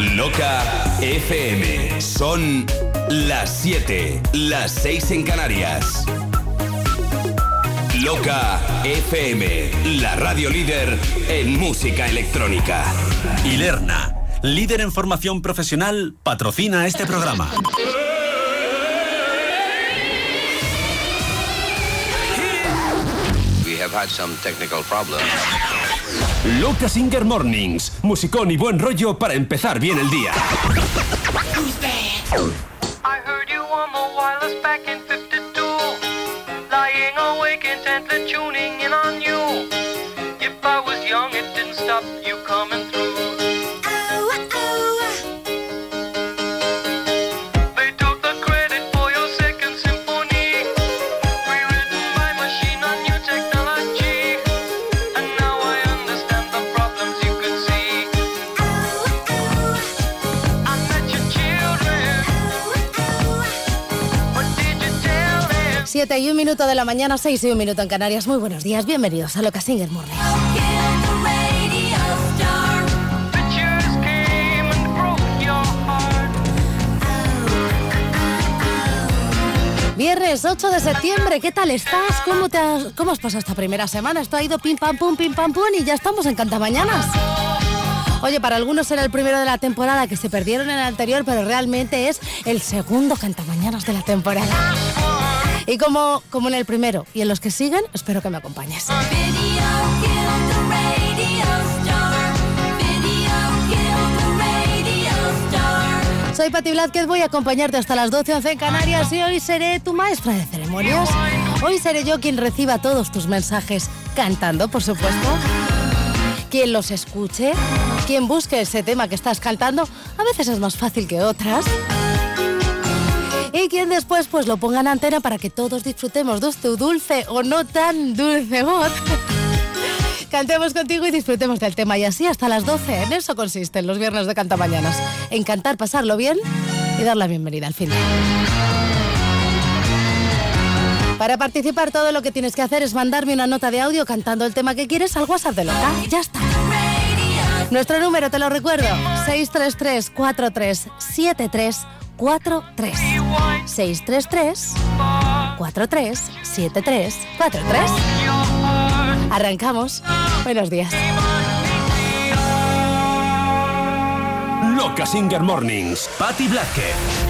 Loca FM. Son las 7, las 6 en Canarias. Loca FM, la radio líder en música electrónica. Y Lerna, líder en formación profesional, patrocina este programa. We have had some technical problems. Loca Singer Mornings, musicón y buen rollo para empezar bien el día. I heard you on the wireless back in 52. Lying awake intently tuning in on you. If I was young, it didn't stop you 7 y un minuto de la mañana, 6 y un minuto en Canarias. Muy buenos días, bienvenidos a Loca Singer Morning. Viernes 8 de septiembre, ¿qué tal estás? ¿Cómo, te has, ¿Cómo has pasado esta primera semana? Esto ha ido pim pam pum, pim pam pum y ya estamos en Cantamañanas. Oye, para algunos era el primero de la temporada que se perdieron en el anterior, pero realmente es el segundo Cantamañanas de la temporada. Y como, como en el primero y en los que siguen, espero que me acompañes. Soy Pati Blázquez, voy a acompañarte hasta las 12 11 en Canarias y hoy seré tu maestra de ceremonias. Hoy seré yo quien reciba todos tus mensajes cantando, por supuesto. Quien los escuche, quien busque ese tema que estás cantando, a veces es más fácil que otras. Y quien después pues lo ponga en antena para que todos disfrutemos de tu dulce o no tan dulce voz. Cantemos contigo y disfrutemos del tema y así hasta las 12. En eso consisten los viernes de Canta Mañanas. En cantar, pasarlo bien y dar la bienvenida al final. Para participar todo lo que tienes que hacer es mandarme una nota de audio cantando el tema que quieres al WhatsApp de Loca. Ya está. Nuestro número te lo recuerdo, 633 4373 43 633 4373 43 Arrancamos. Buenos días. Loca Singer Mornings, Patti Blázquez.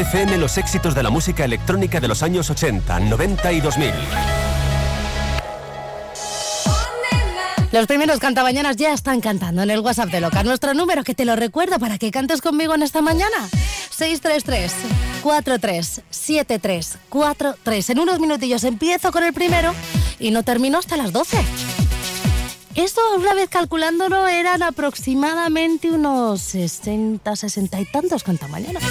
FM los éxitos de la música electrónica de los años 80, 90 y 2000. Los primeros cantabañanas ya están cantando en el WhatsApp de Loca. Nuestro número que te lo recuerdo para que cantes conmigo en esta mañana. 633 43 73 43. En unos minutillos empiezo con el primero y no termino hasta las 12. Esto, una vez calculándolo, eran aproximadamente unos 60, 60 y tantos cantamañanas.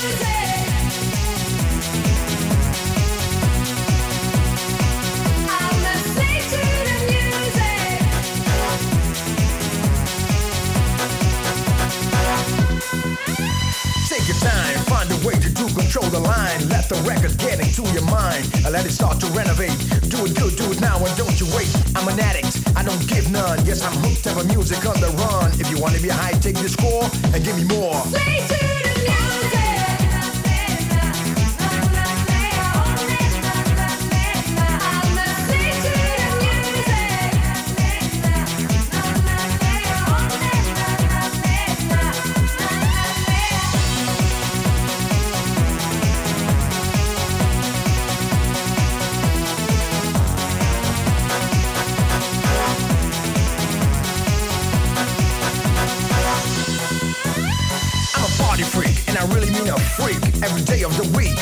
your time. Find a way to do control the line. Let the record get into your mind. I let it start to renovate. Do it good, do it now, and don't you wait. I'm an addict, I don't give none. Yes, I'm hooked up on music on the run. If you wanna be high, take the score and give me more. Play to the music. every day of the week.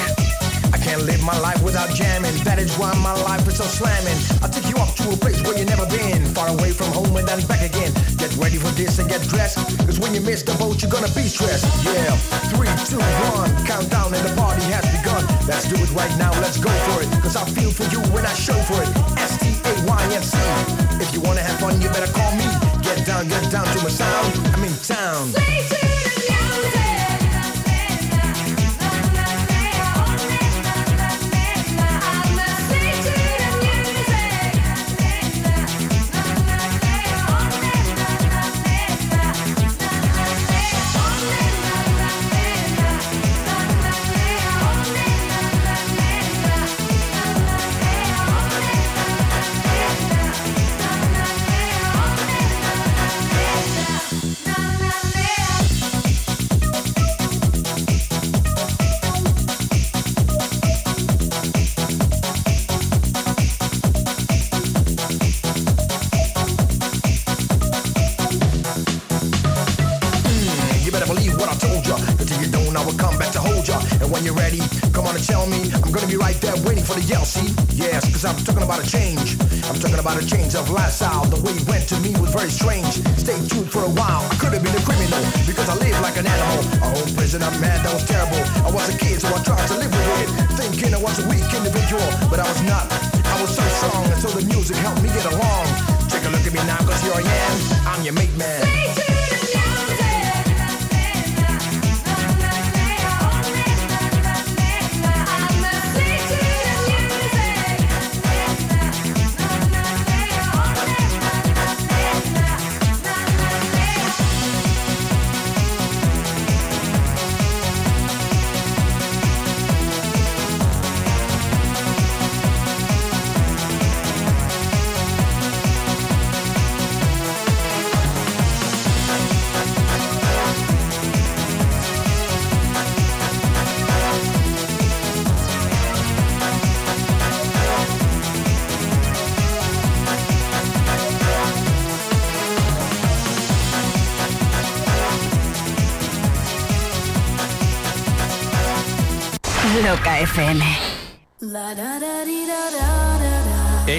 I can't live my life without jamming. That is why my life is so slamming. I'll take you up to a place where you never been. Far away from home and then back again. Get ready for this and get dressed. Cause when you miss the boat, you're gonna be stressed. Yeah. Three, two, one. Countdown and the party has begun. Let's do it right now. Let's go for it. Cause I feel for you when I show for it. S-T-A-Y-N-C. If you wanna have fun, you better call me. Get down, get down to my sound. I'm in town. Right there waiting for the yell, see? Yes, cause I'm talking about a change. I'm talking about a change of lifestyle. The way it went to me was very strange. Stay tuned for a while. I could have been a criminal because I live like an animal. A home prisoner, man, that was terrible. I was a kid, so I tried to live with it. Thinking I was a weak individual, but I was not. I was so strong, and so the music helped me get along. Take a look at me now, cause here I am. I'm your mate man.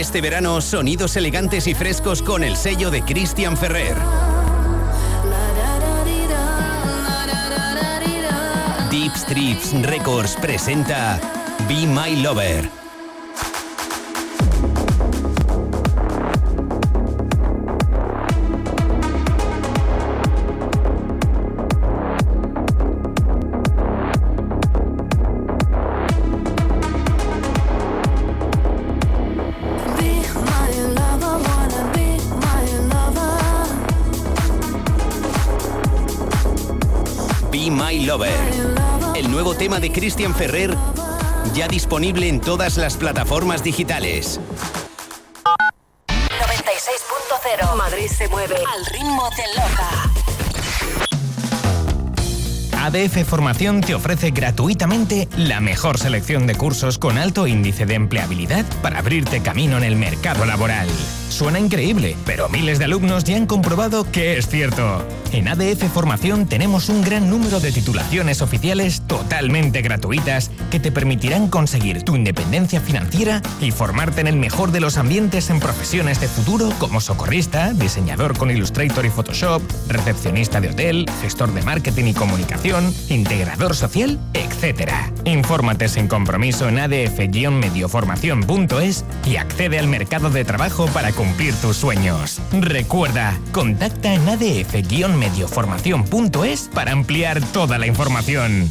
Este verano, sonidos elegantes y frescos con el sello de Christian Ferrer. Deep Strips Records presenta Be My Lover. De Christian Ferrer ya disponible en todas las plataformas digitales. 96.0 Madrid se mueve al ritmo de Loca. ADF Formación te ofrece gratuitamente la mejor selección de cursos con alto índice de empleabilidad para abrirte camino en el mercado laboral. Suena increíble, pero miles de alumnos ya han comprobado que es cierto. En ADF Formación tenemos un gran número de titulaciones oficiales totalmente gratuitas que te permitirán conseguir tu independencia financiera y formarte en el mejor de los ambientes en profesiones de futuro como socorrista, diseñador con Illustrator y Photoshop, recepcionista de hotel, gestor de marketing y comunicación, integrador social, etc. Infórmate sin compromiso en adf-medioformación.es y accede al mercado de trabajo para cumplir tus sueños. Recuerda, contacta en adf-medioformación.es para ampliar toda la información.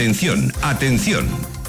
Atención, atención.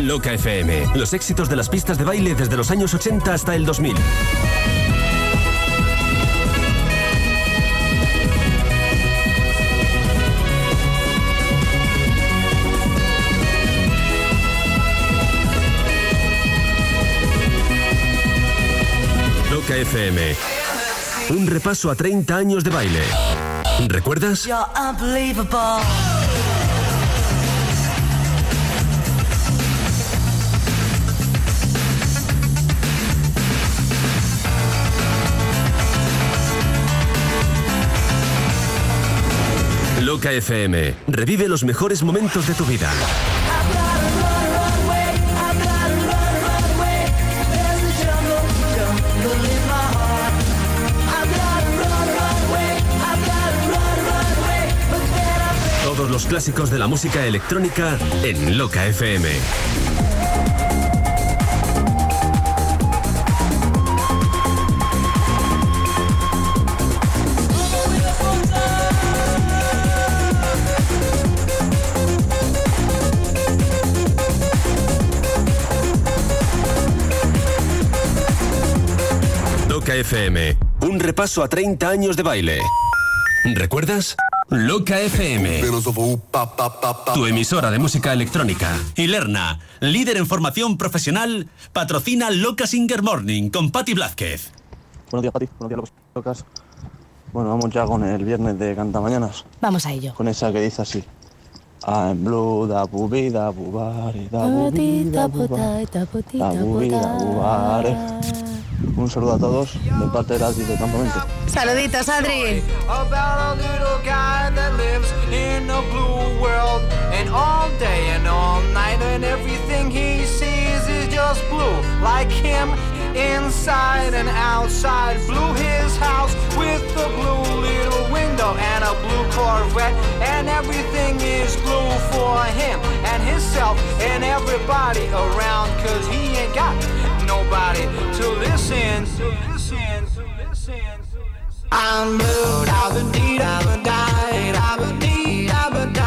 Loca FM. Los éxitos de las pistas de baile desde los años 80 hasta el 2000. Loca FM. Un repaso a 30 años de baile. ¿Recuerdas? You're unbelievable. Loca FM. Revive los mejores momentos de tu vida. Todos los clásicos de la música electrónica en Loca FM. Loca FM. Un repaso a 30 años de baile. ¿Recuerdas? Loca FM. Tu emisora de música electrónica. Y Lerna, líder en formación profesional, patrocina Loca Singer Morning con Patti Blázquez. Buenos días, Pati. Buenos días, locas. Bueno, vamos ya con el viernes de Cantamañanas. Vamos a ello. Con esa que dice así. I'm blue, da bubi, da bubari, da bubi, da buba, da bubi, da bubare. Un saludo a todos de parte de Adri de Campamento. Saluditos, Adri. about a little guy that lives in a blue world and all day and all night and everything he sees is just blue like him inside and outside blue his house with a blue little window and a blue corvette and everything is blue for him and himself and everybody around cause he ain't got nobody to listen to listen to listen I'm blue, da ba dee da ba die, da ba dee da ba die,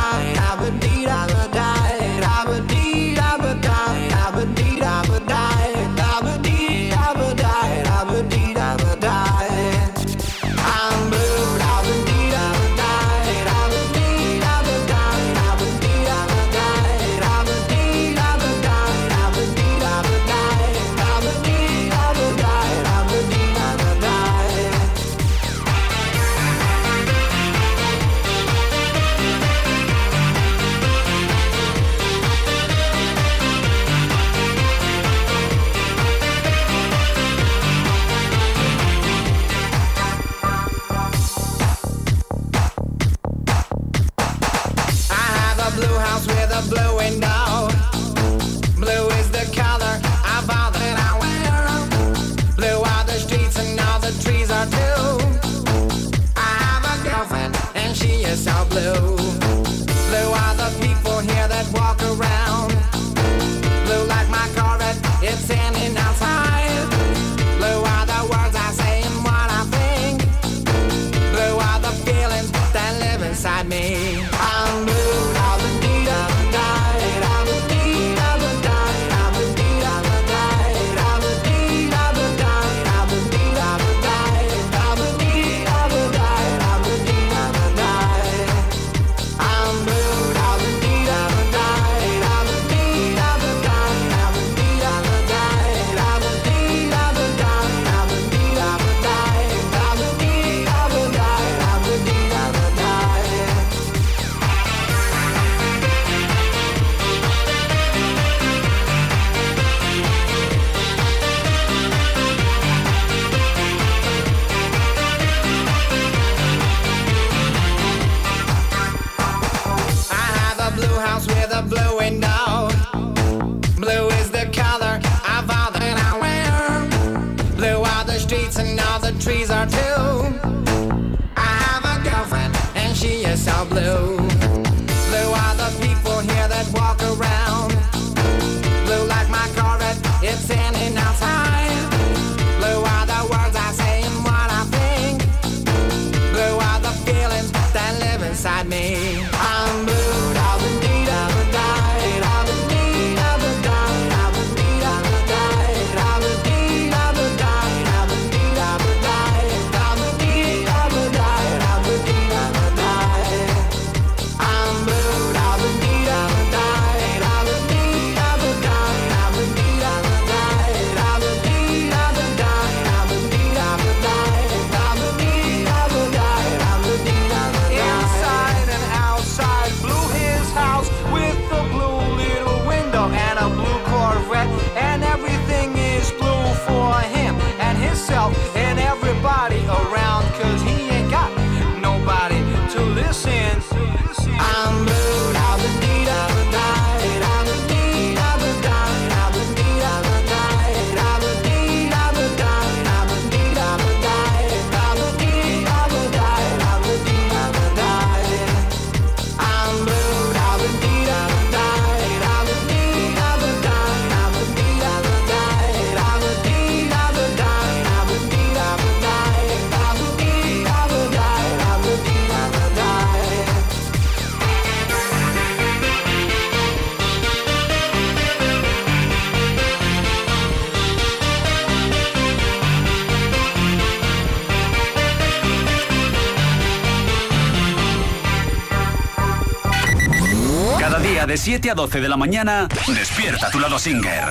7 a 12 de la mañana, despierta tu lado Singer.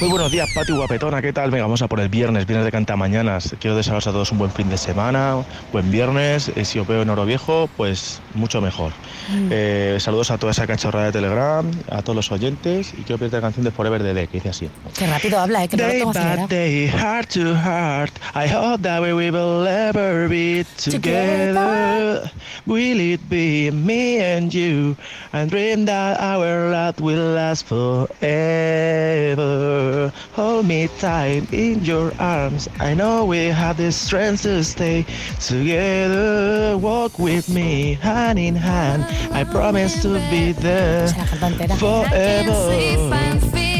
Muy buenos días, Pati Guapetona, ¿qué tal? Venga, vamos a por el viernes, viernes de canta mañanas. Quiero desearos a todos un buen fin de semana, buen viernes. Eh, si os veo en Oro Viejo, pues mucho mejor. Mm. Eh, saludos a toda esa cachorrada de Telegram, a todos los oyentes y quiero pedirte la canción de Forever the Day que dice así. Qué rápido habla, eh, que day no lo ¿eh? day, heart to heart, I hope that we will ever be together. Will it be me and you? And dream that our love will last forever. Hold me tight in your arms. I know we have the strength to stay together. Walk with me hand in hand. I promise to be there forever.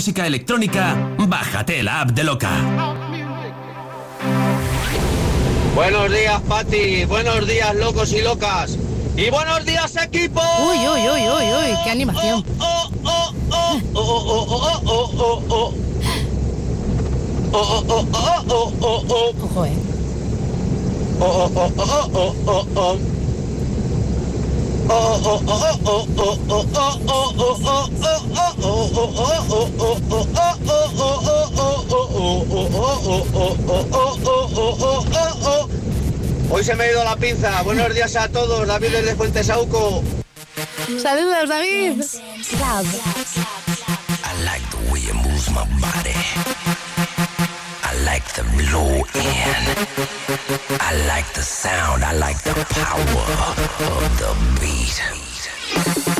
Música electrónica? Bájate la app de Loca. Buenos días, Pati. Buenos días, locos y locas. Y buenos días, equipo. Uy, uy, uy, uy, uy, qué animación. Oh, oh, oh, oh, oh, oh, oh, oh, oh. Oh, oh, oh, oh, oh, oh, oh. Ojo, eh. Oh, oh, oh, oh, oh, oh, oh. Oh, oh, oh, oh, oh, oh, oh, oh, oh, oh, oh, oh, Hoy se me ha ido la pinza. Buenos días a todos. David desde Fuente Sauco. Saludos, David. I like the way it moves my body. I like the low end. I like the sound. I like the power of the beat.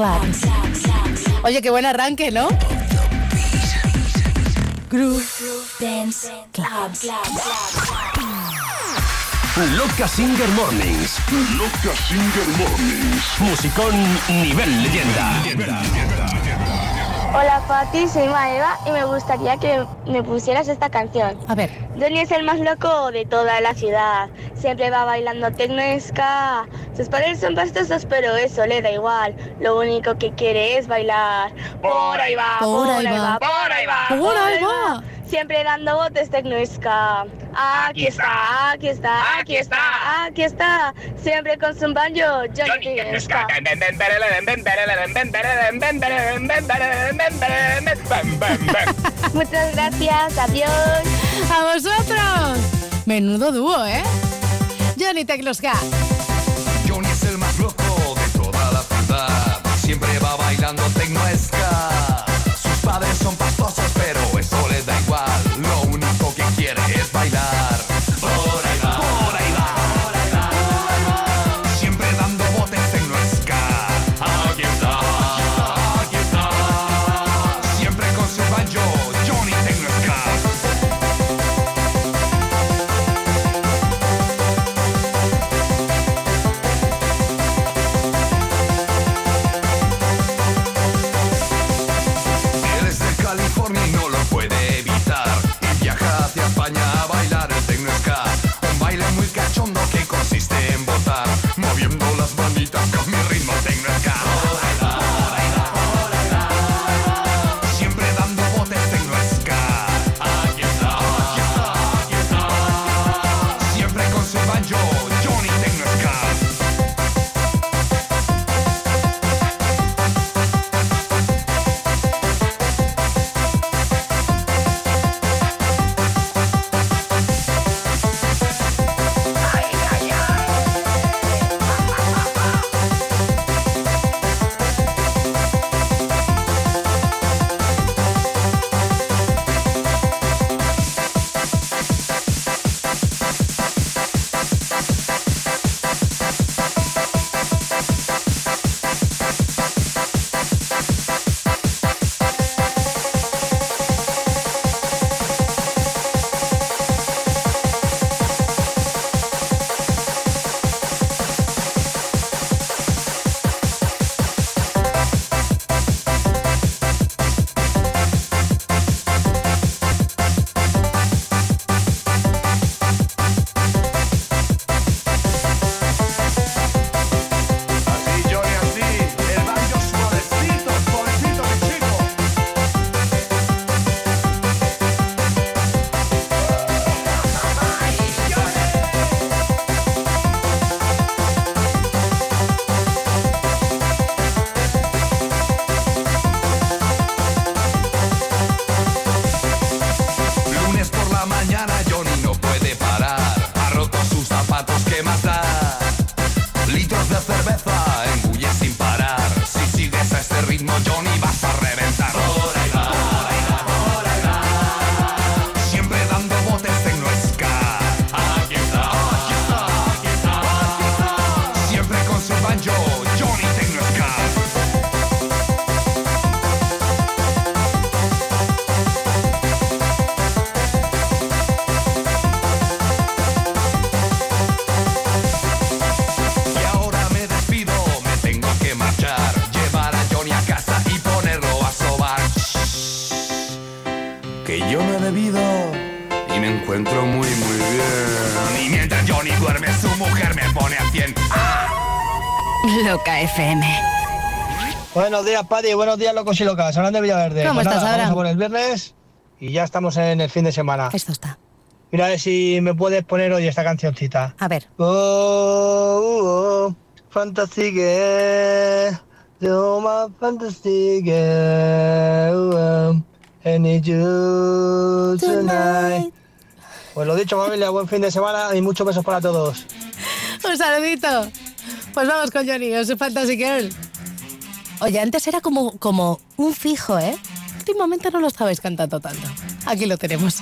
Club. Oye, qué buen arranque, ¿no? Groove Dance Club. Loca Singer Mornings. Loca Singer Mornings. Musicón nivel leyenda. Hola Pati, soy Maeva y me gustaría que me pusieras esta canción. A ver. Johnny es el más loco de toda la ciudad. Siempre va bailando tecno ska. Sus padres son pastosos, pero eso le da igual. Lo único que quiere es bailar. Por ahí va, por, ahí va, por ahí va, por ahí va. Siempre dando botes tecno y ska. Aquí está, aquí está, aquí está, aquí está. Siempre con su banjo, Johnny Tecno y ska. Muchas gracias, adiós. ¡A vosotros! Menudo dúo, ¿eh? Johnny Teclosca. não tenho mais carro. Loca FM. Buenos días, Paddy. Buenos días, locos y locas. Hablando de Villaverde. ¿Cómo pues estás, nada, ahora? Vamos a por el viernes y ya estamos en el fin de semana. Esto está. Mira a ver si me puedes poner hoy esta cancioncita. A ver. Oh, oh, oh fantasy girl, my fantasy girl, I need you tonight. Pues lo dicho, familia, buen fin de semana y muchos besos para todos. Un saludito. Pues vamos con Johnny, o su Fantasy Girl. Oye, antes era como, como un fijo, ¿eh? Últimamente no lo estabais cantando tanto. Aquí lo tenemos.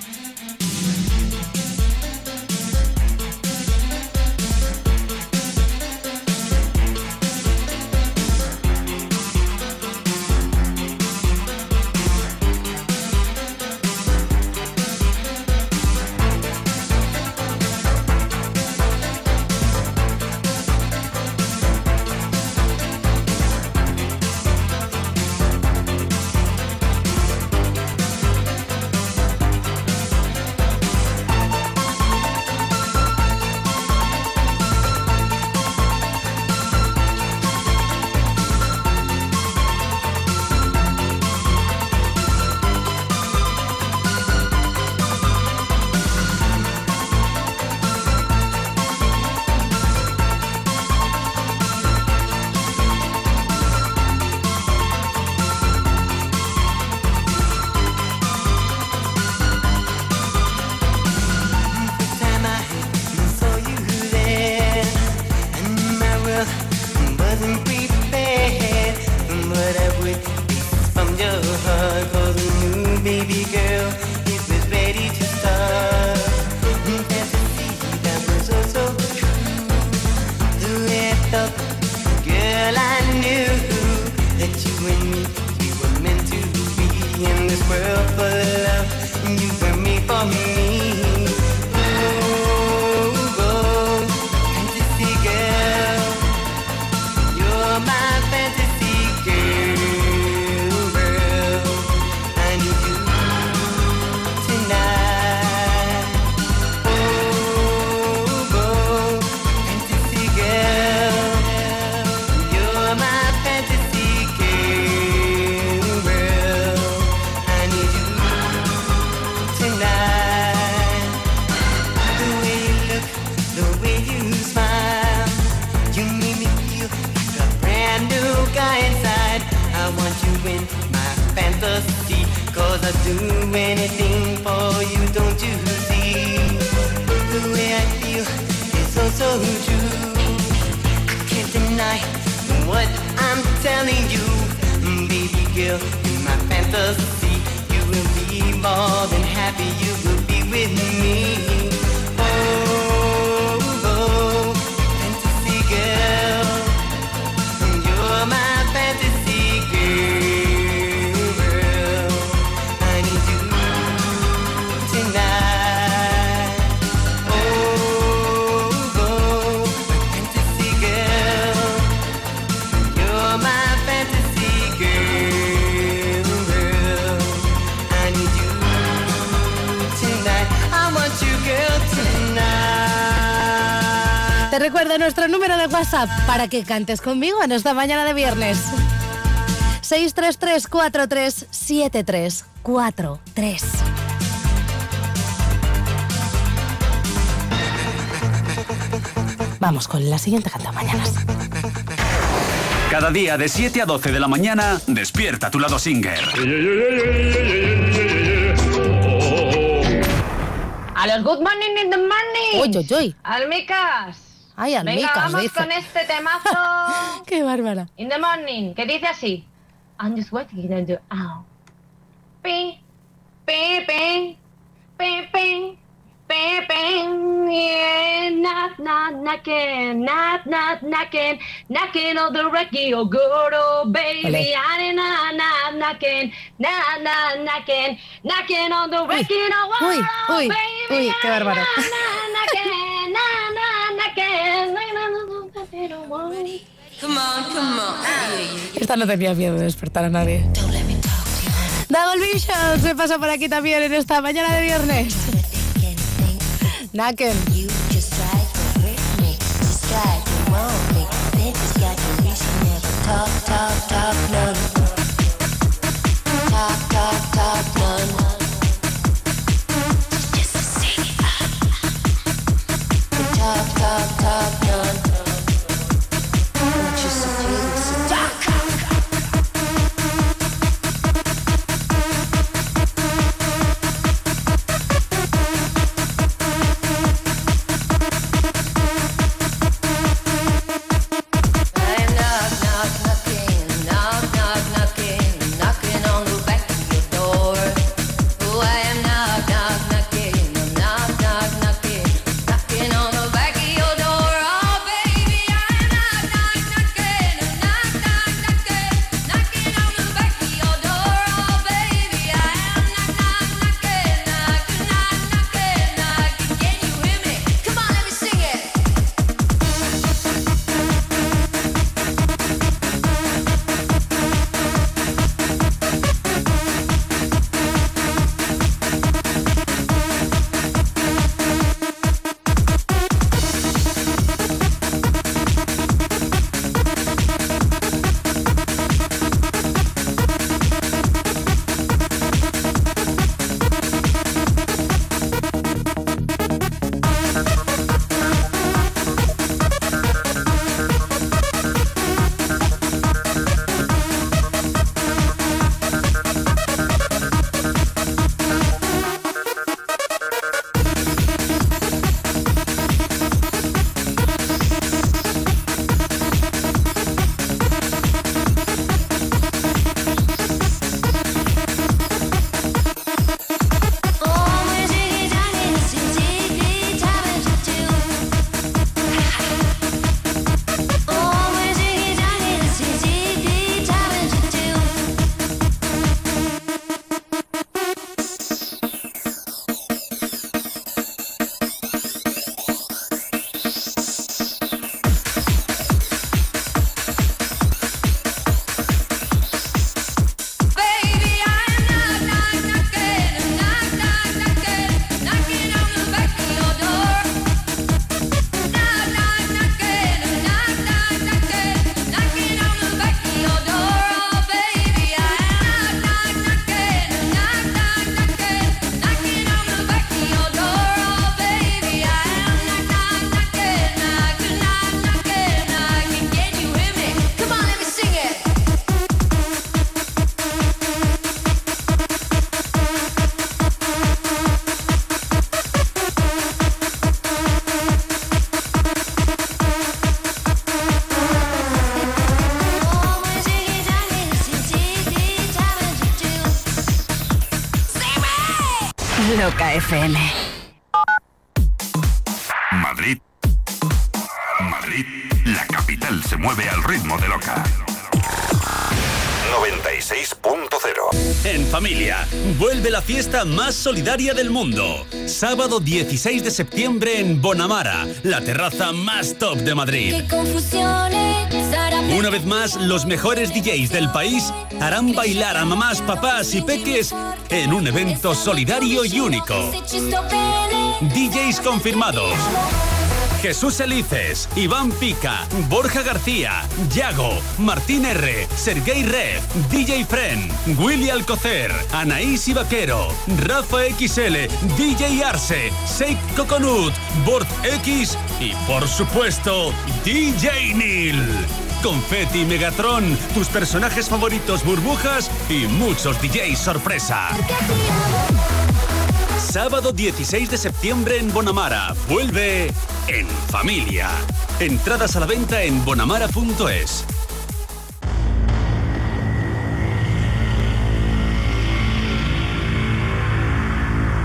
WhatsApp para que cantes conmigo en esta mañana de viernes. 633-437343. Vamos con la siguiente canta mañanas. Cada día de 7 a 12 de la mañana, despierta tu lado singer. A los Good Morning in the Morning. Uy, uy, uy. Almicas. Ay, Venga, almicas, vamos dice. con este temazo. Qué bárbara. In the morning, que dice así. I'm just waiting to do ow. Pi, pi, pi, pi, pi, pi, yeah, knock, knock, knocking, knock, knock, knocking, knocking on the oh good, oh baby. I knock, knock, knocking, knock, knock, knocking, knocking on the oh Uy, oh, uy, baby, uy, qué bárbaro. knocking, knock, knock, Esta no tenía miedo de despertar a nadie. Double Vision se pasa por aquí también en esta mañana de viernes. Naken. Try to hurt me, just try to want FM. Madrid. Madrid, la capital se mueve al ritmo de Loca. 96.0 En familia, vuelve la fiesta más solidaria del mundo. Sábado 16 de septiembre en Bonamara, la terraza más top de Madrid. Una vez más, los mejores DJs del país harán bailar a mamás, papás y peques en un evento solidario y único. DJs confirmados. Jesús Elices, Iván Pica, Borja García, Yago, Martín R, Sergei Rev, DJ Fren, Willy Alcocer, Anaís y Vaquero, Rafa XL, DJ Arce, Seik Coconut, Bord X y por supuesto DJ Neil. Confetti Megatron, tus personajes favoritos burbujas y muchos DJs sorpresa. Sábado 16 de septiembre en Bonamara. Vuelve en familia. Entradas a la venta en bonamara.es.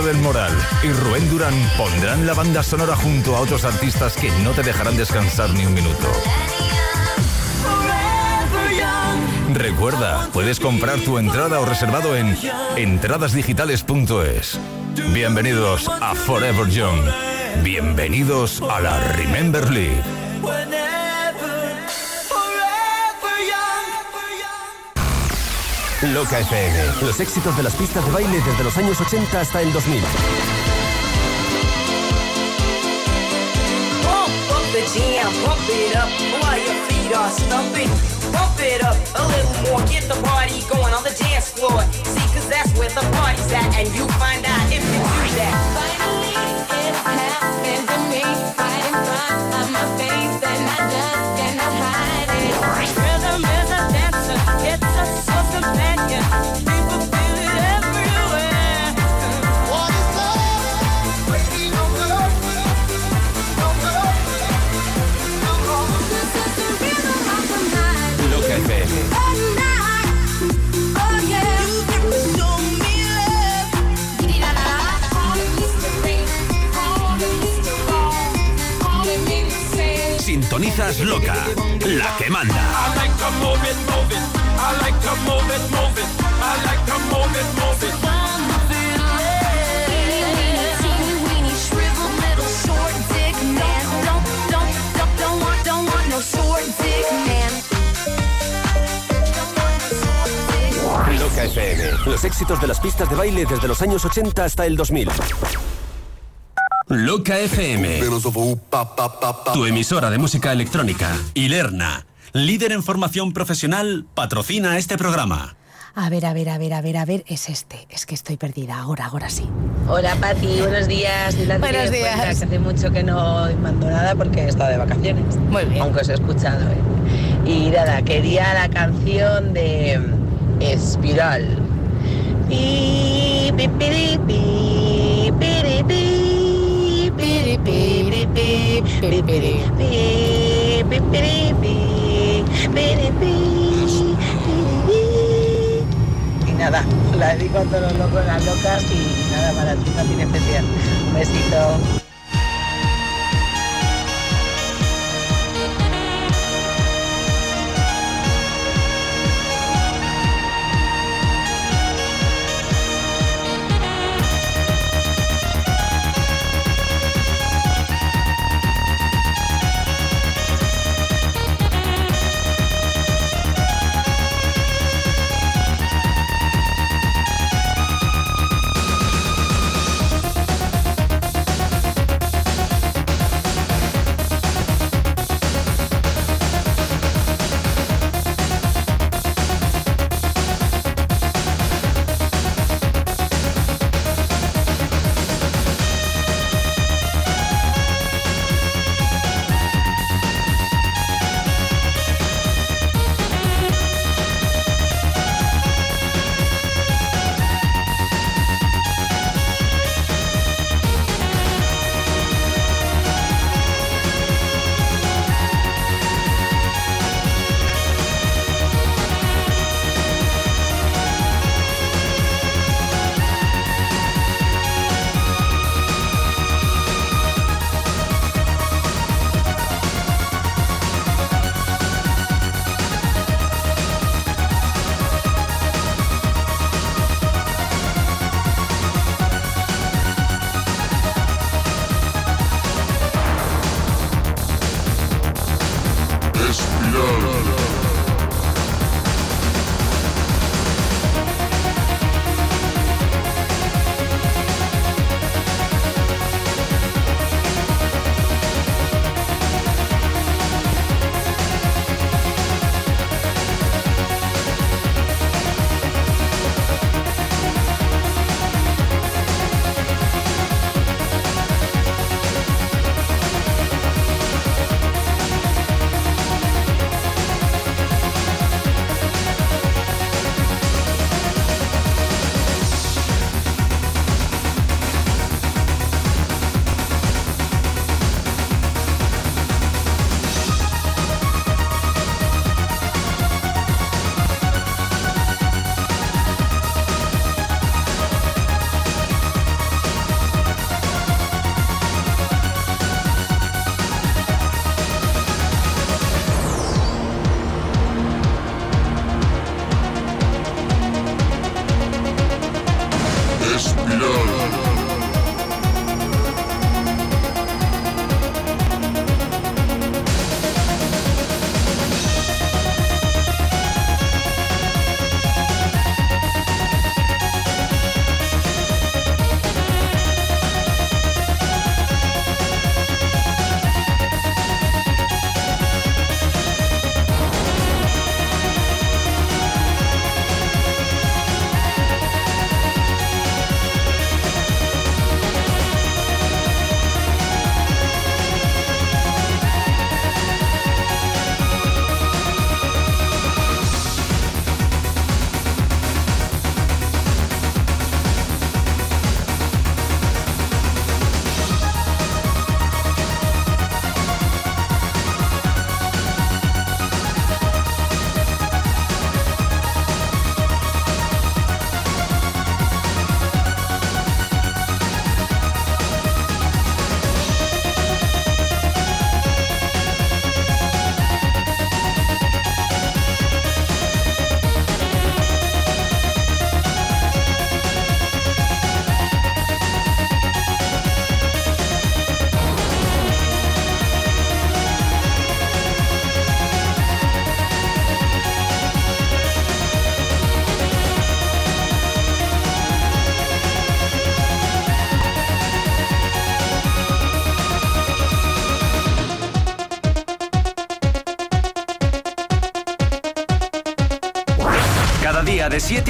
Del Moral y Rubén Durán pondrán la banda sonora junto a otros artistas que no te dejarán descansar ni un minuto. Recuerda, puedes comprar tu entrada o reservado en entradasdigitales.es. Bienvenidos a Forever Young. Bienvenidos a la Remember League. Loca FM. Los éxitos de las pistas de baile desde los años 80 hasta el 2000. Pump up the. Finally, happened to me my face, and I Sintonizas Loca, la que manda. I like to move it, move it. I like to it, it. Move it. Loca FM. Los éxitos de las pistas de baile desde los años 80 hasta el 2000. Loca FM. Tu emisora de música electrónica. Ilerna, líder en formación profesional, patrocina este programa. A ver, a ver, a ver, a ver, a ver, es este. Es que estoy perdida. Ahora, ahora sí. Hola Pati, buenos días. Buenos días. cuenta que hace mucho que no mando nada porque he estado de vacaciones. Muy bien. Aunque os he escuchado. ¿eh? Y nada, quería la canción de Espiral. Y nada, la dedico a todos los locos, las locas y nada, para ti no tiene especial. Un besito.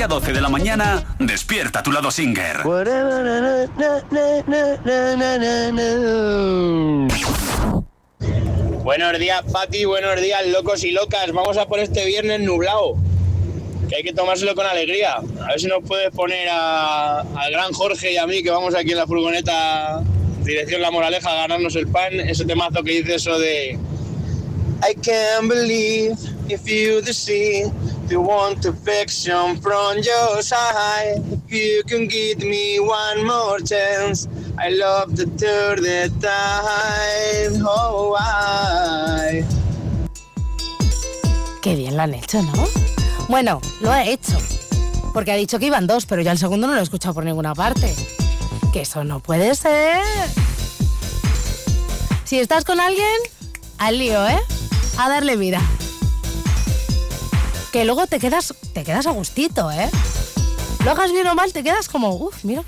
7 a 12 de la mañana, despierta tu lado singer. Buenos días, Pati. Buenos días, locos y locas. Vamos a por este viernes nublado. Que hay que tomárselo con alegría. A ver si nos puedes poner al gran Jorge y a mí, que vamos aquí en la furgoneta, dirección La Moraleja, a ganarnos el pan. Ese temazo que dice eso de. I can't believe if you deceive to want from your side. You can give me one more chance, I love the third time. Oh. Qué bien lo han hecho, ¿no? Bueno, lo ha hecho. Porque ha dicho que iban dos, pero ya el segundo no lo he escuchado por ninguna parte. Que eso no puede ser. Si estás con alguien, al lío, ¿eh? A darle vida. Que luego te quedas, te quedas a gustito, ¿eh? Lo hagas bien o mal, te quedas como, uff, mira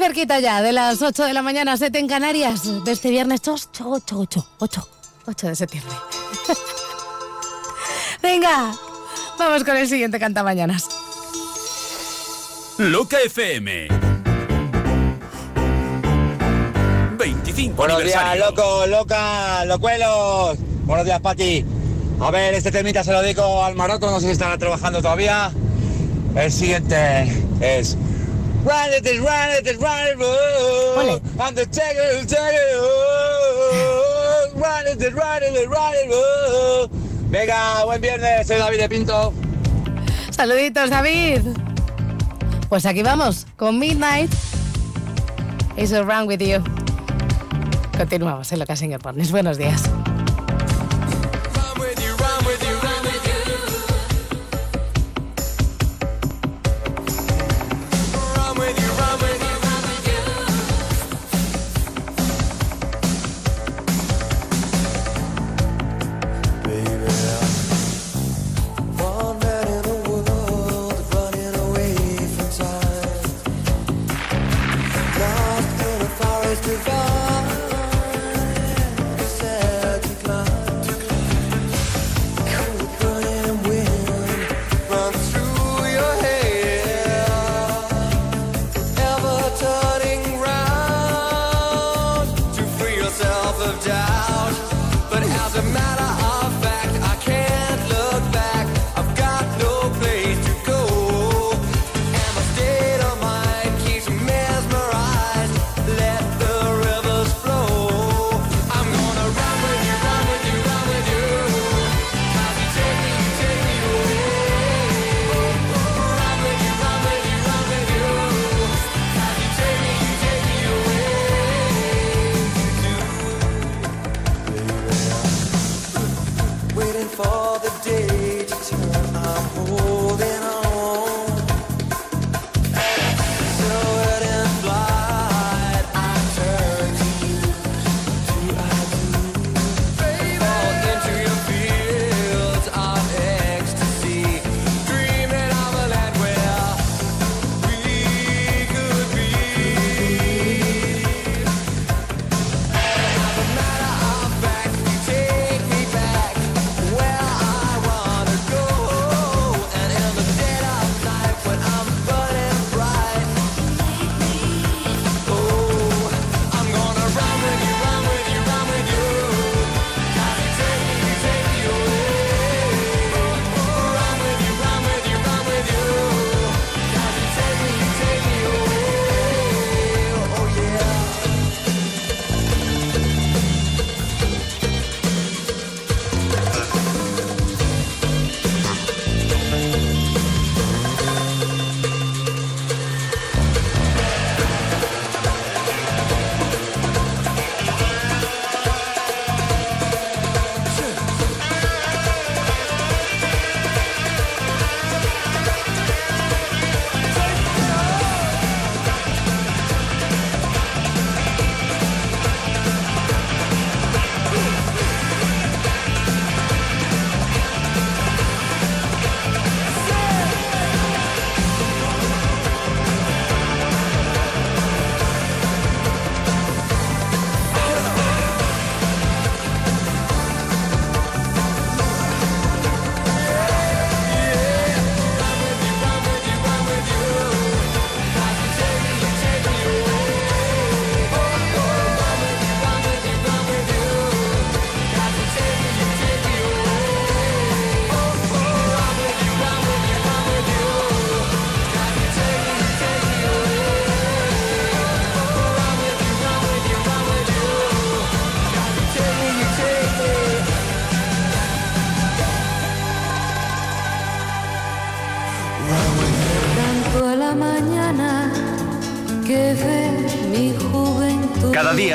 cerquita ya, de las 8 de la mañana, 7 en Canarias, de este viernes 8, 8, 8, 8, 8 de septiembre. Venga, vamos con el siguiente Canta Mañanas. Loca FM. 25 Buenos días, loco, loca, locuelos. Buenos días, Pati. A ver, este temita se lo dedico al Maroto, no sé si estará trabajando todavía. El siguiente es. Run it, run it, run it, oh, and the tiger, tiger, oh, run it, run it, run it, oh. Venga, buen viernes, soy David de Pinto. Saluditos, David. Pues aquí vamos, con Midnight. Is wrong with you. Continuamos en lo que hacen Mornings. Buenos días.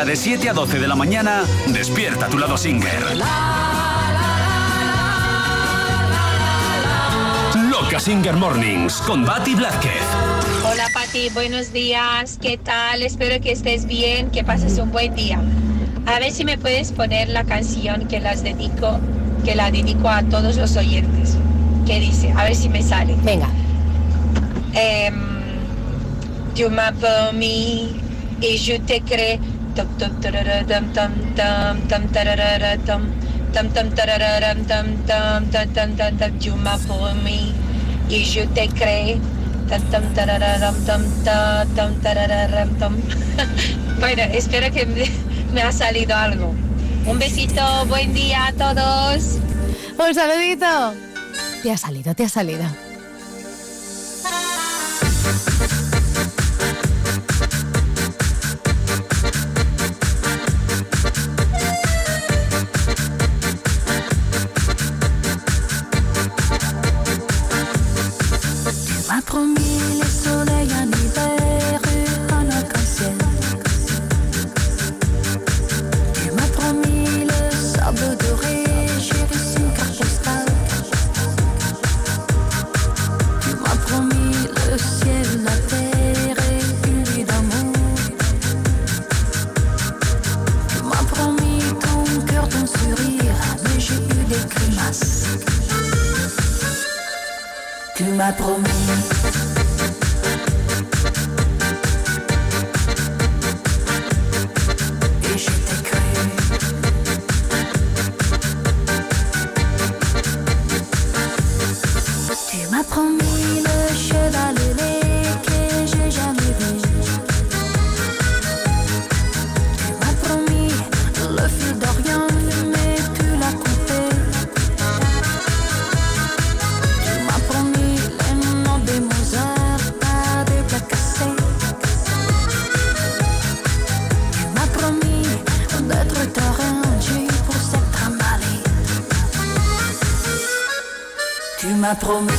De 7 a 12 de la mañana, despierta tu lado singer. Loca Singer Mornings con Batty Blázquez. Hola Pati, buenos días, ¿qué tal? Espero que estés bien, que pases un buen día. A ver si me puedes poner la canción que las dedico, que la dedico a todos los oyentes. ¿Qué dice? A ver si me sale. Venga. tu m'as promis et je te crée. Tom tom tarararam, tom tom tom tom tom tom. Tu m'as promis et je. Tom tom tarararam, tom tom tom tarararam, tom. Bueno, espero que me, me ha salido algo. Un besito, buen día a todos. Un saludito. Te ha salido, te ha salido. Tu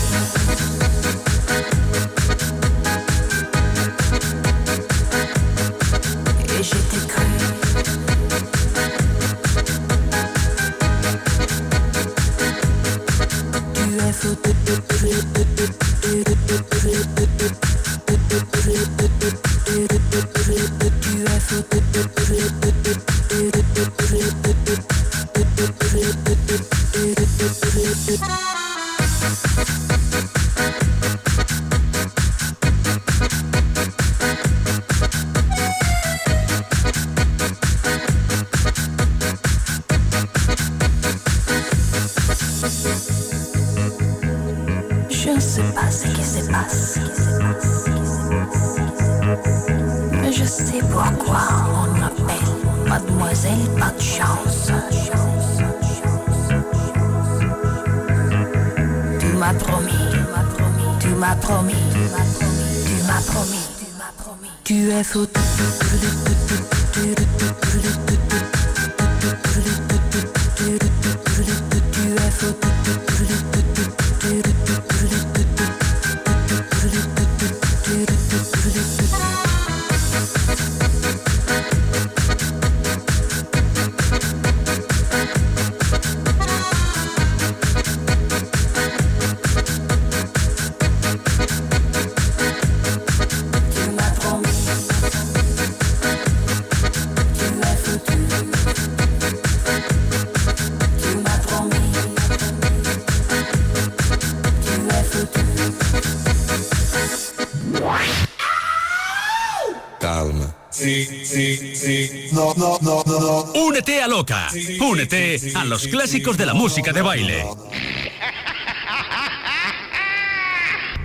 Únete a Loca. Únete a los clásicos de la música de baile.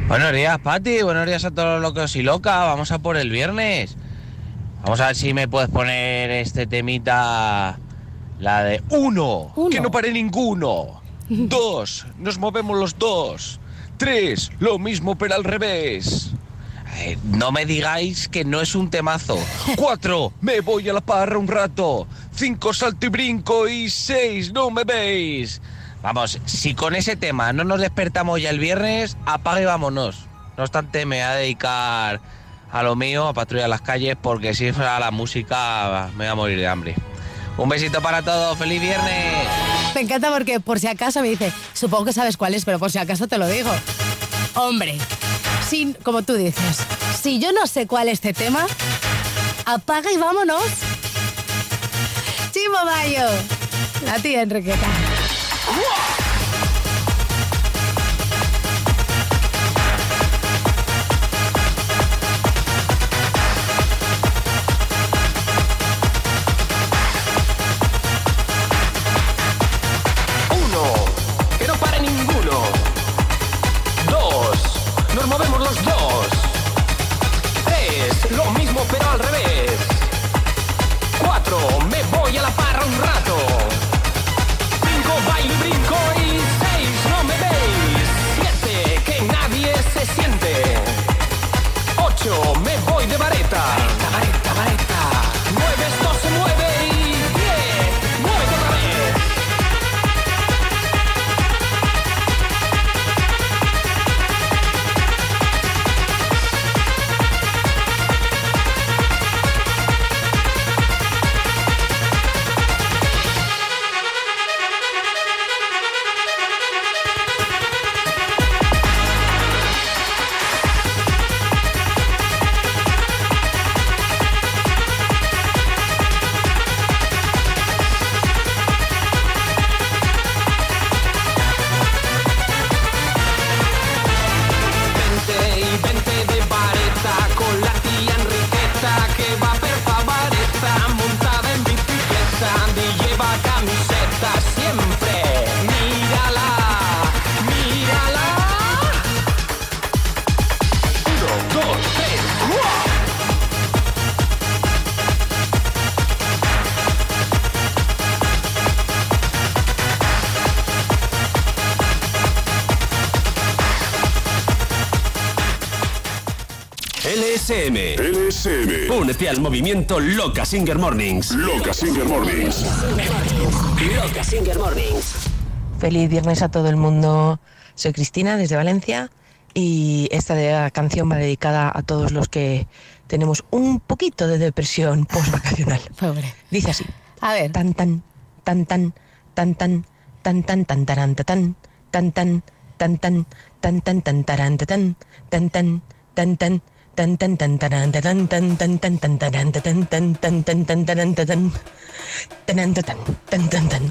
Buenos días, Pati. Buenos días a todos los locos y locas. Vamos a por el viernes. Vamos a ver si me puedes poner este temita. La de uno, que no pare ninguno. Dos, nos movemos los dos. Tres, lo mismo pero al revés. No me digáis que no es un temazo. Cuatro, me voy a la parra un rato. Cinco, salto y brinco. Y seis, no me veis. Vamos, si con ese tema no nos despertamos ya el viernes, apague y vámonos. No obstante, me voy a dedicar a lo mío, a patrullar las calles, porque si fuera la música me voy a morir de hambre. Un besito para todos, feliz viernes. Me encanta porque por si acaso me dice, supongo que sabes cuál es, pero por si acaso te lo digo. Hombre, sin, como tú dices, si yo no sé cuál es este tema, apaga y vámonos. Chimo Bayo, la tía Enriqueta. Movimiento Loca Singer Mornings. Loca Singer Mornings. Loca Singer Mornings. Feliz viernes a todo el mundo. Soy Cristina desde Valencia y esta de- canción va dedicada a todos los que tenemos un poquito de depresión postvacacional. Pobre. Dice así. A ver. Tan tan tan tan tan tan tan tan tan taran, ta, tan tan tan tan tan tan tan tan taran, ta, tan tan tan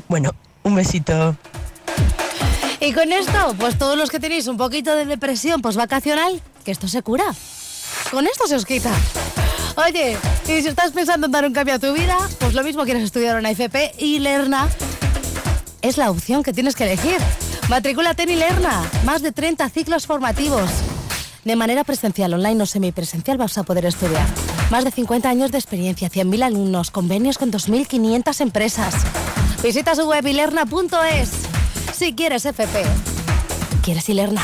Bueno, un besito. Y con esto, pues todos los que tenéis un poquito de depresión postvacacional, que esto se cura. Con esto se os quita. Oye, y si estás pensando en dar un cambio a tu vida, pues lo mismo quieres estudiar una FP y Lerna es la opción que tienes que elegir. Matrículate en Ilerna, más de 30 ciclos formativos. De manera presencial, online o semipresencial vas a poder estudiar. Más de 50 años de experiencia, 100.000 alumnos, convenios con 2.500 empresas. Visita su web ilerna.es. Si quieres FP, quieres Ilerna.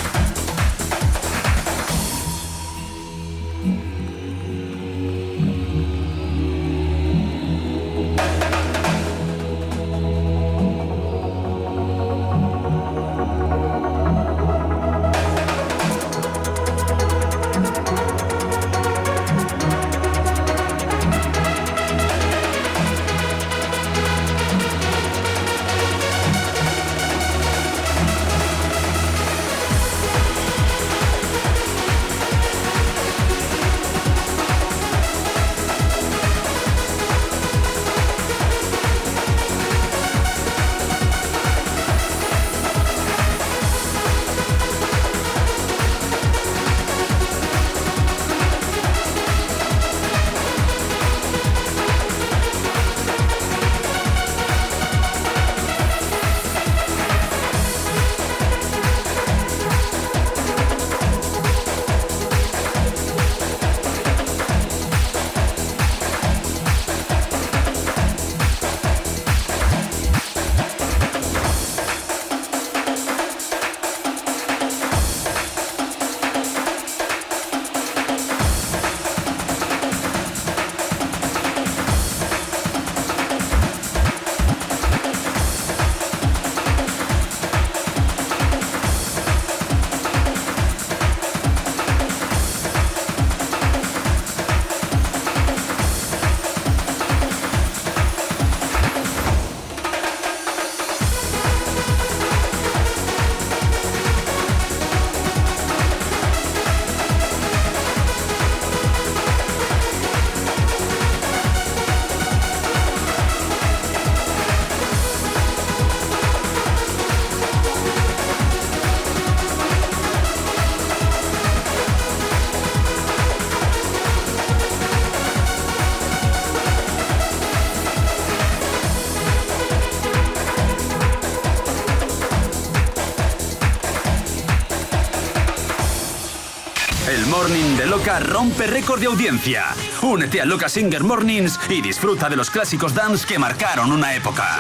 Loca rompe récord de audiencia. Únete a Loca Singer Mornings y disfruta de los clásicos dance que marcaron una época.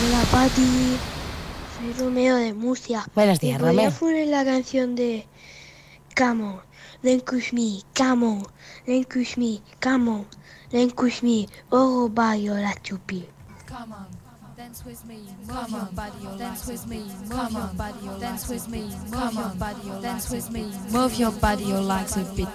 Hola Pati, soy Romeo de Murcia. Buenos días, ¿Me podrías Romeo. poner la canción de Come on, then me, come on, then me, come on, then me, oh bye, la chupi. Dance with me. Come on, body, dance with me. move your body, dance with me. move your body, dance with me. Move your body, your legs a bit.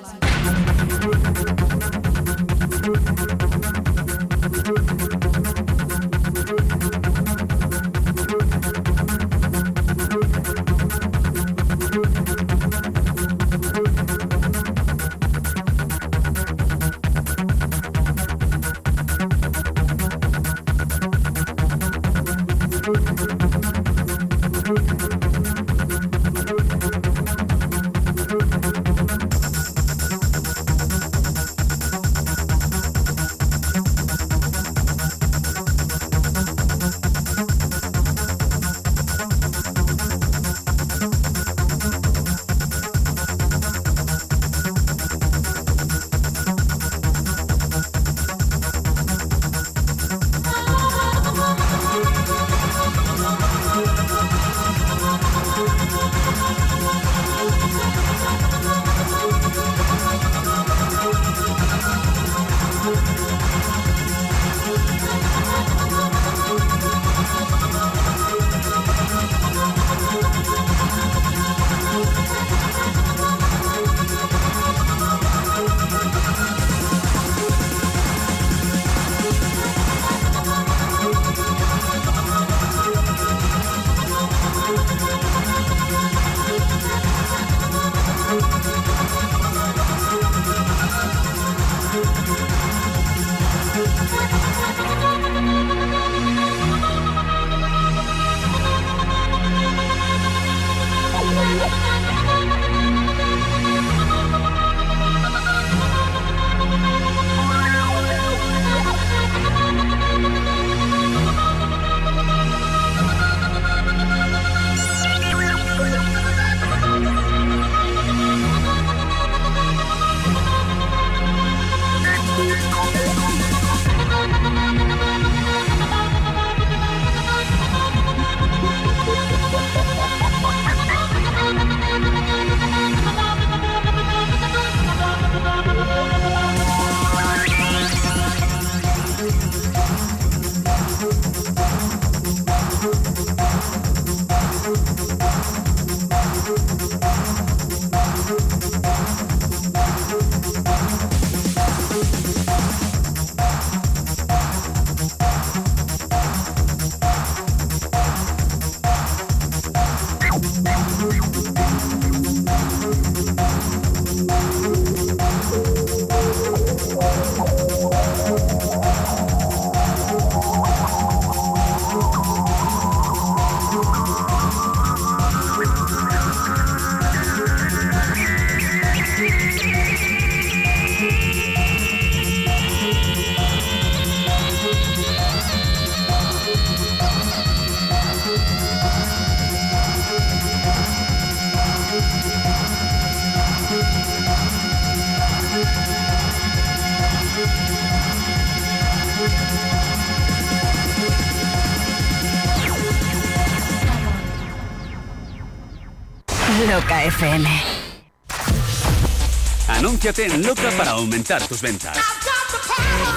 Anúnciate en Loca para aumentar tus ventas.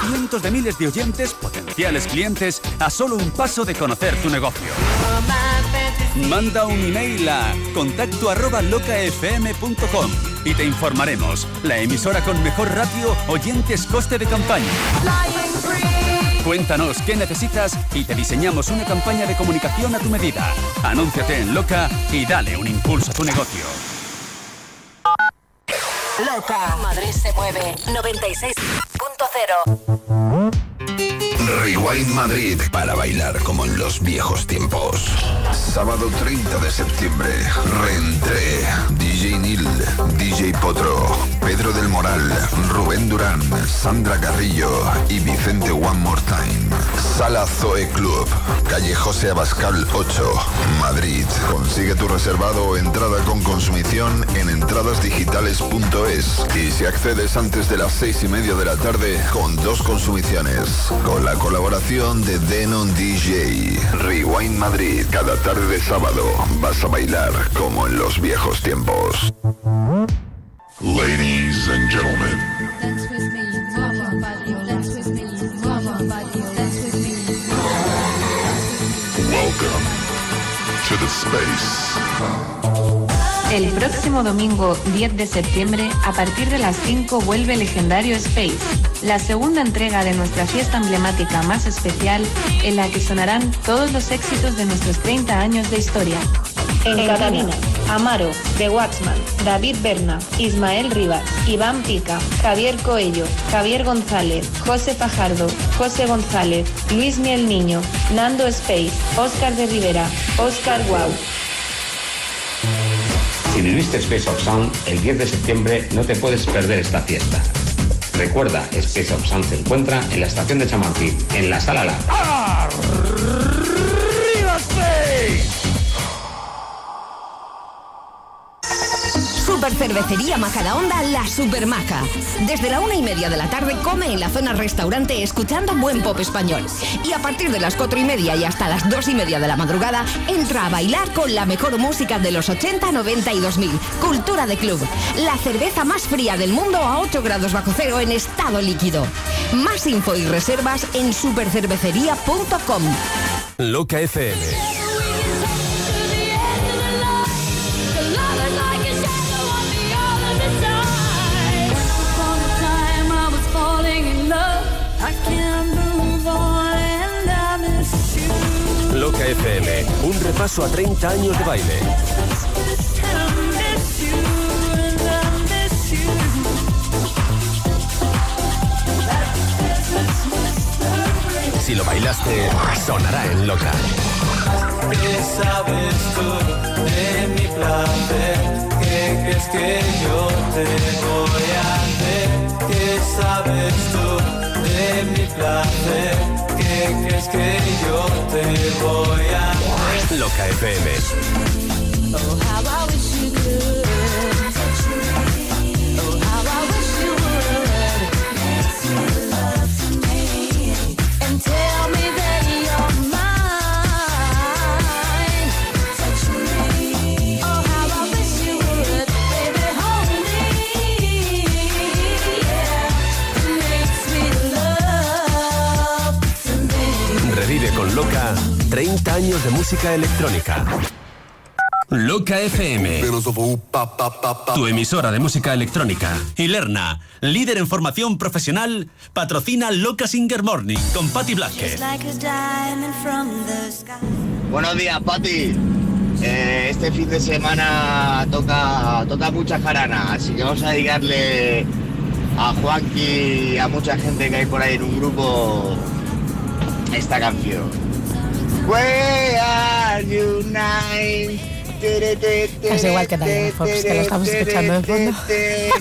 Cientos de miles de oyentes, potenciales clientes, a solo un paso de conocer tu negocio. Manda un email a contacto arroba locafm.com y te informaremos. La emisora con mejor ratio, oyentes, coste de campaña. Cuéntanos qué necesitas y te diseñamos una campaña de comunicación a tu medida. Anúnciate en Loca y dale un impulso a tu negocio. Loca. Madrid se mueve. 96.0. Rewind Madrid para bailar como en los viejos tiempos. Sábado 30 de septiembre, Reentré, DJ Nil, DJ Potro, Pedro del Moral, Rubén Durán, Sandra Carrillo y Vicente One More Time. Sala Zoe Club, calle José Abascal 8, Madrid. Consigue tu reservado o entrada con consumición en entradasdigitales.es y si accedes antes de las seis y media de la tarde con dos consumiciones. Con la colaboración de Denon DJ. Rewind Madrid. Tarde de sábado vas a bailar como en los viejos tiempos. Ladies and gentlemen, welcome to the space. El próximo domingo 10 de septiembre, a partir de las 5, vuelve Legendario Space, la segunda entrega de nuestra fiesta emblemática más especial, en la que sonarán todos los éxitos de nuestros 30 años de historia. En cabina, Amaro, The Waxman, David Berna, Ismael Rivas, Iván Pica, Javier Coello, Javier González, José Fajardo, José González, Luis Miel Niño, Nando Space, Oscar de Rivera, Oscar Wow. Si viviste Space of Sound, el 10 de septiembre no te puedes perder esta fiesta. Recuerda, Space of Sound se encuentra en la estación de Chamartín, en la Sala La. Cervecería Majadahonda La Supermaja. Desde la una y media de la tarde come en la zona restaurante escuchando buen pop español. Y a partir de las cuatro y media y hasta las dos y media de la madrugada entra a bailar con la mejor música de los 80, 90 y 2000. Cultura de club. La cerveza más fría del mundo a 8 grados bajo cero en estado líquido. Más info y reservas en supercervecería.com. Loca FM. Un repaso a 30 años de baile. Si lo bailaste, sonará en Loca. ¿Qué sabes tú de mi placer? ¿Qué crees que yo te voy a hacer? ¿Qué sabes tú de mi placer? ¿Qué crees que yo te voy a hacer? Loca FM. Oh, how I wish you could. 30 años de música electrónica. Loca FM. Tu emisora de música electrónica. Y Lerna, líder en formación profesional, patrocina Loca Singer Morning con Patty Blasquez. Buenos días, Pati. Eh, este fin de semana toca, toca mucha jarana, así que vamos a dedicarle a Juanqui y a mucha gente que hay por ahí en un grupo esta canción. Where are you nine? Es igual que Diana Fox, que lo estamos escuchando de fondo. Te,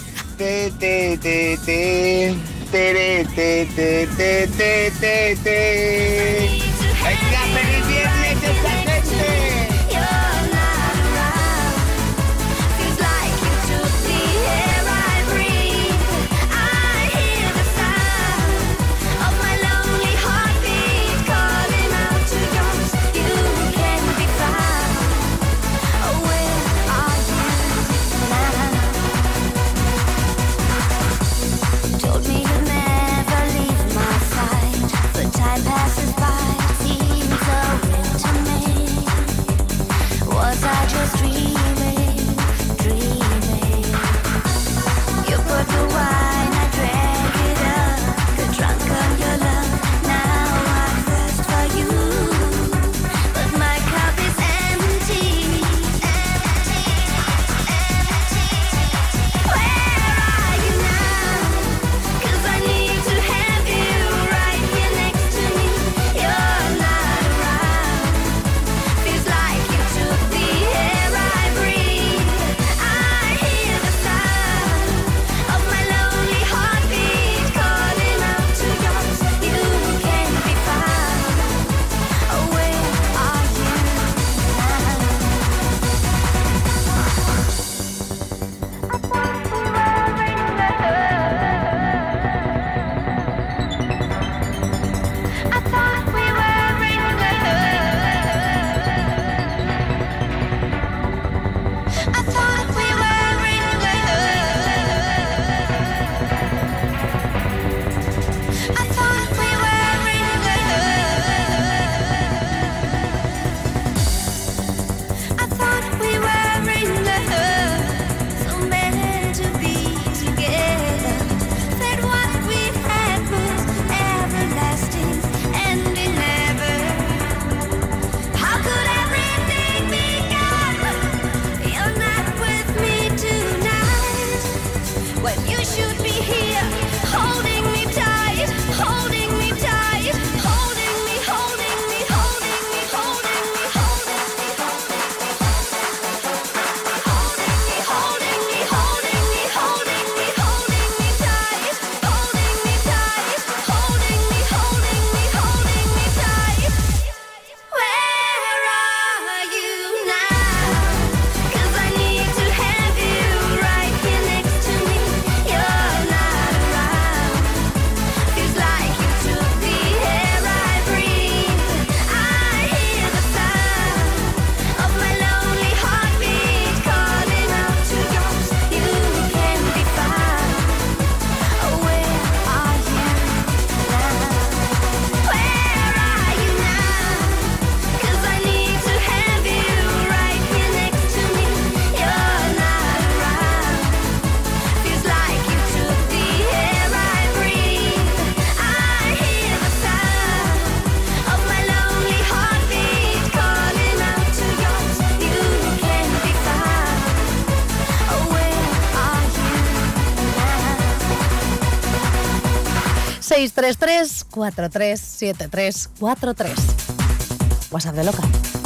633-437343. WhatsApp de loca.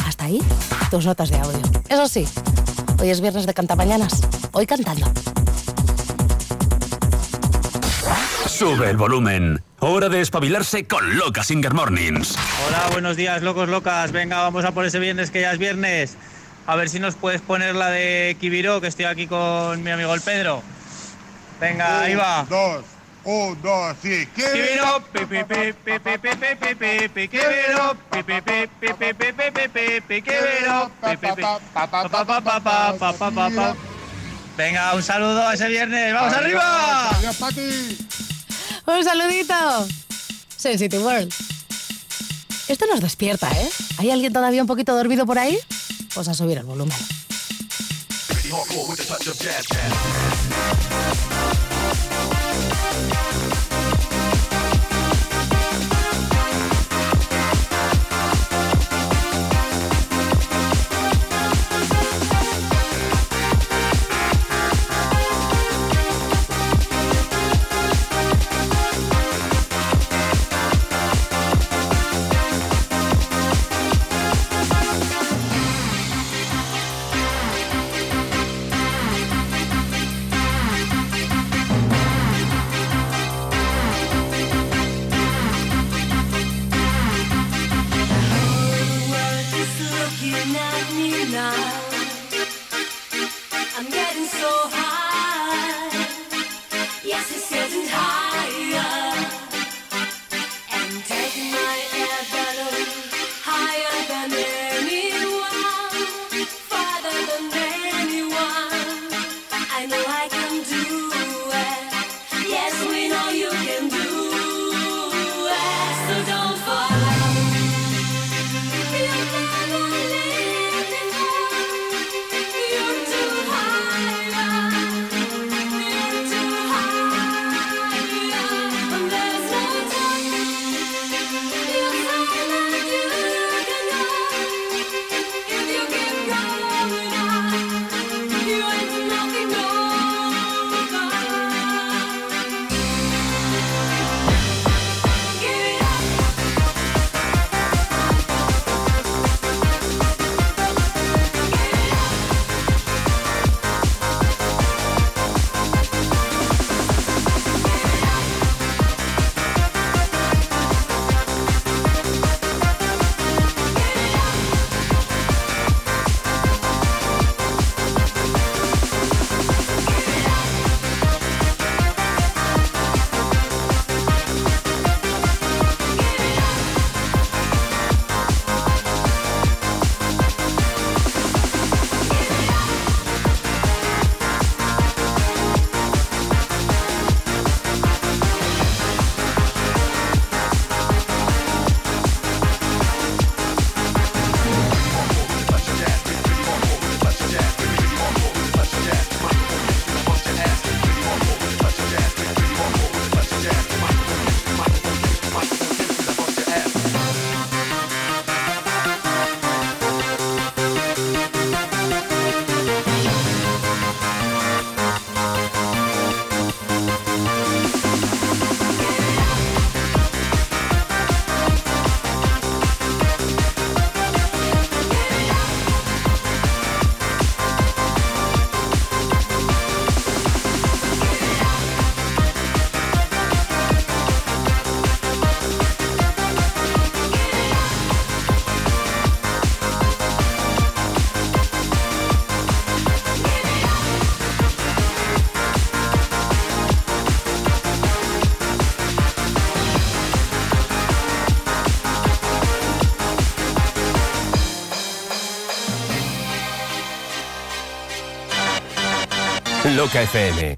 Hasta ahí, tus notas de audio. Eso sí, hoy es viernes de cantamañanas. Hoy cantando. Sube el volumen. Hora de espabilarse con Loca Singer Mornings. Hola, buenos días, locos, locas. Venga, vamos a por ese viernes que ya es viernes. A ver si nos puedes poner la de Kibiro, que estoy aquí con mi amigo el Pedro. Venga, ahí va. Dos, un, dos, sí. Que Venga, un saludo ese viernes. ¡Vamos arriba! ¡Adiós, Pati! ¡Un saludito! City World. Esto nos despierta, ¿eh? ¿Hay alguien todavía un poquito dormido por ahí? Pues a subir el volumen. Bye.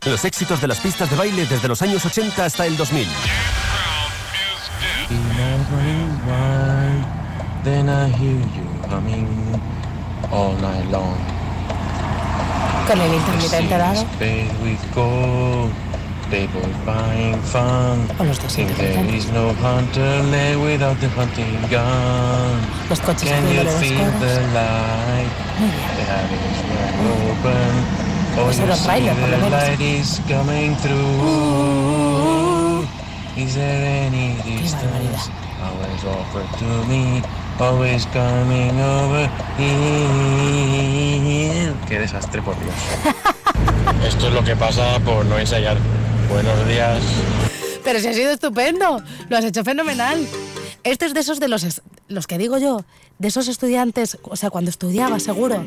Los éxitos de las pistas de baile desde los años 80 hasta el 2000. Con el los dos coches de dos cuerdas. Muy bien. Por lo the menos. light is coming through. Is there any distance? Always offered to me, always coming over here. Qué desastre, por Dios. Esto es lo que pasa por no ensayar. Buenos días. Pero si ha sido estupendo, lo has hecho fenomenal. Este es de esos de los, los que digo yo, de esos estudiantes, o sea, cuando estudiaba, seguro.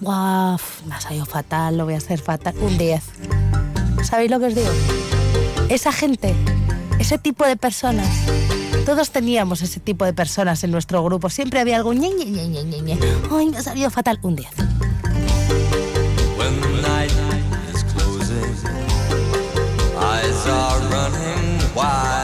Guau, me ha salido fatal, lo voy a hacer fatal. Un 10. ¿Sabéis lo que os digo? Esa gente, ese tipo de personas, todos teníamos ese tipo de personas en nuestro grupo. Siempre había algo, ñe. Ay, me ha salido fatal. Un 10. When the night is closing, eyes are running wild.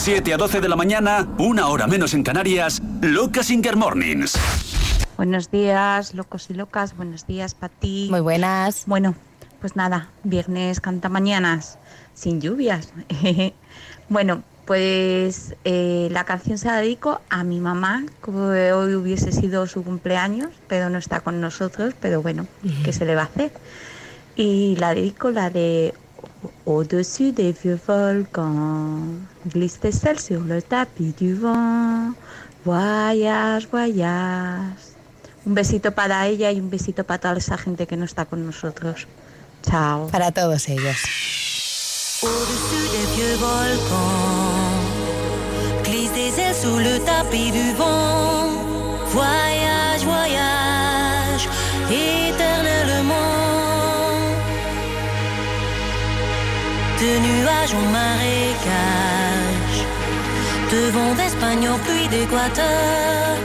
7 a 12 de la mañana, una hora menos en Canarias, Loca Singer Mornings. Buenos días, locos y locas. Buenos días, Pati. Muy buenas. Bueno, pues nada, viernes canta mañanas, sin lluvias. bueno, pues eh, la canción se la dedico a mi mamá, como hoy hubiese sido su cumpleaños, pero no está con nosotros, pero bueno, ¿qué se le va a hacer? Y la dedico la de Au-dessus des vieux volcans, glisse des selles sur le tapis du vent, voyage, voyage. Un besito para ella y un besito para toda esa gente que no está con nosotros. Chao. Para todos ellos. Au-dessus des vieux volcans, glisse des ailes sous le tapis du vent. Voyage, voyage, éternellement. De nuages en marécage, de vent d'Espagne en d'Équateur.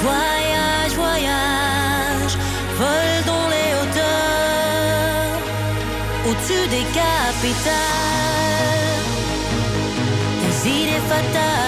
Voyage, voyage, vol dans les hauteurs au-dessus des capitales, des idées fatales.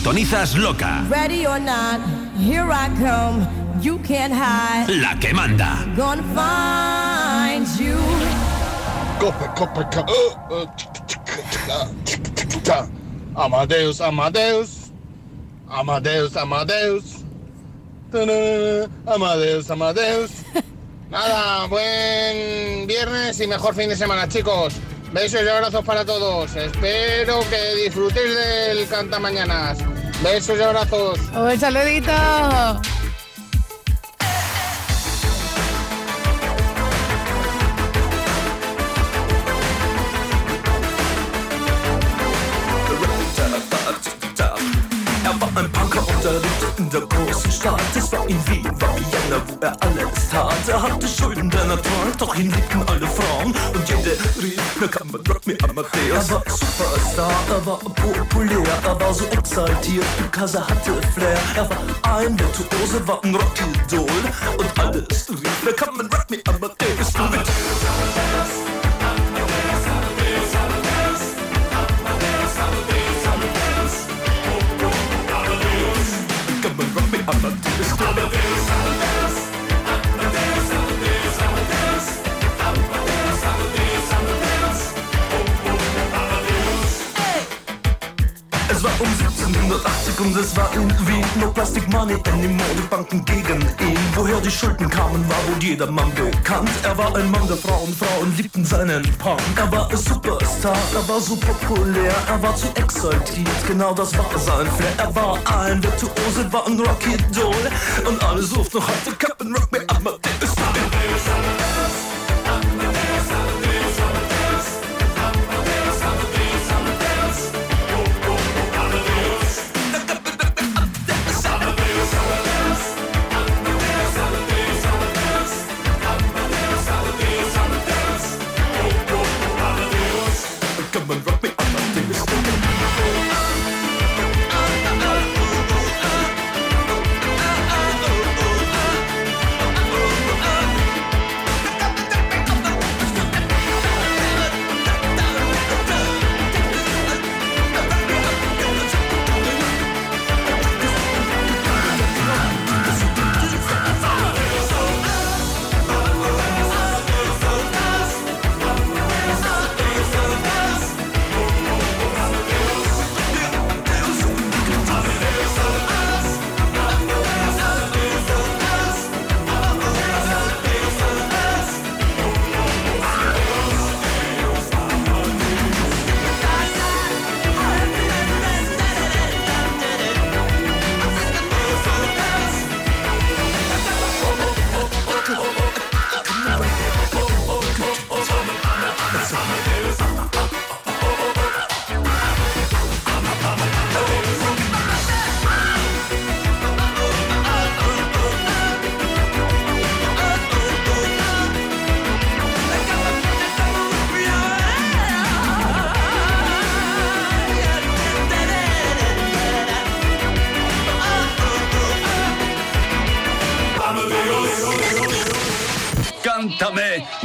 Sintonizas Loca, Ready or not, here I come. You can't hide. la que manda. Gonna find you. Cope, cope, cope. Uh, uh. Amadeus, Amadeus. Amadeus, Amadeus. Amadeus, Amadeus. Nada, buen viernes y mejor fin de semana, chicos. Besos y abrazos para todos. Espero que disfrutéis del Canta Mañanas. Besos y abrazos. Un saludito. Er lebte in der großen Stadt. Es war in Wien, war Vienna, wo er alles tat. Er hatte Schulden, denn er trank, doch ihn liebten alle Frauen. Und jede rief, na kann man Rock me Amadeus. Er war Superstar, er war populär, er war so exaltiert, because er hatte Flair. Er war ein Virtuose, war ein Rockidol. Und alles rief, na kann man Rock me Amadeus. Du mit Come um 1780 und es war irgendwie no plastic money anymore. Die Banken gegen ihn. Woher die Schulden kamen, war wohl jedermann bekannt. Er war ein Mann der Frauen, Frauen liebten seinen Punk. Er war ein Superstar, er war so populär, er war zu exaltiert. Genau das war sein Flair. Er war ein Virtuose, war ein Rocky Doll. Und alle suchten heute Captain Rock Me Amadeus.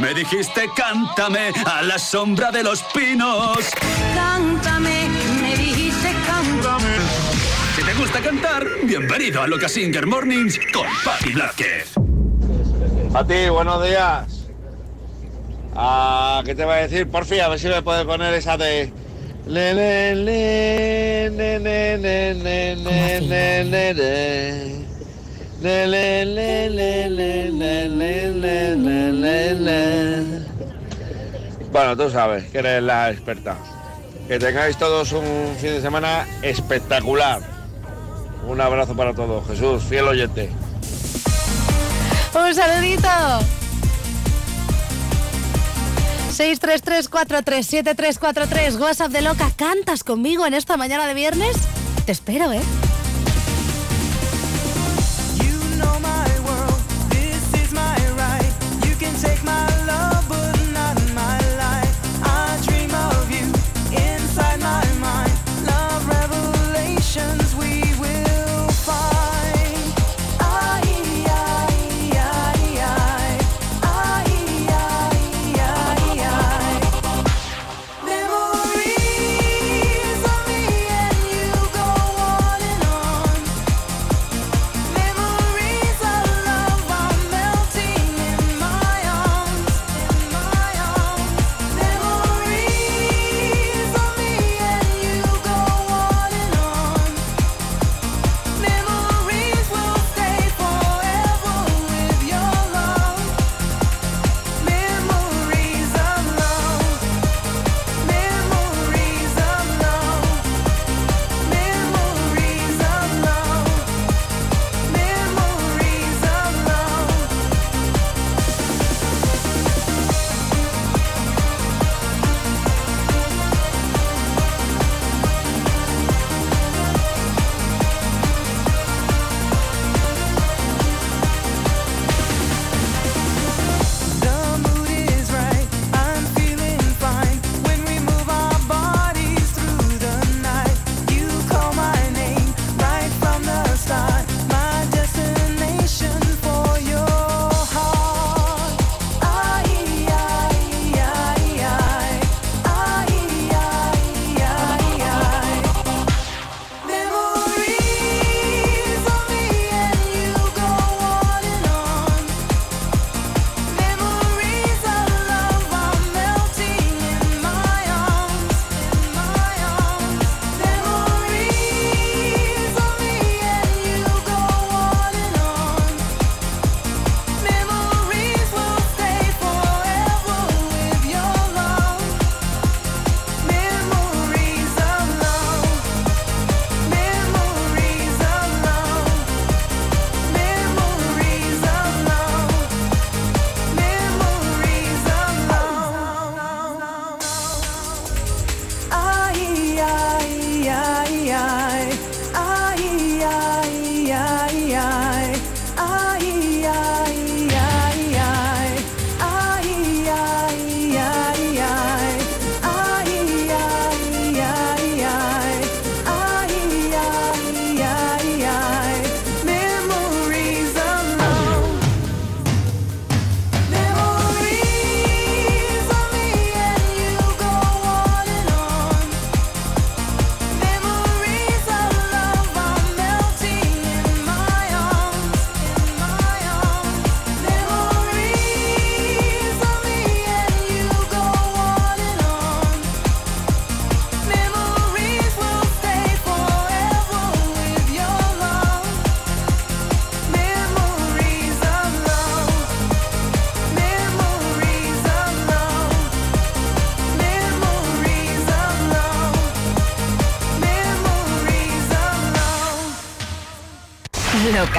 Me dijiste cántame a la sombra de los pinos. Cántame, me dijiste cántame. Si te gusta cantar, bienvenido a Loca Singer Mornings con Patti Blázquez. A ti, buenos días. Ah, ¿Qué te va a decir? Por fin, a ver si me puedes poner esa de... Le, le, le, Bueno, tú sabes que eres la experta. Que tengáis todos un fin de semana espectacular. Un abrazo para todos. Jesús, fiel oyente. Un saludito. 633-437343, WhatsApp de loca. ¿Cantas conmigo en esta mañana de viernes? Te espero, ¿eh?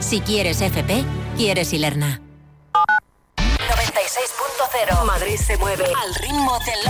Si quieres FP, quieres Ilerna. 96.0 Madrid se mueve al ritmo de Loca. Si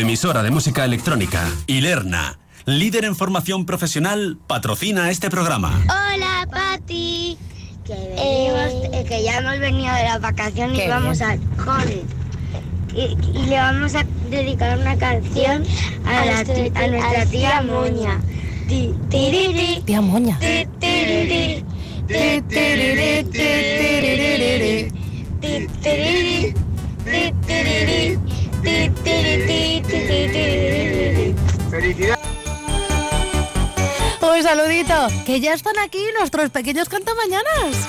Emisora de música electrónica. Ilerna. Líder en formación profesional, patrocina este programa. Hola, Pati. Que, venimos- eh, que ya hemos venido de las vacaciones Qué y vamos bien. al cole. Y, y le vamos a dedicar una canción a, la ti- a nuestra tía Moña. Ti- tiriri, Tía Moña. ti- que ya están aquí nuestros pequeños cantamañanas.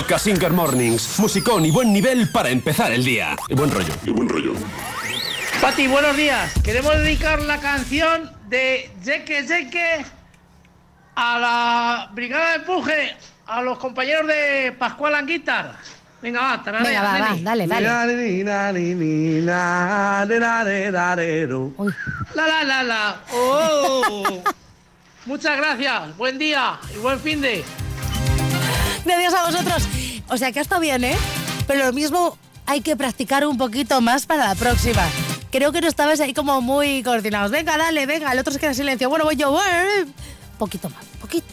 Loca Singer Mornings. Musicón y buen nivel para empezar el día. Y buen rollo. Y buen rollo. Pati, buenos días. Queremos dedicar la canción de Jeque Jeque a la Brigada de Empuje, a los compañeros de Pascual Anguitar. Venga, va, tararea, Venga, va, va, dale, dale. La, la, la, la. Oh. Muchas gracias. Buen día y buen fin de. Gracias a vosotros. O sea que ha estado bien, ¿eh? Pero lo mismo hay que practicar un poquito más para la próxima. Creo que no estabais ahí como muy coordinados. Venga, dale, venga. El otro se queda en silencio. Bueno, voy yo. eh, Poquito más, poquito.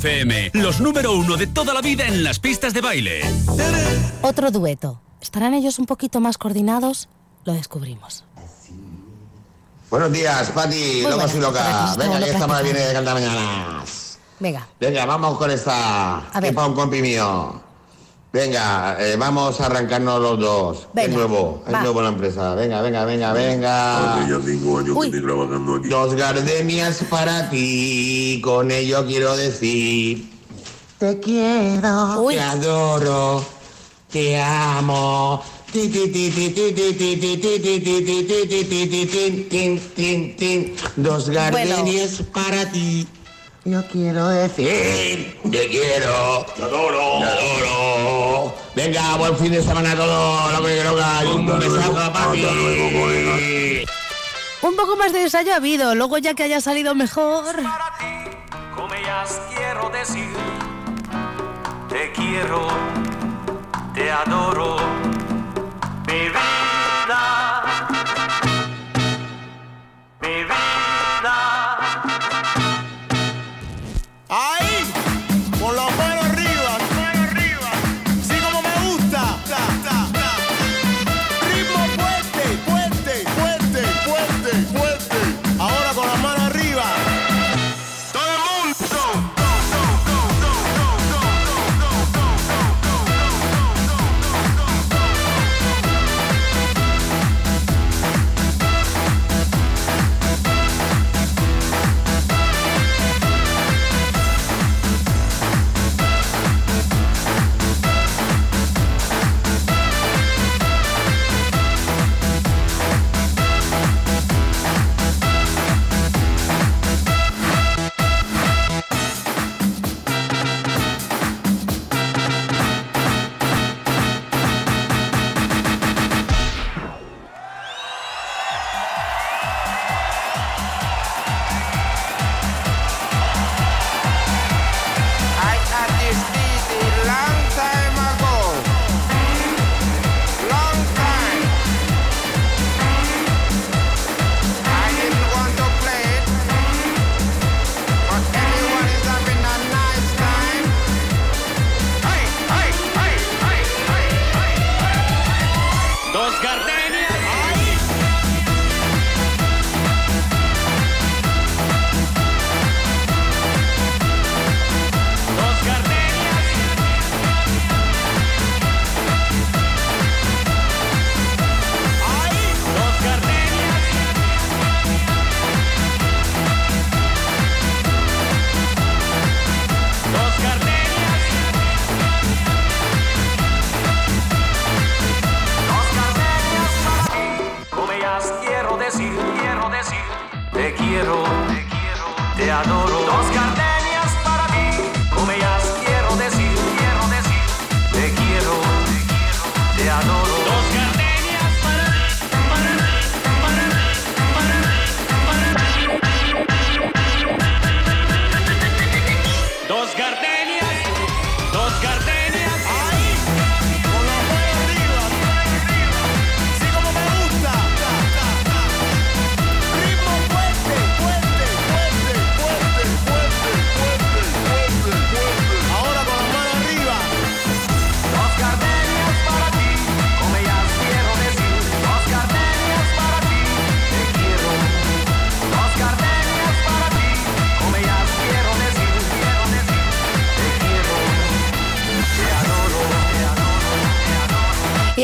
FM, los número uno de toda la vida en las pistas de baile. Otro dueto. ¿Estarán ellos un poquito más coordinados? Lo descubrimos. Buenos días, Pati, Muy locos y locas. Venga, que esta madre practicando. viene de cantar mañanas. Venga. Venga, vamos con esta. A ver. Que pa' un compi mío. Venga, vamos a arrancarnos los dos. Venga, nuevo, es nuevo la empresa. Venga, venga, venga, venga. Hace ya cinco años que estoy trabajando aquí. Dos gardenias para ti, con ello quiero decir. Te quiero, te adoro, te amo. Dos gardenias para ti. Yo quiero decir. Te quiero. Te adoro. Te adoro. Venga, buen fin de semana a todos, lo que y un besazo, papi. Un poco más de ensayo ha habido, luego ya que haya salido mejor. Como ellas quiero decir, te quiero, te adoro, mi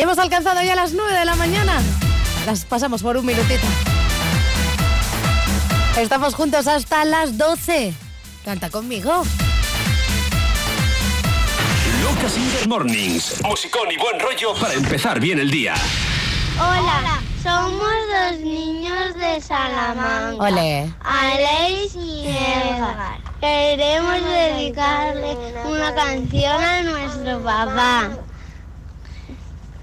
hemos alcanzado ya las 9 de la mañana. Las pasamos por un minutito. Estamos juntos hasta las 12. Canta conmigo. Lucas in the Mornings. Musicón y buen rollo para empezar bien el día. Hola, somos dos niños de Salamanca. Ole. Aleix y Edgar. Queremos dedicarle una canción a nuestro papá.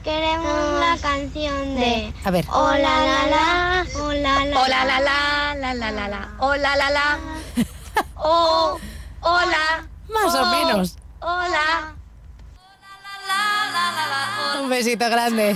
Queremos la canción de A ver. Hola la la, hola la Hola la la, la la la la. Hola la la. Oh, hola. Más o menos. Hola. Un besito grande.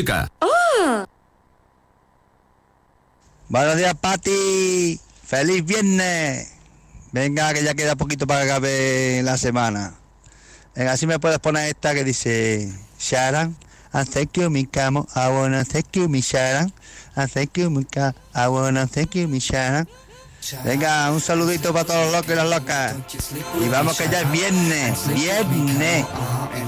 música. Oh. Buenos días, Pati. Feliz viernes. Venga, que ya queda poquito para que acabe la semana. Venga, así me puedes poner esta que dice Sharon. I thank mi camo. I wanna thank you, mi Sharon. Thank mi camo. I wanna thank you, mi Sharon. Venga, un saludito para todos los locos y las locas. Y vamos que ya es viernes, viernes.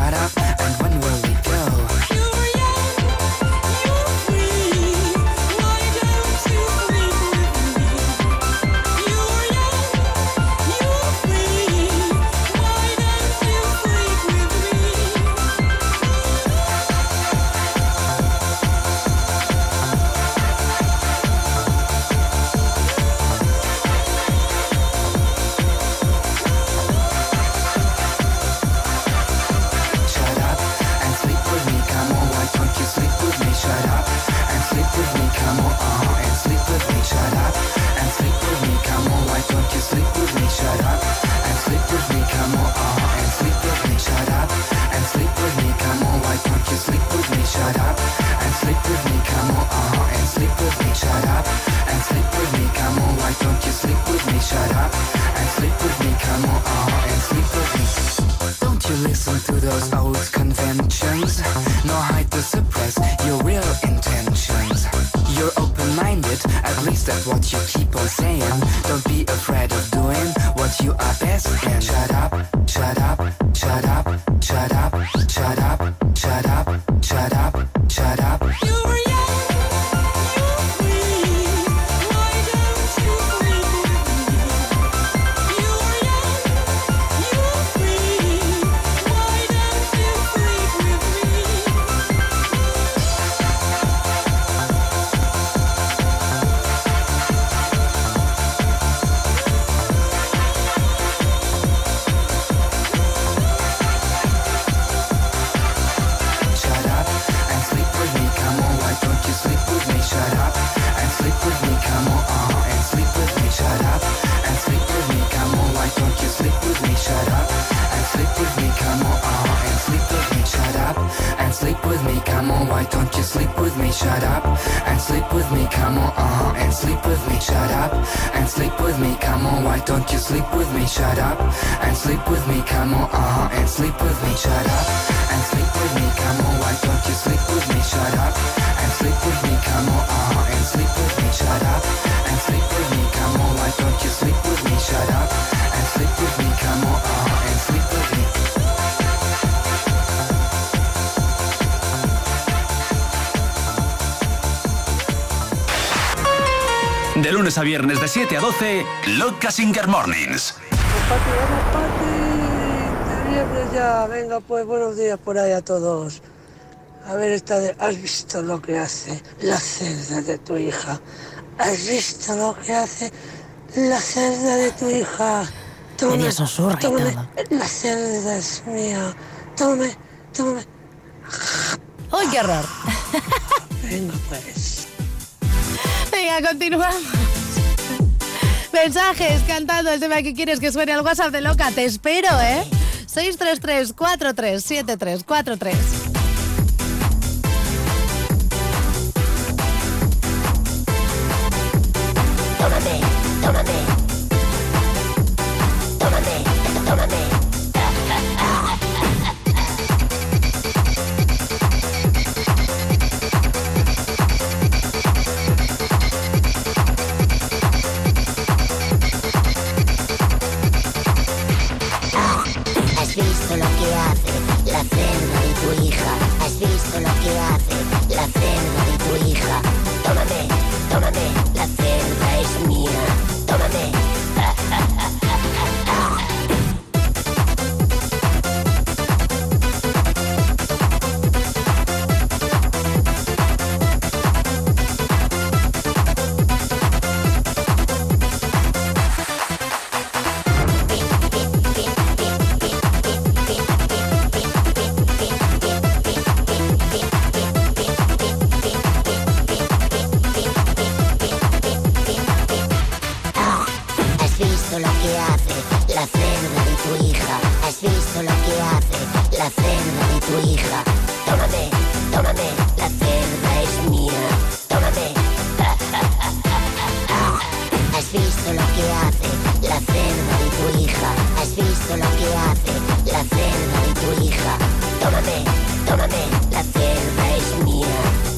got up. a viernes de 7 a 12, Loca Singer Mornings. ya, venga pues, buenos días por ahí a todos. A ver, esta de, ¿has visto lo que hace la cerda de tu hija? ¿Has visto lo que hace la cerda de tu hija? Tome, tome, la cerda es mía. Tome, tome. ¡Ay, qué horror! Venga, pues. Venga, continuamos. Mensajes cantando el tema que quieres que suene al WhatsApp de Loca. Te espero, ¿eh? 633 437343 ¿Has visto lo que hace la cerda de tu hija? Tómame, tómame, la cerda es mía.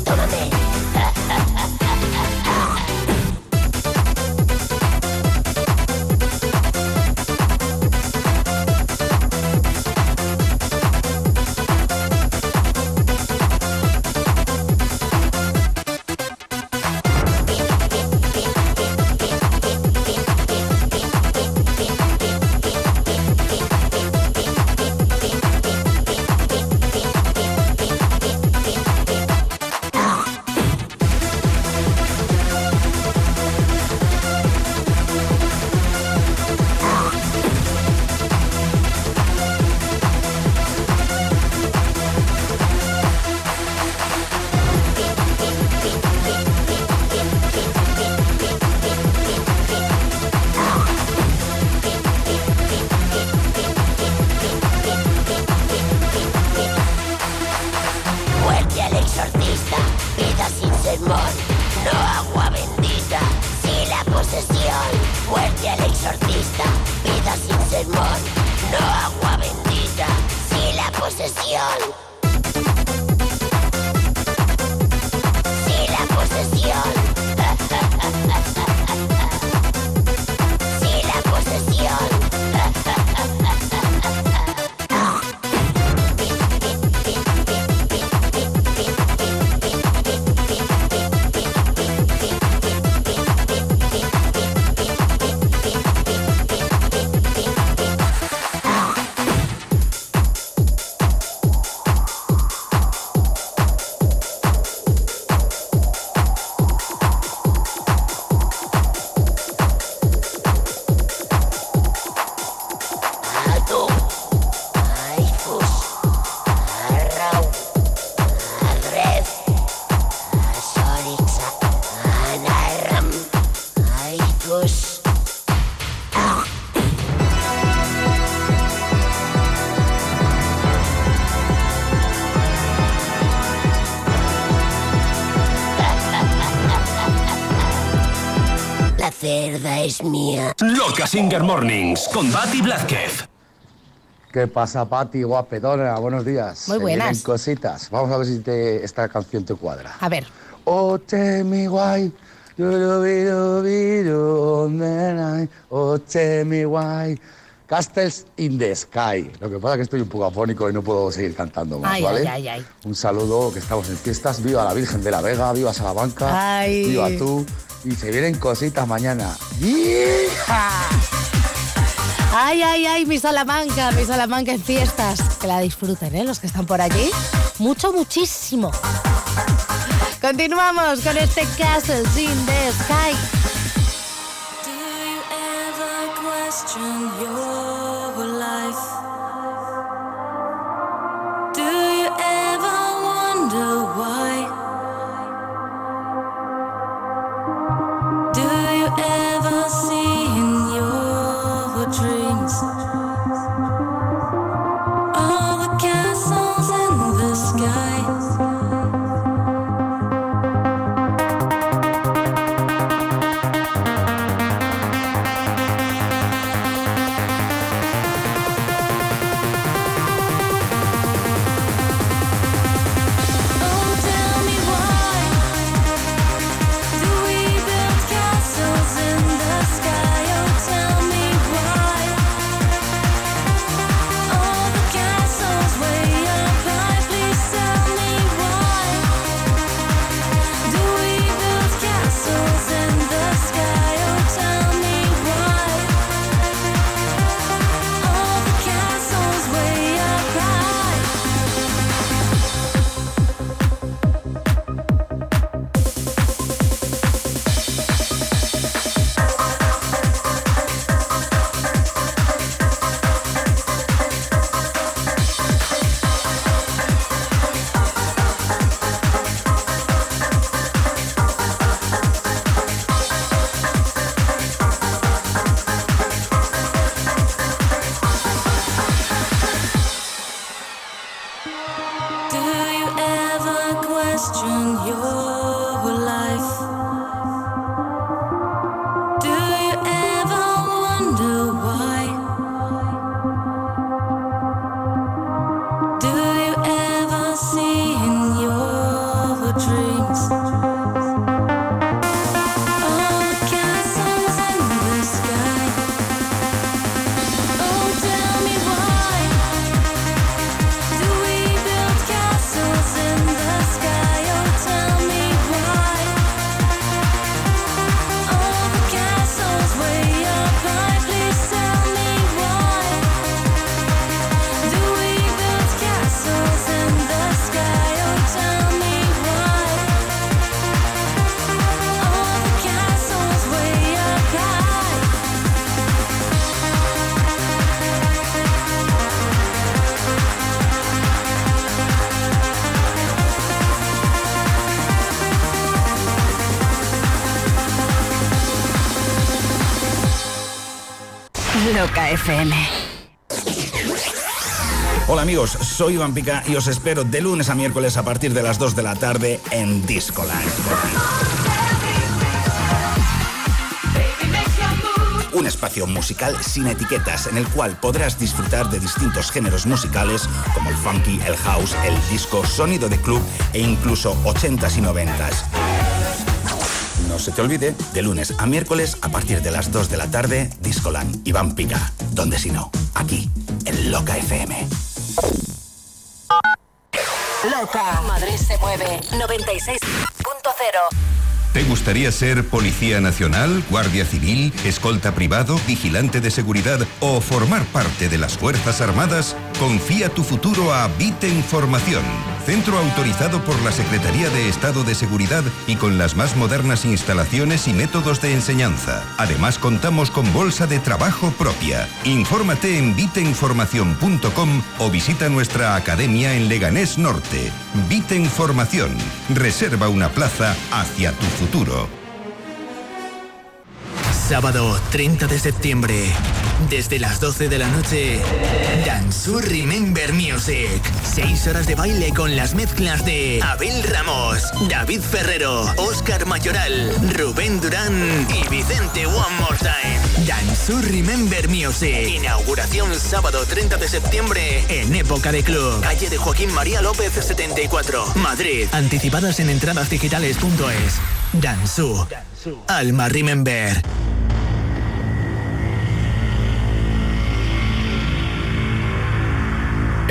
Tómame. Es mía. Loca Singer Mornings con Bati Blázquez. ¿Qué pasa, Pati, guapetona? Buenos días. Muy buenas. cositas. Vamos a ver si te- esta canción te cuadra. A ver. Oche mi guay, oche mi guay. Castles in the Sky. Lo que pasa es que estoy un poco afónico y no puedo seguir cantando más, Ay, ¿vale? ay, ay, ay. Un saludo, que estamos en fiestas. Viva la Virgen de la Vega, viva Salamanca, Ay. viva tú. Y se vienen cositas mañana. ¡Hija! Ay, ay, ay, mi Salamanca, mi Salamanca en fiestas. Que la disfruten, ¿eh? Los que están por allí. Mucho, muchísimo. Continuamos con este Castles in the Sky. ever question your Hola amigos, soy Iván Pica y os espero de lunes a miércoles a partir de las 2 de la tarde en Discoland. Un espacio musical sin etiquetas en el cual podrás disfrutar de distintos géneros musicales como el funky, el house, el disco, sonido de club e incluso 80s y 90s. No se te olvide, de lunes a miércoles a partir de las 2 de la tarde, Discoland, Iván Pica. Donde si no, aquí, en Loca FM. Loca. Madrid se mueve. 96.0. ¿Te gustaría ser policía nacional, guardia civil, escolta privado, vigilante de seguridad o formar parte de las Fuerzas Armadas? Confía tu futuro a Viten Formación, centro autorizado por la Secretaría de Estado de Seguridad y con las más modernas instalaciones y métodos de enseñanza. Además contamos con bolsa de trabajo propia. Infórmate en vitenformación.com o visita nuestra academia en Leganés Norte. Viten Formación. Reserva una plaza hacia tu futuro. Sábado 30 de septiembre, desde las 12 de la noche, Danzu Remember Music. Seis horas de baile con las mezclas de Abel Ramos, David Ferrero, Oscar Mayoral, Rubén Durán y Vicente One More Time. Danzu Remember Music. Inauguración sábado 30 de septiembre en Época de Club. Calle de Joaquín María López 74, Madrid. Anticipadas en entradasdigitales.es. Danzu. Alma Remember.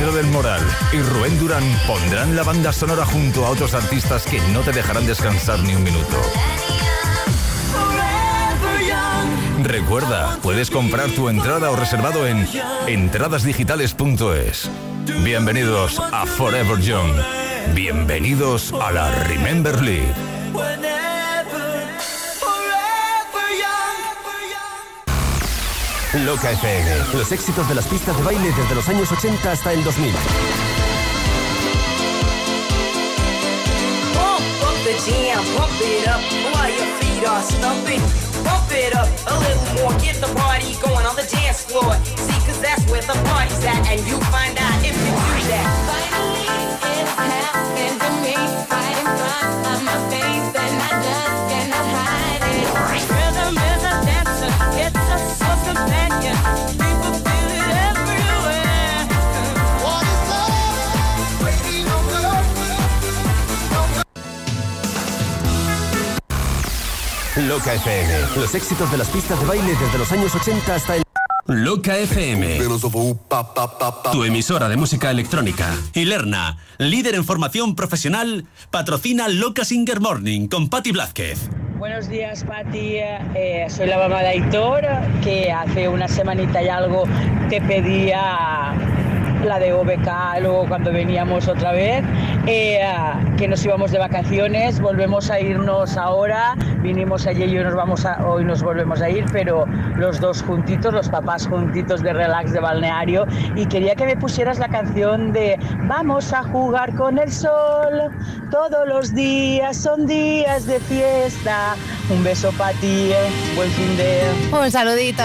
Del Moral y Rubén Durán pondrán la banda sonora junto a otros artistas que no te dejarán descansar ni un minuto. Recuerda, puedes comprar tu entrada o reservado en entradasdigitales.es. Bienvenidos a Forever Young. Bienvenidos a la Remember League. Loca FM. Los éxitos de las pistas de baile desde los años 80 hasta el 2000. Pump up the jam, pump it up while your feet are stumping. Pump it up a little more, get the party going on the dance floor. See, cause that's where the party's at, and you find out if you do that. Finally, it's happened to me, right in front of my face, Loca FM. Los éxitos de las pistas de baile desde los años 80 hasta el... Loca FM. Tu emisora de música electrónica. Y Lerna, líder en formación profesional, patrocina Loca Singer Morning con Patti Blázquez. Buenos días, Pati. Eh, soy la mamá de Aitor, que hace una semanita y algo te pedía la de OBK, luego cuando veníamos otra vez, eh, que nos íbamos de vacaciones, volvemos a irnos ahora, vinimos ayer y hoy nos, vamos hoy nos volvemos a ir, pero los dos juntitos, los papás juntitos de relax de balneario, y quería que me pusieras la canción de Vamos a jugar con el sol, todos los días son días de fiesta. Un beso para ti, eh, buen fin de... Un saludito.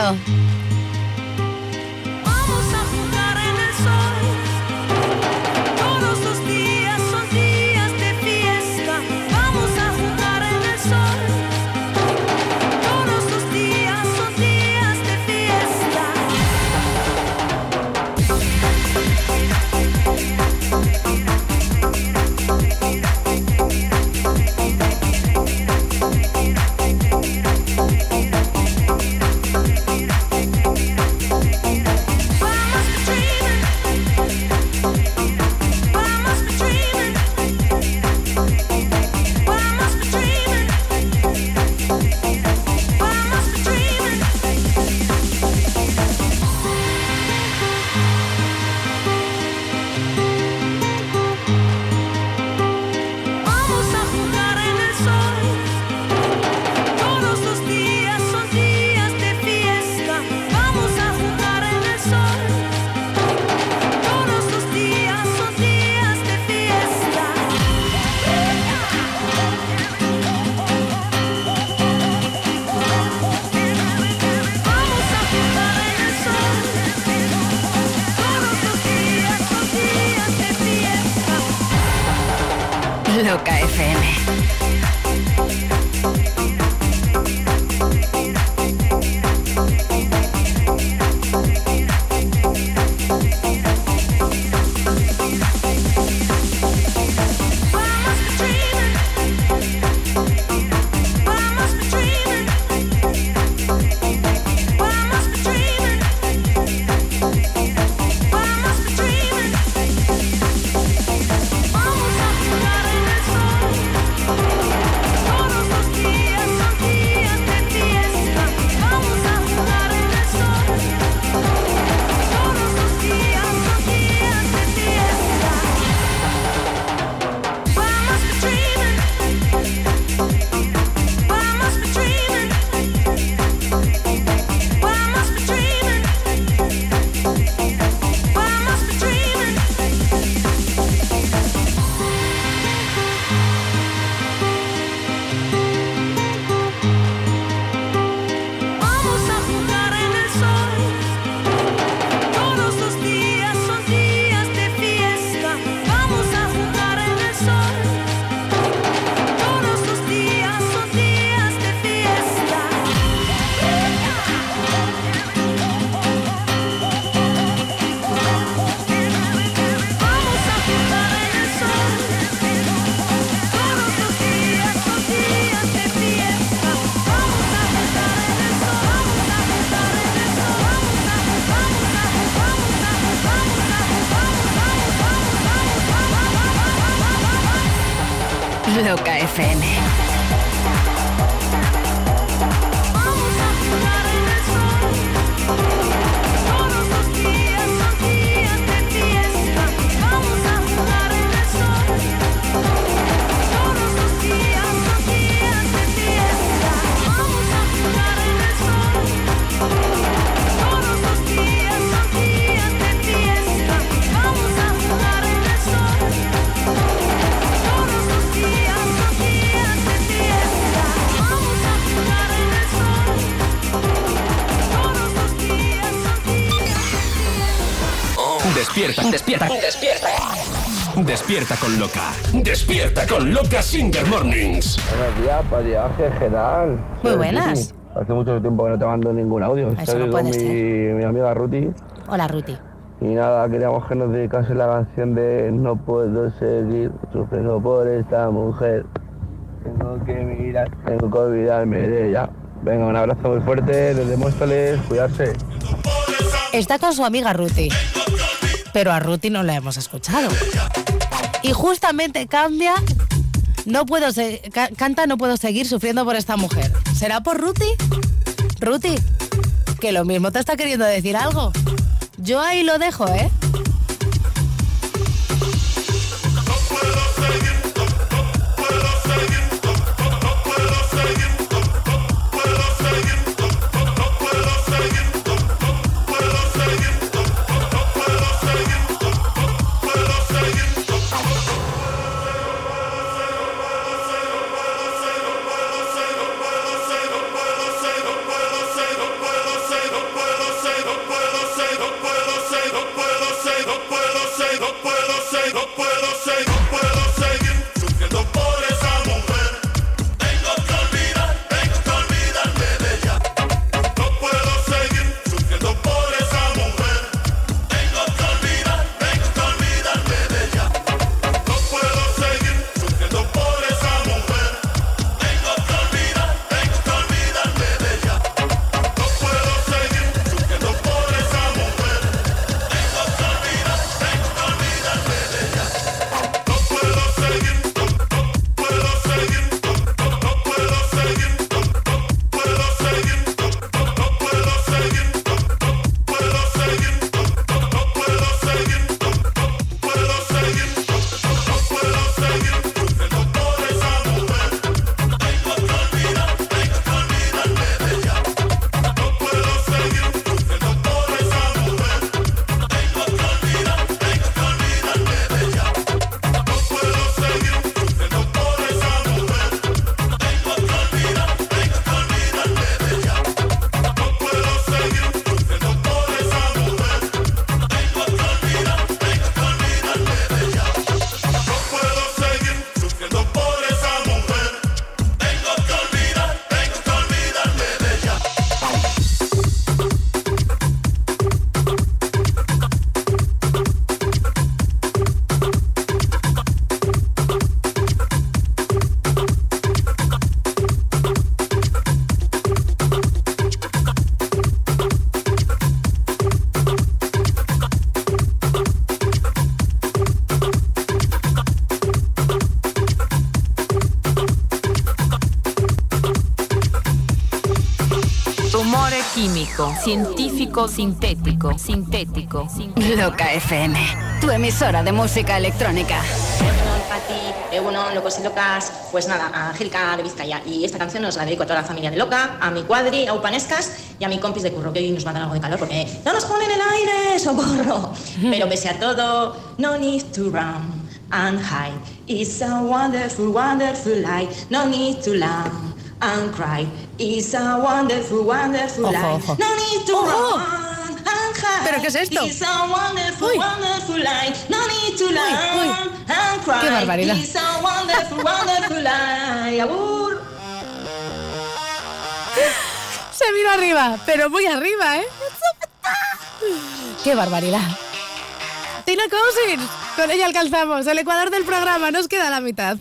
Despierta, despierta, con Loca. Despierta con Loca Singer Mornings. Buenos días, para viaje general. Muy buenas. Hace mucho tiempo que no te mando ningún audio. Eso Estoy no con puede mi, mi amiga Ruti. Hola, Ruti. Y nada, queríamos que nos dedicase la canción de No puedo seguir sufriendo por esta mujer. Tengo que mirar, tengo que olvidarme de ella. Venga, un abrazo muy fuerte, les demuéstrales cuidarse. Está con su amiga Ruti. Pero a Ruti no la hemos escuchado. Y justamente cambia. No puedo canta No puedo seguir sufriendo por esta mujer. ¿Será por Ruti? Ruti, que lo mismo te está queriendo decir algo. Yo ahí lo dejo, ¿eh? Científico, sintético, sintético. Loca FM, tu emisora de música electrónica. Pati, bueno, locos y locas, pues nada, a Angélica de Vizcaya. Y esta canción nos la dedico a toda la familia de Loca, a mi cuadri, a Upanescas y a mi compis de curro, que hoy nos dar algo de calor porque no nos ponen el aire, socorro. Pero pese a todo, no need to run and hide. It's a wonderful, wonderful life. No need to laugh and cry. It's a wonderful, wonderful Ojo, life. ojo. No need to Ojo. run and hide. ¿Pero qué es esto? It's a wonderful, Uy. wonderful life. No need to uy. laugh and cry. Qué barbaridad. It's a wonderful, wonderful life. Abur. Se vino arriba, pero muy arriba, ¿eh? ¡Qué barbaridad! Tina Cousins, con ella alcanzamos el ecuador del programa, nos queda la mitad.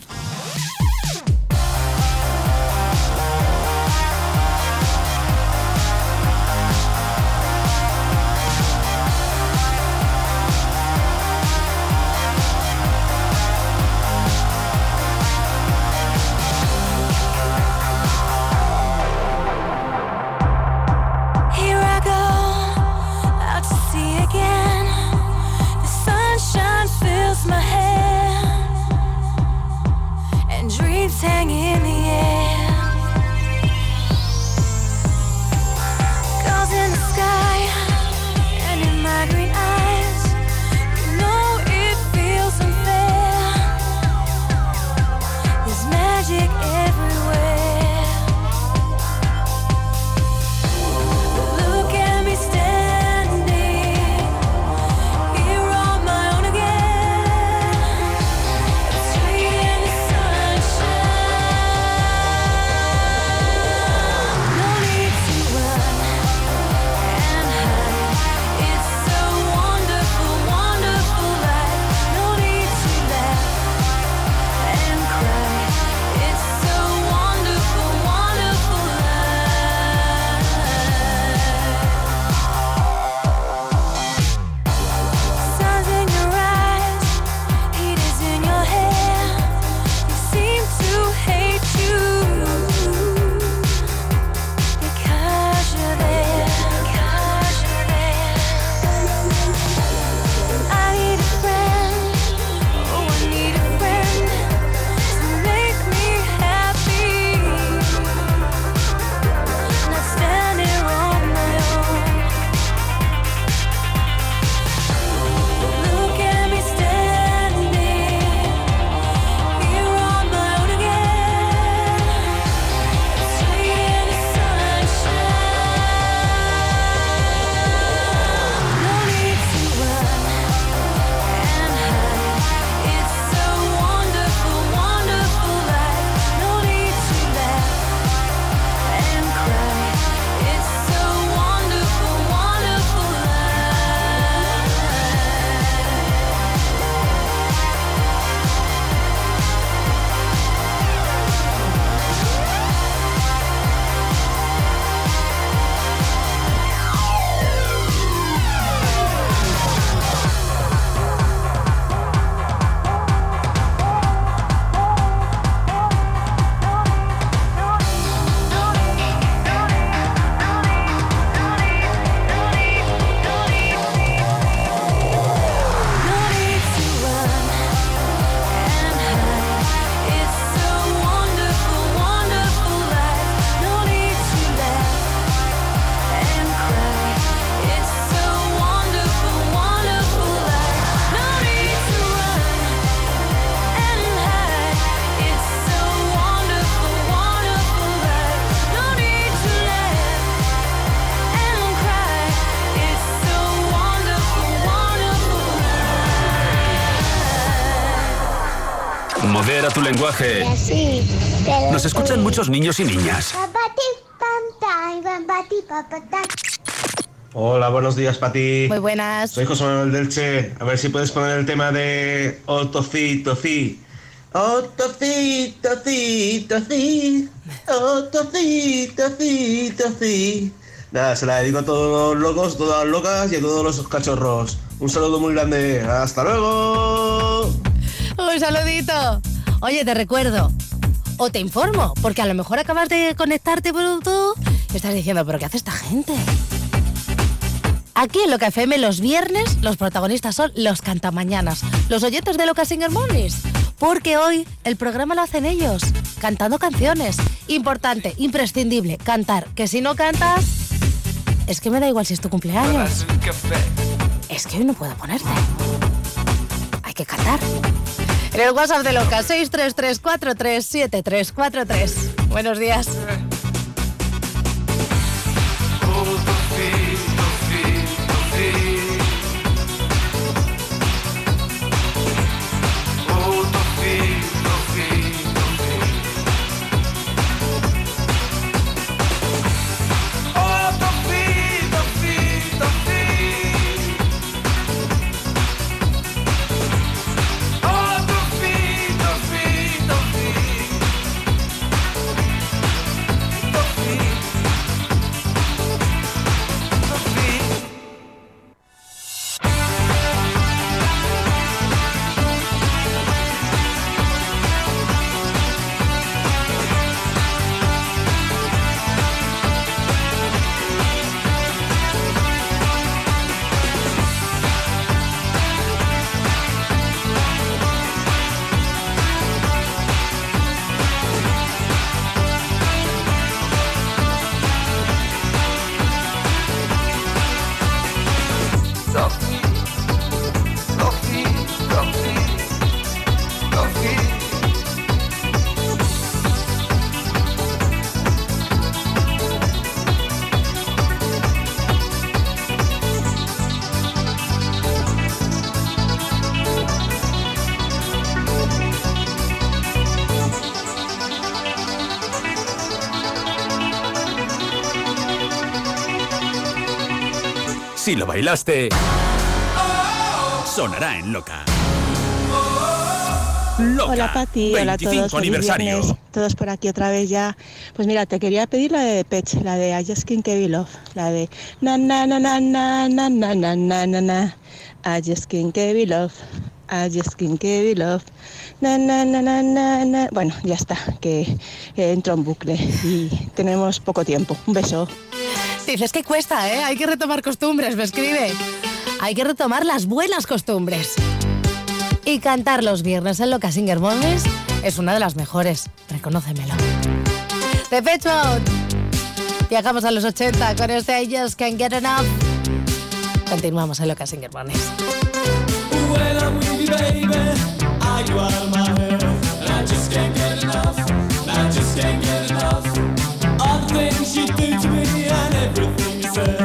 Nos escuchan muchos niños y niñas. Hola, buenos días, Pati. Muy buenas. Soy José Manuel Delche. A ver si puedes poner el tema de Otofi, Tofi. Otofi, Tofi, Tofi. Otofi, Tofi, Tofi. Nada, se la dedico a todos los locos, todas las locas y a todos los cachorros. Un saludo muy grande. ¡Hasta luego! Un saludito. Oye, te recuerdo. O te informo, porque a lo mejor acabas de conectarte por YouTube y estás diciendo, ¿pero qué hace esta gente? Aquí en Loca FM los viernes los protagonistas son los cantamañanas, los oyentes de Loca Singer Mornings, porque hoy el programa lo hacen ellos, cantando canciones. Importante, imprescindible, cantar, que si no cantas, es que me da igual si es tu cumpleaños. Es que hoy no puedo ponerte. Hay que cantar. En el WhatsApp de Loca, 633437343. Buenos días. Bailaste, sonará en Loca. Loca. Hola Pati, hola a 25 todos. feliz viernes. Todos por aquí otra vez ya. Pues mira, te quería pedir la de Pech, la de I Just Can't You Love, la de na na na na na na na na na na na. I just can't you love. I just can't you love. Na na na na na na. Bueno, ya está, que eh, entro en bucle y tenemos poco tiempo. Un beso. Dices que cuesta, ¿eh? Hay que retomar costumbres, me escribe. Hay que retomar las buenas costumbres. Y cantar los viernes en Loca Singer Mornings es una de las mejores, reconócemelo. De pecho. Viajamos a los 80 con este I Just Can't Get Enough. Continuamos en Loca Singer Mornings. master.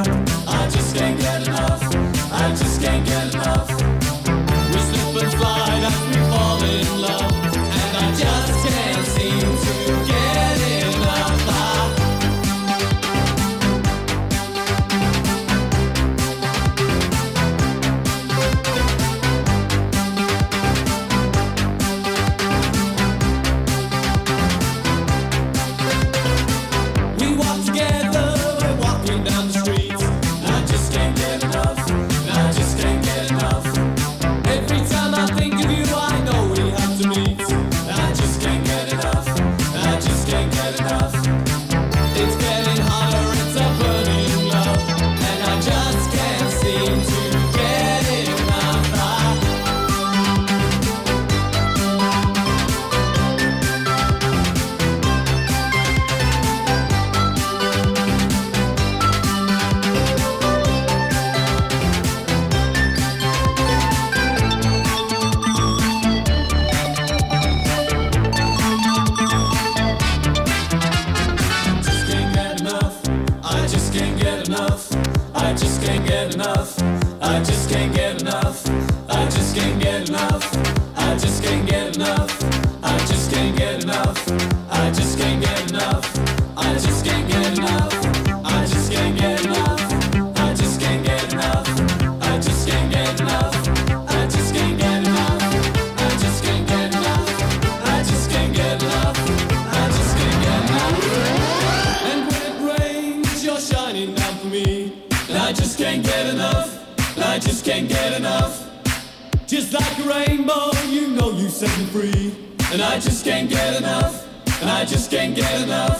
Rainbow, you know you set me free. And I just can't get enough. And I just can't get enough.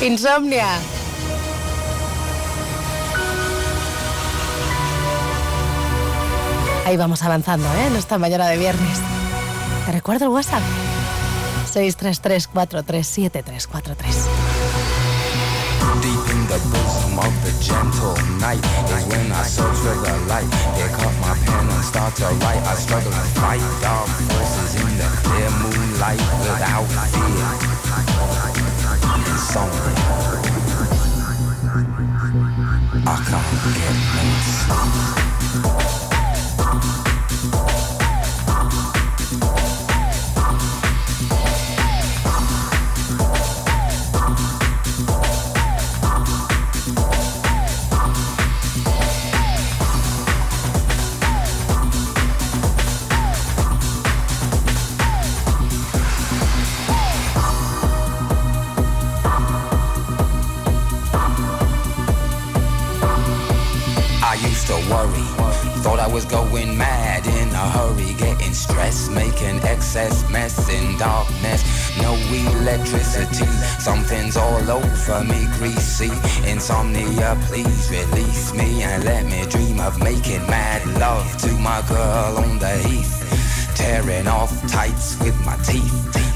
Insomnia. Ahí vamos avanzando, ¿eh? En esta mañana de viernes. Te recuerdo el WhatsApp. 633-437-343. Deep in the bosom of the gentle night is when I search for the light. Pick up my pen and start to write. I struggle to fight dark forces in the clear moonlight without fear. Insomnia. I can't get no sleep. Stressed, making excess mess in darkness. No electricity, something's all over me, greasy. Insomnia, please release me and let me dream of making mad love to my girl on the heath. Tearing off tights with my teeth.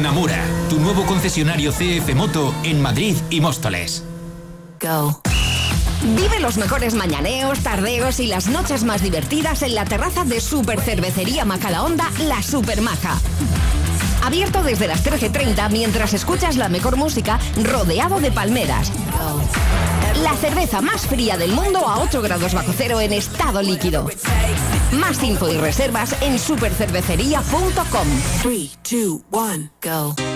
Namura, tu nuevo concesionario CF Moto en Madrid y Móstoles. Go. Vive los mejores mañaneos, tardeos y las noches más divertidas en la terraza de Super Cervecería Macalaonda, La Supermaja. Abierto desde las 13.30 mientras escuchas la mejor música rodeado de palmeras. La cerveza más fría del mundo a 8 grados bajo cero en estado líquido. Más info y reservas en supercervecería.com. 3, 2, 1, go.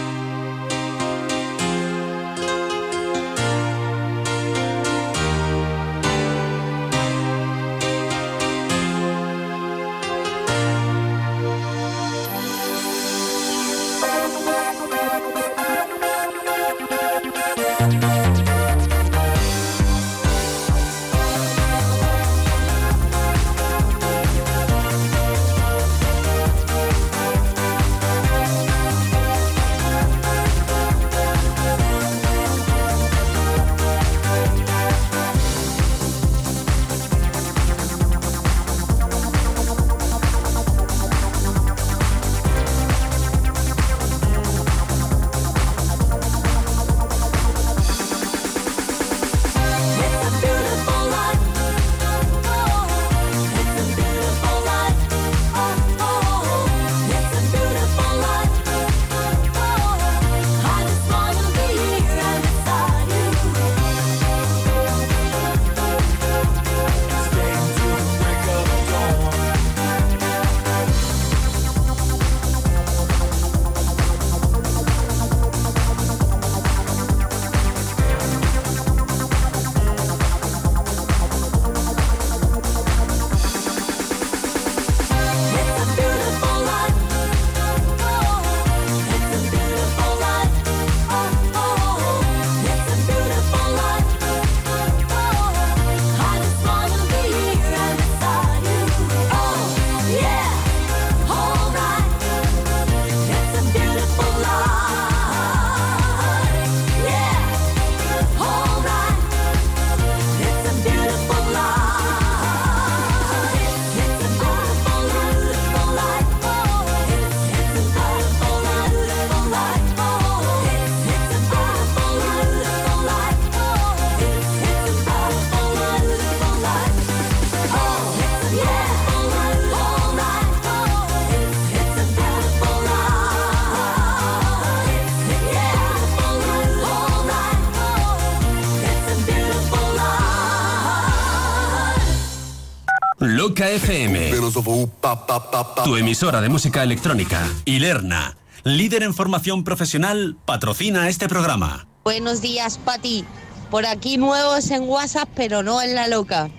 Tu emisora de música electrónica. Y Lerna, líder en formación profesional, patrocina este programa. Buenos días, Pati. Por aquí nuevos en WhatsApp, pero no en la loca.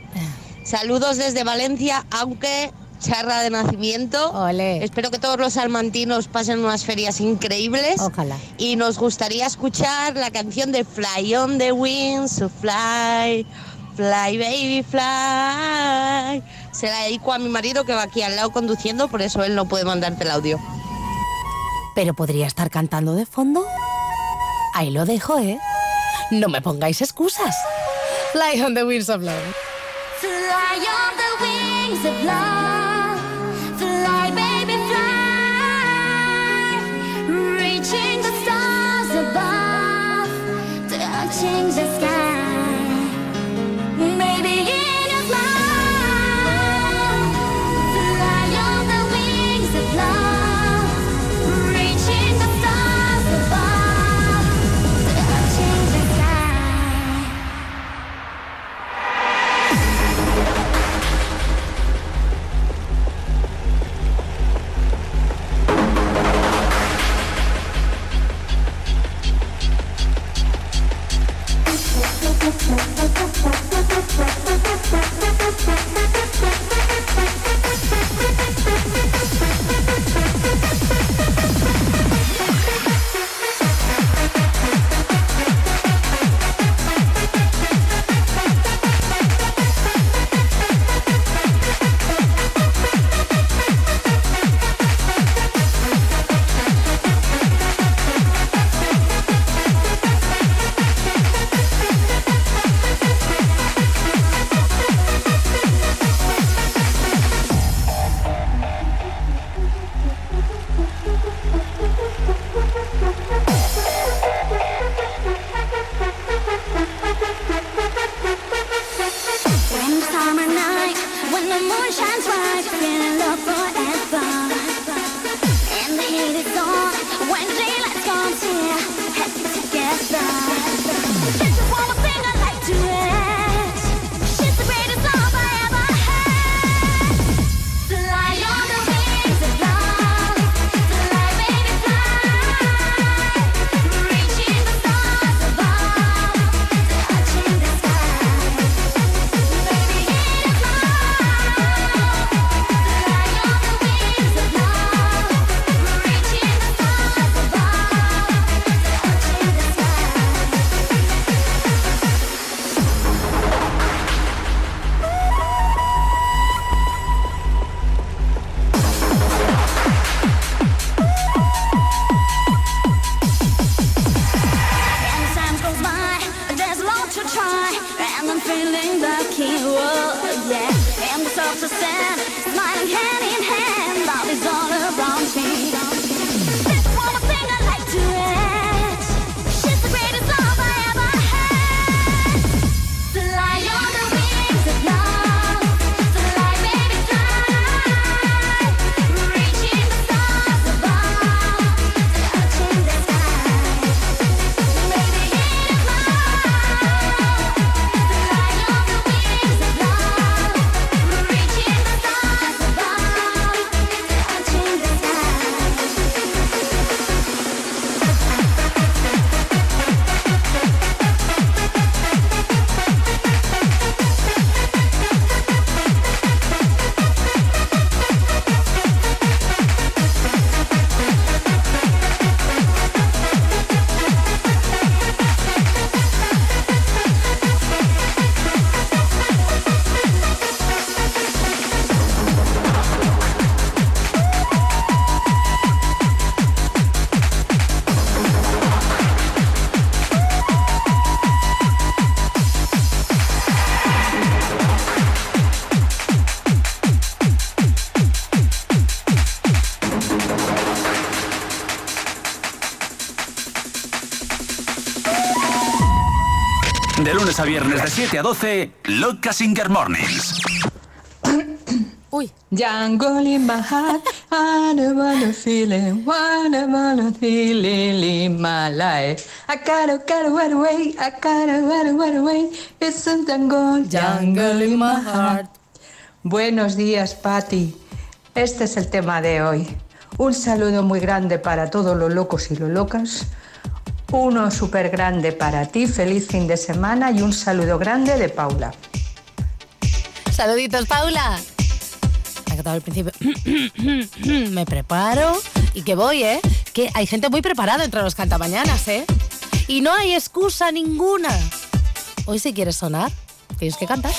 Saludos desde Valencia, aunque charra de nacimiento. Espero que todos los salmantinos pasen unas ferias increíbles. Ojalá. Y nos gustaría escuchar la canción de Fly on the Wings to Fly. Fly, baby, fly. Se la dedico a mi marido que va aquí al lado conduciendo, por eso él no puede mandarte el audio. Pero podría estar cantando de fondo. Ahí lo dejo, ¿eh? No me pongáis excusas. Fly on the wings of love. Fly on the wings of love. Fly, baby, fly. Reaching the stars above. Touching the sky. Thank you. A viernes de 7 a 12, Loca Singer Mornings. Uy. Jungle in my heart, I don't wanna feel it, wanna wanna feel it in my life. I gotta gotta run away, I gotta gotta run away. It's a jungle, jungle in my heart. Buenos días, Patti. Este es el tema de hoy. Un saludo muy grande para todos los locos y los locas. Uno súper grande para ti, feliz fin de semana y un saludo grande de Paula. Saluditos, Paula. Me ha cantado al principio. Me preparo y que voy, ¿eh? Que hay gente muy preparada entre los cantamañanas, ¿eh? Y no hay excusa ninguna. Hoy si quieres sonar, tienes que cantar.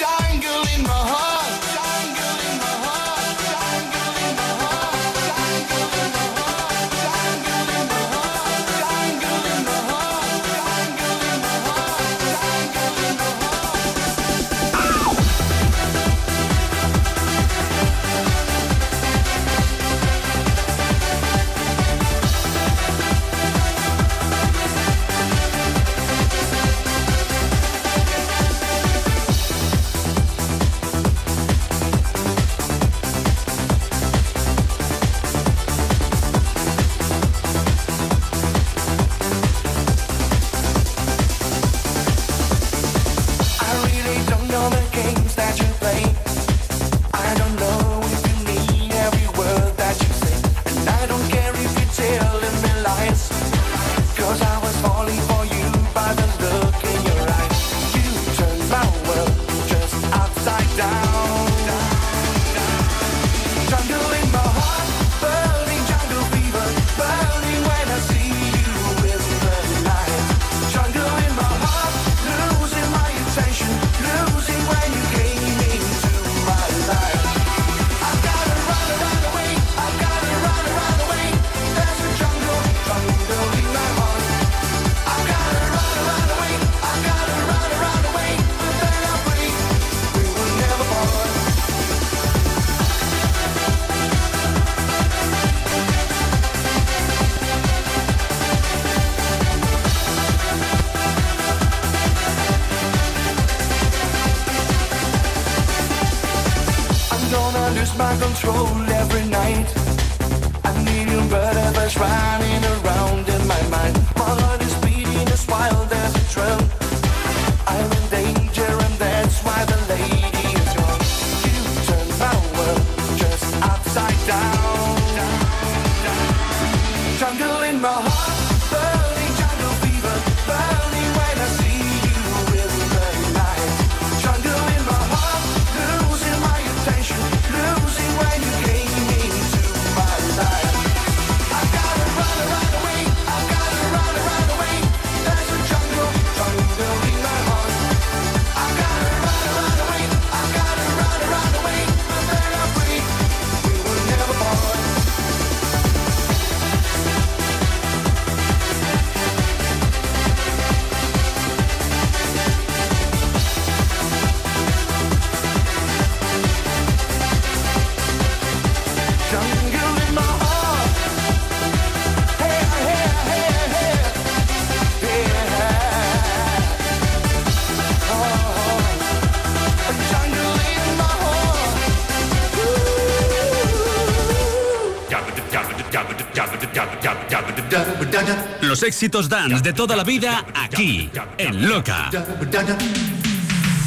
Éxitos dance de toda la vida aquí, en Loca.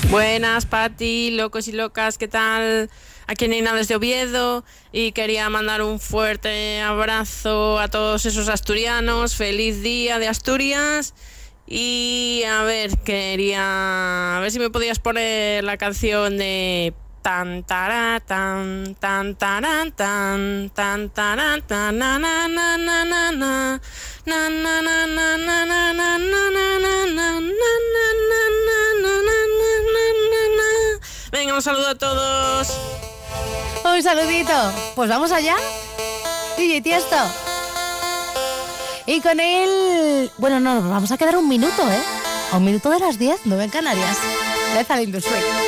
Buenas, Pati, locos y locas, ¿qué tal? Aquí en Inales de Oviedo y quería mandar un fuerte abrazo a todos esos asturianos. Feliz día de Asturias. Y a ver, quería. A ver si me podías poner la canción de. Tan tará, tan tan tan tan tan na na na na Venga, un saludo a todos. Un saludito. Pues vamos allá. DJ Tiesto. Y con él. Bueno, no, nos vamos a quedar un minuto, ¿eh? Un minuto de las 10, 9 en Canarias. Let's al Industry.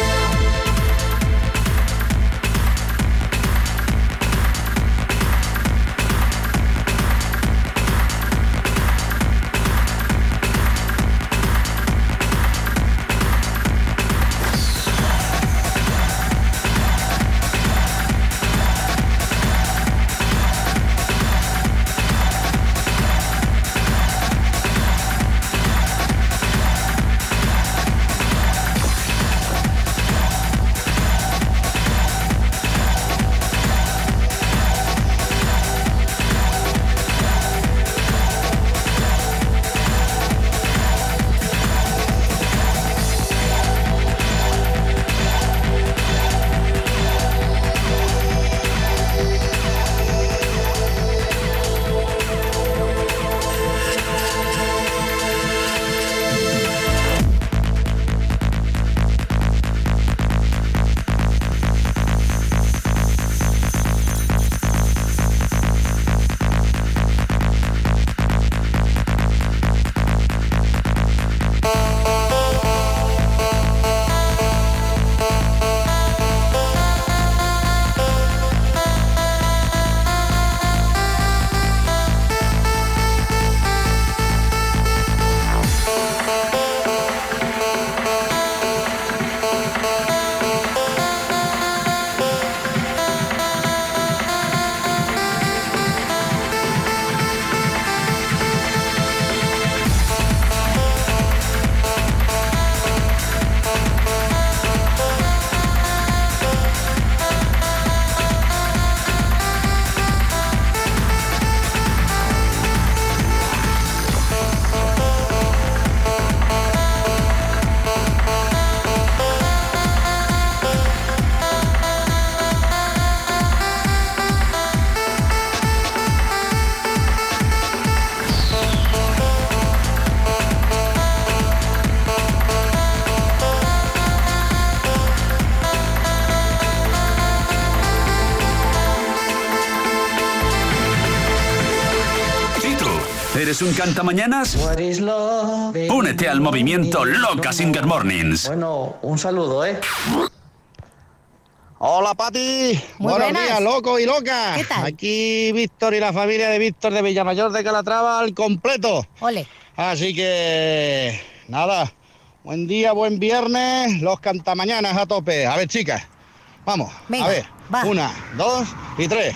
¿Eres un cantamañanas? Únete al movimiento Loca Singer Mornings. Bueno, un saludo, ¿eh? Hola Pati, Muy buenos buenas. días, loco y loca. ¿Qué tal? Aquí Víctor y la familia de Víctor de Villamayor de Calatrava al completo. Ole. Así que nada, buen día, buen viernes, los cantamañanas a tope. A ver chicas, Vamos, Venga, a ver. va. Una, dos y tres.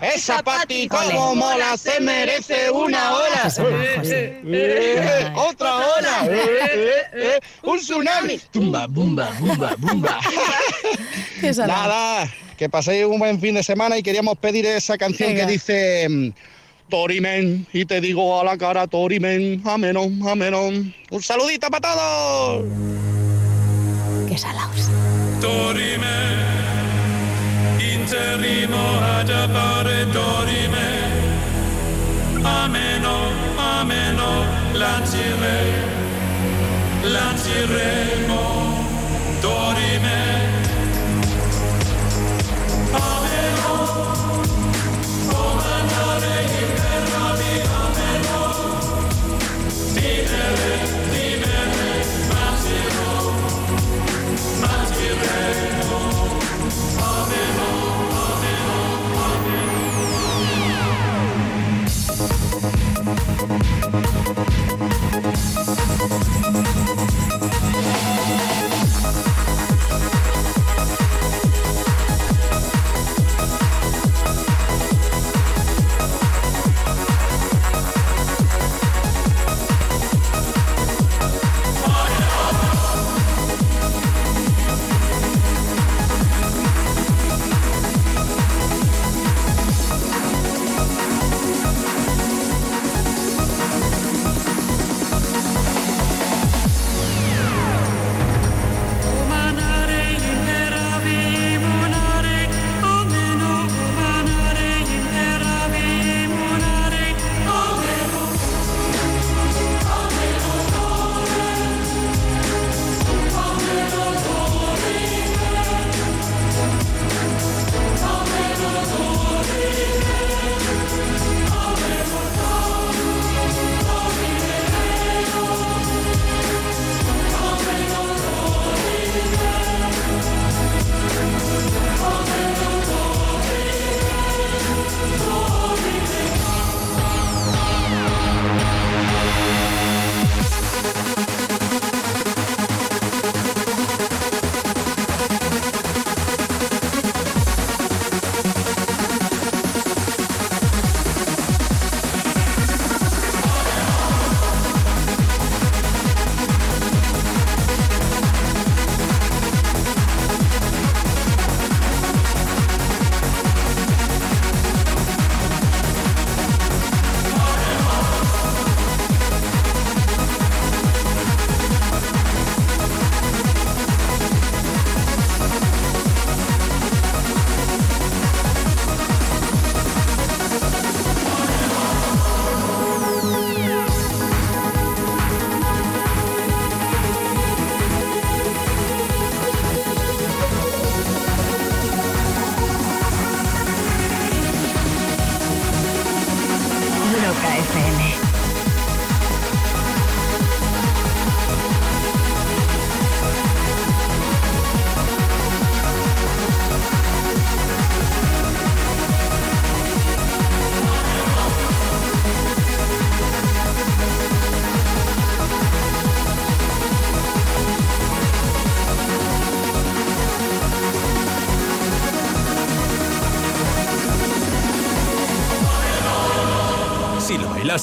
Esa pati como mola se merece una ola. Eso, José. Eh, otra ola. Eh, eh, eh, un tsunami. Tumba, bumba, bumba, bumba. Nada, que paséis un buen fin de semana y queríamos pedir esa canción Venga. que dice mm, Torimen y te digo a la cara Torimen, amenón, amenón. Un saludito para todos. Qué salaos. Dorime, interrimo ad appare dorime. Ameno, ameno, lancire, lanciremo, dorime. Ameno, comandare in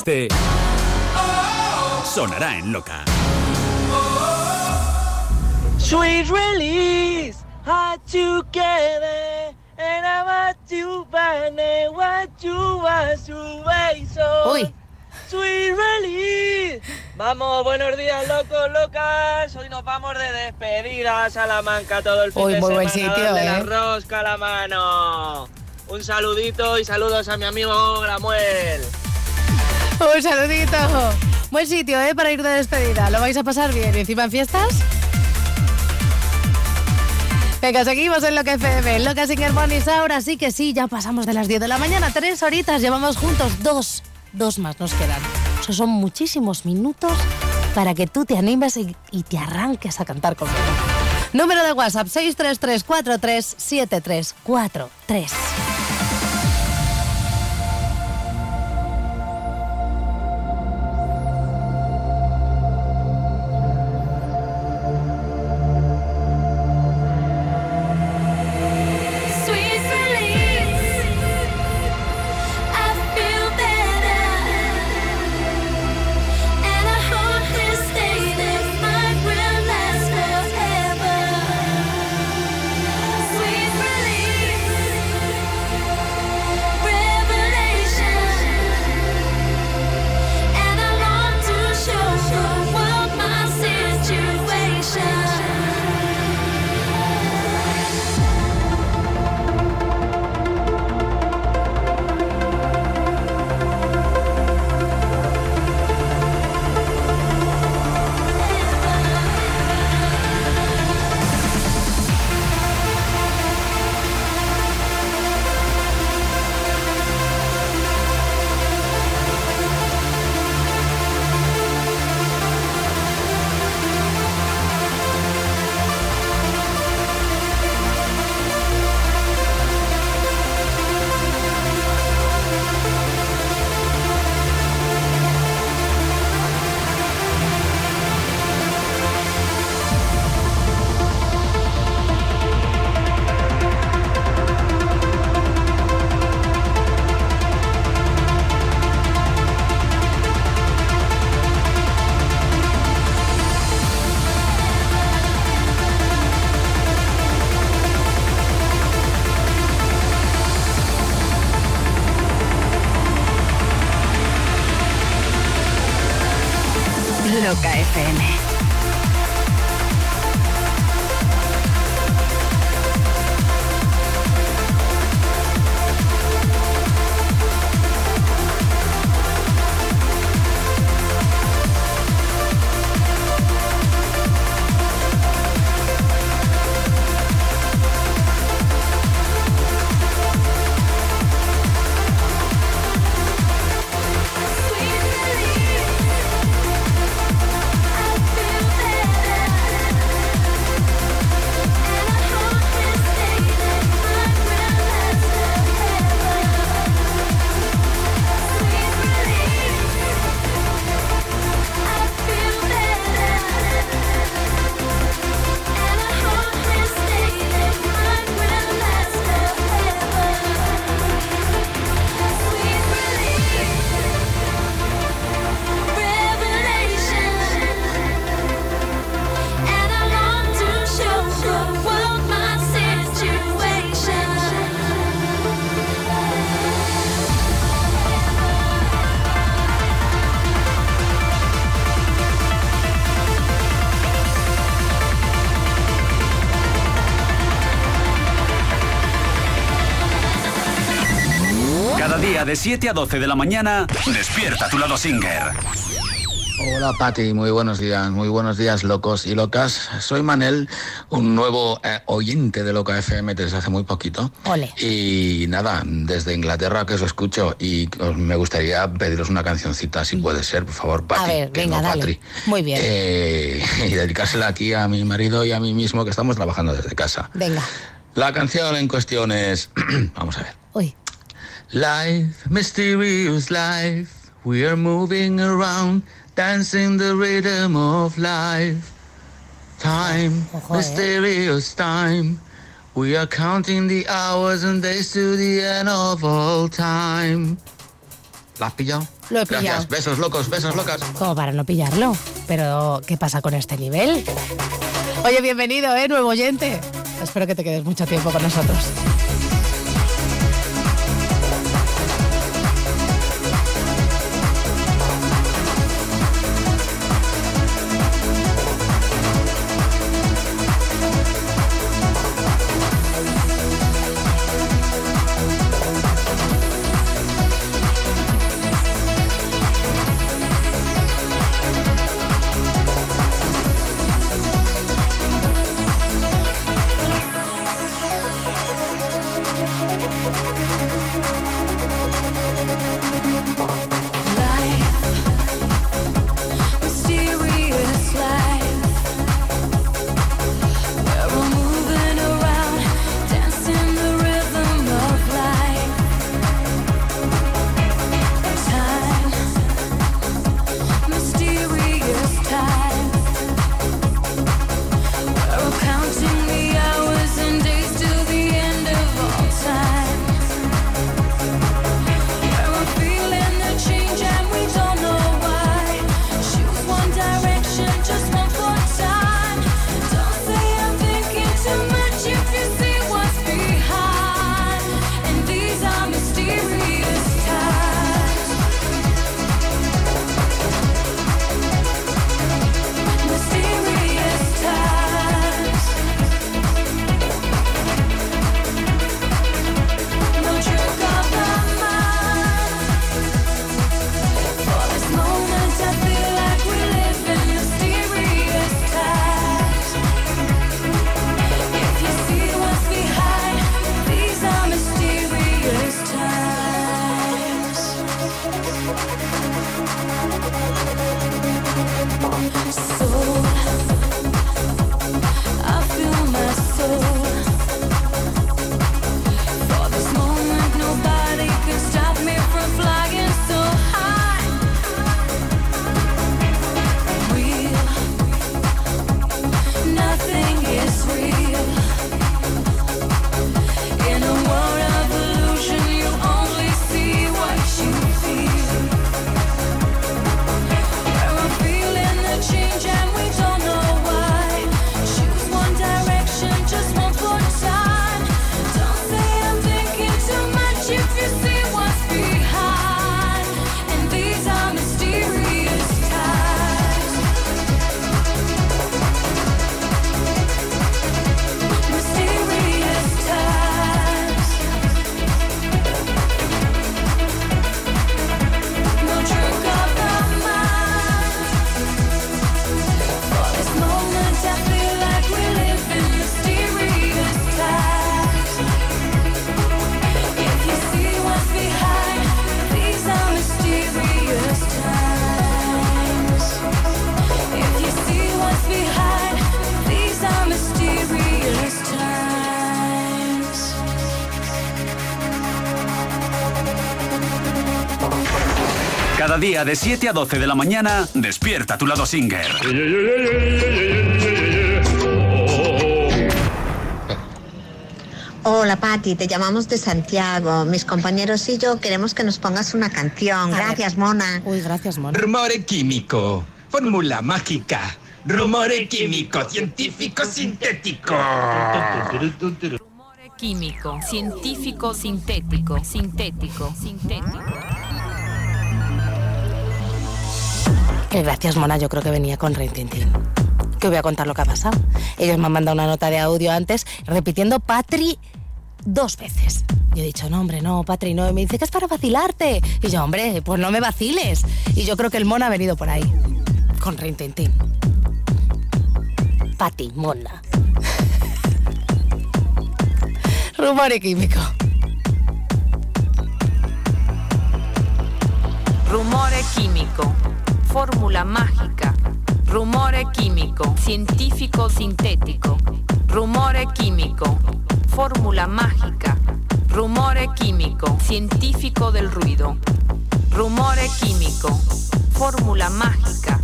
Bailaste, sonará en loca. Sweet release, hot together, and I want to find it, what you want to wait so. Uy. Sweet release. Vamos, buenos días, locos, locas. Hoy nos vamos de despedida a Salamanca todo el fin Uy, de muy buen semana. sitio, de la ¿eh? rosca a la mano. Un saludito y saludos a mi amigo Gramuel. Un saludito. Buen sitio, ¿eh? Para ir de despedida. ¿Lo vais a pasar bien? ¿Y encima en fiestas? Venga, seguimos en lo que FM, en lo que Singer Bonis. Ahora sí que sí, ya pasamos de las 10 de la mañana. Tres horitas, llevamos juntos dos. Dos más nos quedan. Eso son muchísimos minutos para que tú te animes y, y te arranques a cantar conmigo. Número de WhatsApp 633437343. Día de 7 a 12 de la mañana, despierta tu lado Singer. Hola Pati, muy buenos días, muy buenos días locos y locas. Soy Manel, un nuevo eh, oyente de Loca FM desde hace muy poquito. Ole. Y nada, desde Inglaterra que os escucho y os- me gustaría pediros una cancioncita, si puede ser, por favor, Pati. A ver, que venga, no, dale. Patri. Muy bien. Eh, y dedicársela aquí a mi marido y a mí mismo que estamos trabajando desde casa. Venga. La canción en cuestión es, vamos a ver. Uy. Life, mysterious life, we are moving around, dancing the rhythm of life. Time, Ojo, eh. mysterious time, we are counting the hours and days to the end of all time. ¿La has pillado? Lo he Gracias, pillado. besos locos, besos locas. Como para no pillarlo. Pero, ¿qué pasa con este nivel? Oye, bienvenido, ¿eh? Nuevo oyente. Espero que te quedes mucho tiempo con nosotros. Día de 7 a 12 de la mañana, despierta tu lado singer. Hola Patti, te llamamos de Santiago. Mis compañeros y yo queremos que nos pongas una canción. Gracias, Mona. Uy, gracias, Mona. Rumore químico, fórmula mágica. Rumore químico, científico sintético. Químico, científico, sintético, sintético, sintético. Que gracias, Mona, yo creo que venía con Rintintín. Que voy a contar lo que ha pasado. Ellos me han mandado una nota de audio antes repitiendo Patri dos veces. Yo he dicho, no, hombre, no, Patri, no. Y me dice que es para vacilarte. Y yo, hombre, pues no me vaciles. Y yo creo que el Mona ha venido por ahí. Con Rintintín. Pati, Mona. Rumore químico. Rumore químico, fórmula mágica. Rumore químico, científico sintético. Rumore químico, fórmula mágica. Rumore químico, científico del ruido. Rumore químico, fórmula mágica.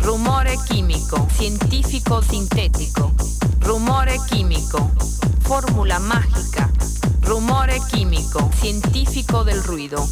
Rumore químico, científico sintético. Rumore químico, fórmula mágica. Rumore químico, científico del ruido.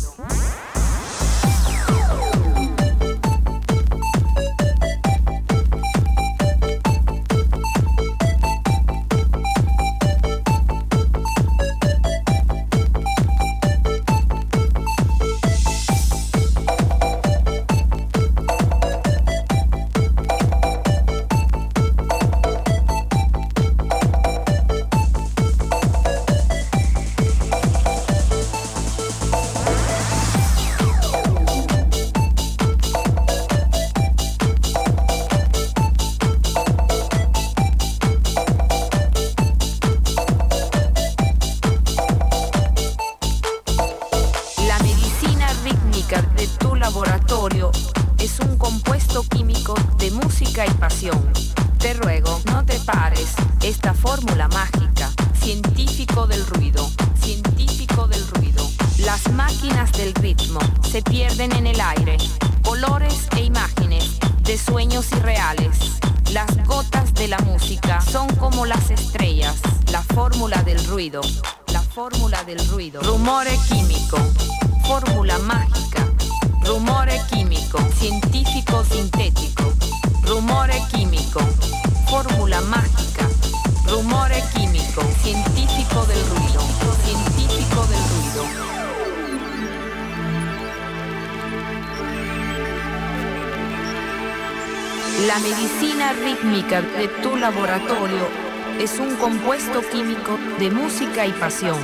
Y pasión.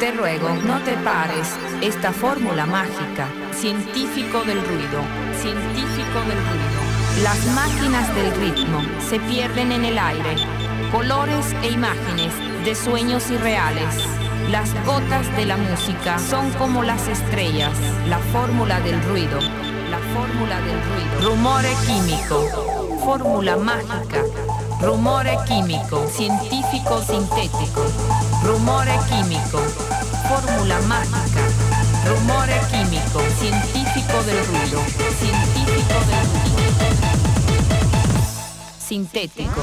Te ruego, no te pares. Esta fórmula mágica, científico del ruido, científico del ruido. Las máquinas del ritmo se pierden en el aire. Colores e imágenes de sueños irreales. Las gotas de la música son como las estrellas. La fórmula del ruido. La fórmula del ruido. Rumore químico. Fórmula mágica. Rumore químico. Científico sintético. Rumore químico. Fórmula mágica. Rumore químico. Científico del ruido. Científico del ruido. Sintético.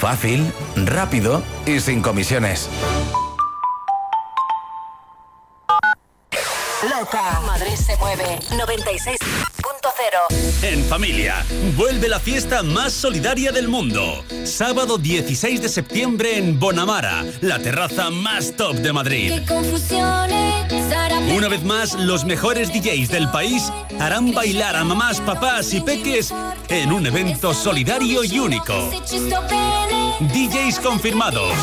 Fácil, rápido y sin comisiones. Loca. Madrid se mueve. 96.0. En familia, vuelve la fiesta más solidaria del mundo. Sábado 16 de septiembre en Bonamara, la terraza más top de Madrid. Una vez más, los mejores DJs del país harán bailar a mamás, papás y peques en un evento solidario y único. DJs confirmados.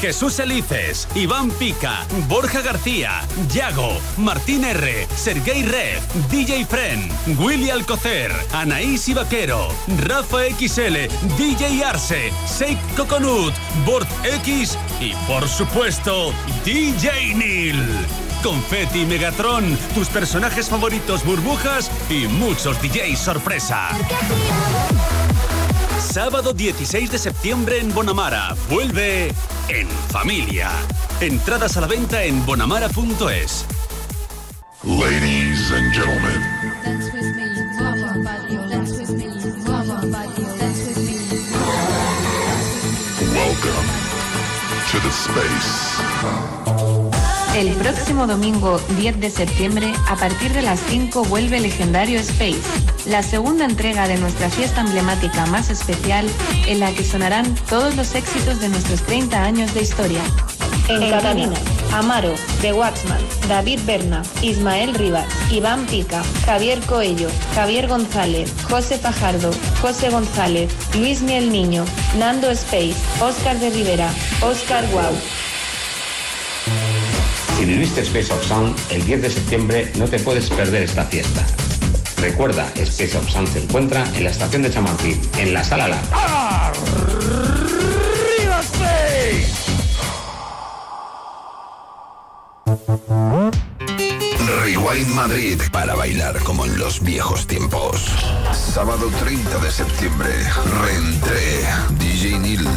Jesús Elices, Iván Pica, Borja García, Yago, Martín R, Sergey Red, DJ Fren, Willy Alcocer, Anaís y Vaquero, Rafa XL, DJ Arce, Seik Coconut, Bort X y por supuesto DJ Neil. Confetti Megatron, tus personajes favoritos burbujas y muchos DJs sorpresa. Sábado 16 de septiembre en Bonamara. Vuelve en familia. Entradas a la venta en bonamara.es. Ladies and gentlemen, welcome to the space. El próximo domingo 10 de septiembre, a partir de las 5, vuelve Legendario Space, la segunda entrega de nuestra fiesta emblemática más especial, en la que sonarán todos los éxitos de nuestros 30 años de historia. En cabina, Amaro, The Waxman, David Berna, Ismael Rivas, Iván Pica, Javier Coello, Javier González, José Fajardo, José González, Luis Miel Niño, Nando Space, Óscar de Rivera, Óscar Wow. Si viviste Space of Sound, el 10 de septiembre no te puedes perder esta fiesta. Recuerda, Space of Sound se encuentra en la estación de Chamartín, en la Sala La. ¡Arriba Space! Rewind Madrid para bailar como en los viejos tiempos. Sábado 30 de septiembre, Reentré, DJ Nil,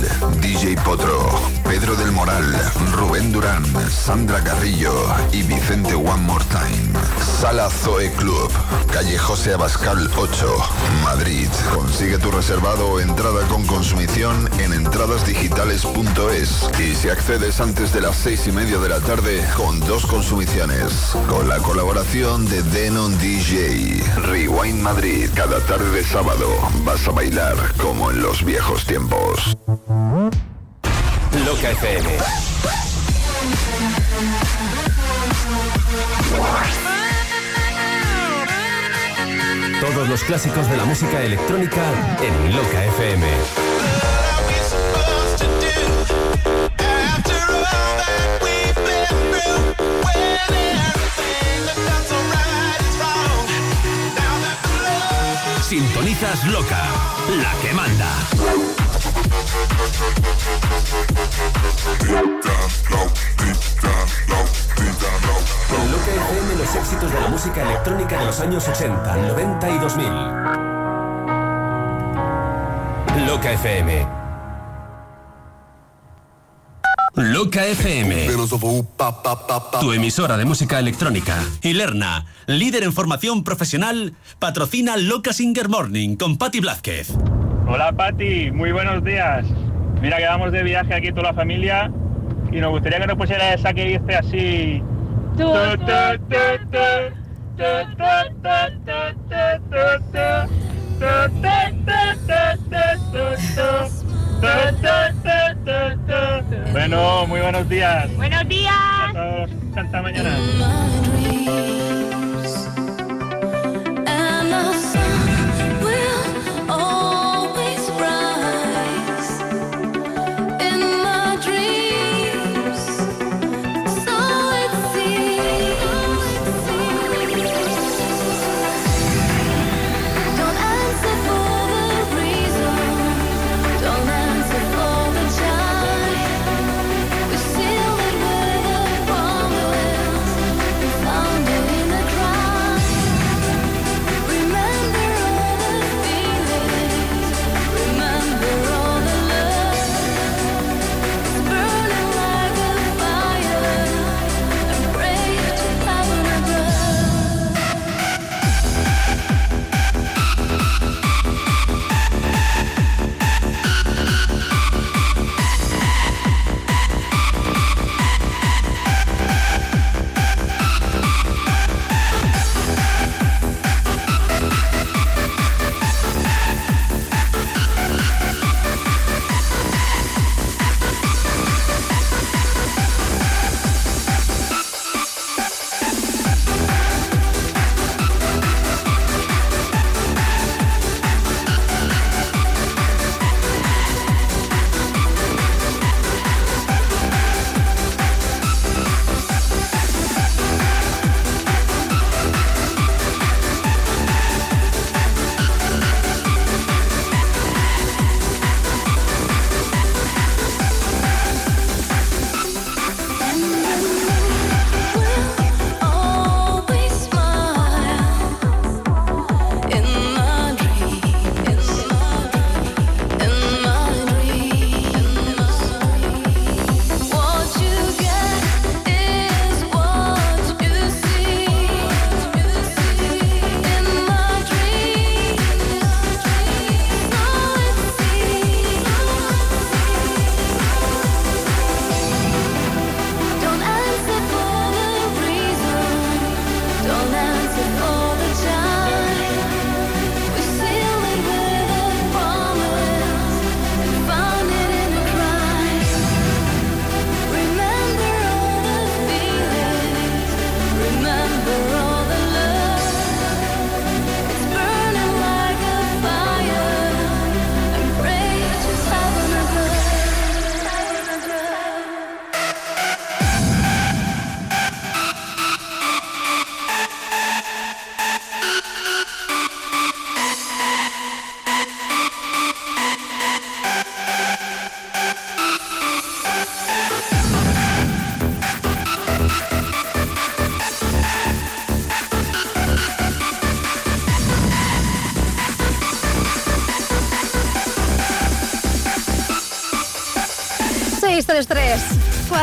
DJ Potro, Pedro del Moral, Rubén Durán, Sandra Carrillo y Vicente One More Time. Sala Zoe Club, calle José Abascal 8, Madrid. Consigue tu reservado o entrada con consumición en entradasdigitales.es y si accedes antes de las seis y media de la tarde con dos consumiciones. Con la colaboración de Denon DJ. Rewind Madrid, cada tarde de sábado vas a bailar como en los viejos tiempos. Loca FM. Todos los clásicos de la música electrónica en Loca FM. Sintonizas Loca, la que manda. En Loca FM los éxitos de la música electrónica de los años 80, 90 y 2000. Loca FM. Loca FM. Tu emisora de música electrónica. Y Lerna, líder en formación profesional, patrocina Loca Singer Morning con Patti Blázquez. Hola Pati, muy buenos días. Mira que vamos de viaje aquí toda la familia y nos gustaría que nos pusiera esa que dice así. Bueno, muy buenos días. Buenos días. A mañana.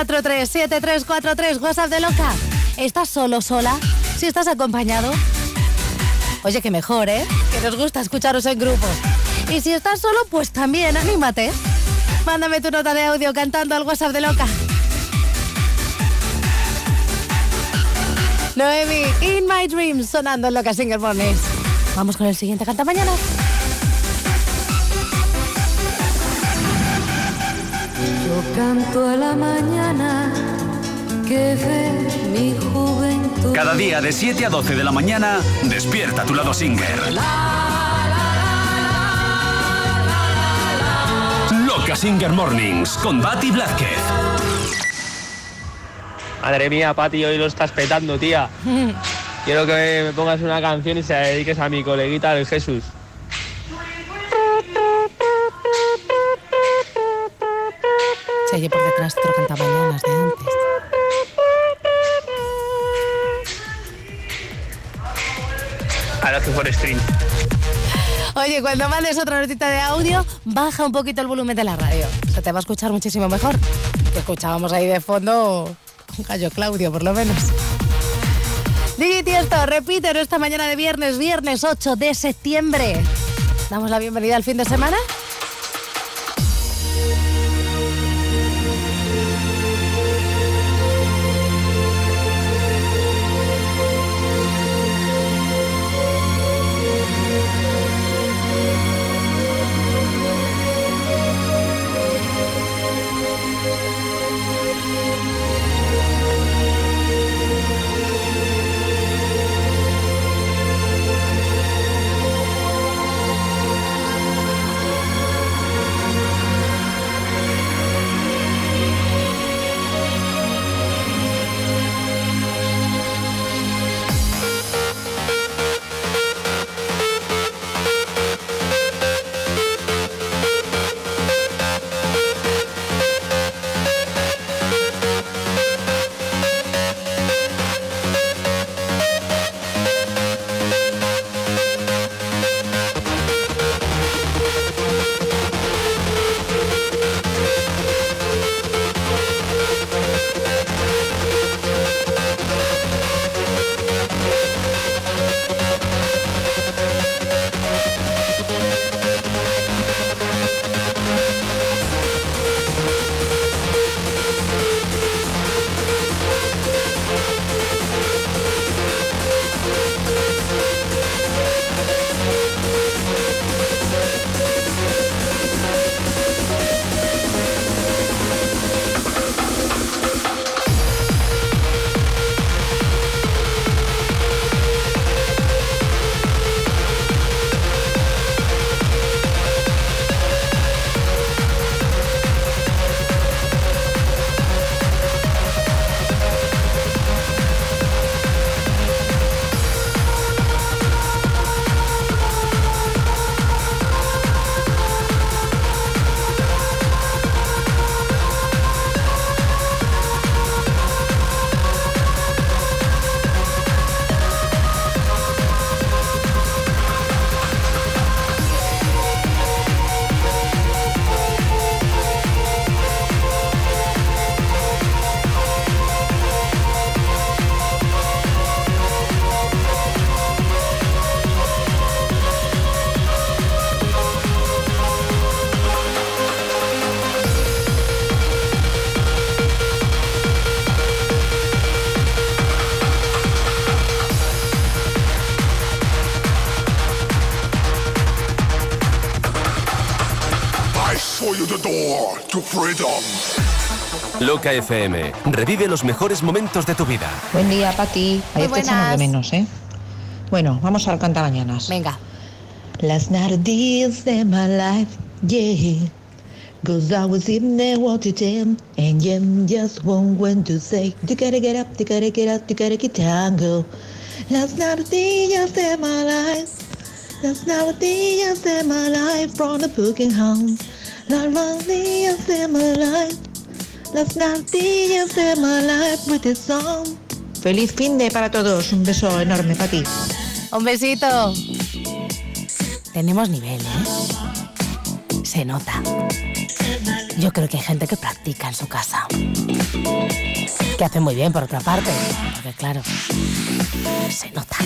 633-437343, WhatsApp de loca. ¿Estás solo, sola? Si estás acompañado. Oye, que mejor, ¿eh? Que nos gusta escucharos en grupo. Y si estás solo, pues también, anímate. Mándame tu nota de audio cantando al WhatsApp de loca. Noemi, In My Dreams, sonando en Loca Singer Mornings. Vamos con el siguiente canta mañana. Yo canto a la mañana que ve mi juventud. Cada día de 7 a 12 de la mañana, despierta tu lado singer. Loca Singer Mornings con Bati Blázquez. Madre mía, Pati, hoy lo estás petando, tía. Quiero que me pongas una canción y se la dediques a mi coleguita, el Jesús. Cantamañanas de antes. Ahora que por stream. Oye, cuando mandes otra notita de audio, baja un poquito el volumen de la radio. Se te va a escuchar muchísimo mejor. Que escuchábamos ahí de fondo un gallo Claudio, por lo menos. Digiti esto, repítelo esta mañana de viernes, viernes 8 de septiembre. Damos la bienvenida al fin de semana. Loca FM. Revive los mejores momentos de tu vida. Buen día, Pati. Muy Ayer te echamos de menos, ¿eh? Bueno, vamos al cantamañanas. Venga. Last night I did save my life, yeah. Cause I was in there wanted them, and yeah, just one went to say, you gotta get up, you gotta get up, you gotta get down, girl. Last night I did just save my life. Last night I did just save my life from the booking home. Last night I did just save my life. Los martillos de my life with the song. Feliz fin de para todos. Un beso enorme para ti. Un besito. Tenemos nivel, ¿eh? Se nota. Yo creo que hay gente que practica en su casa. Que hace muy bien, por otra parte. Porque claro, se nota.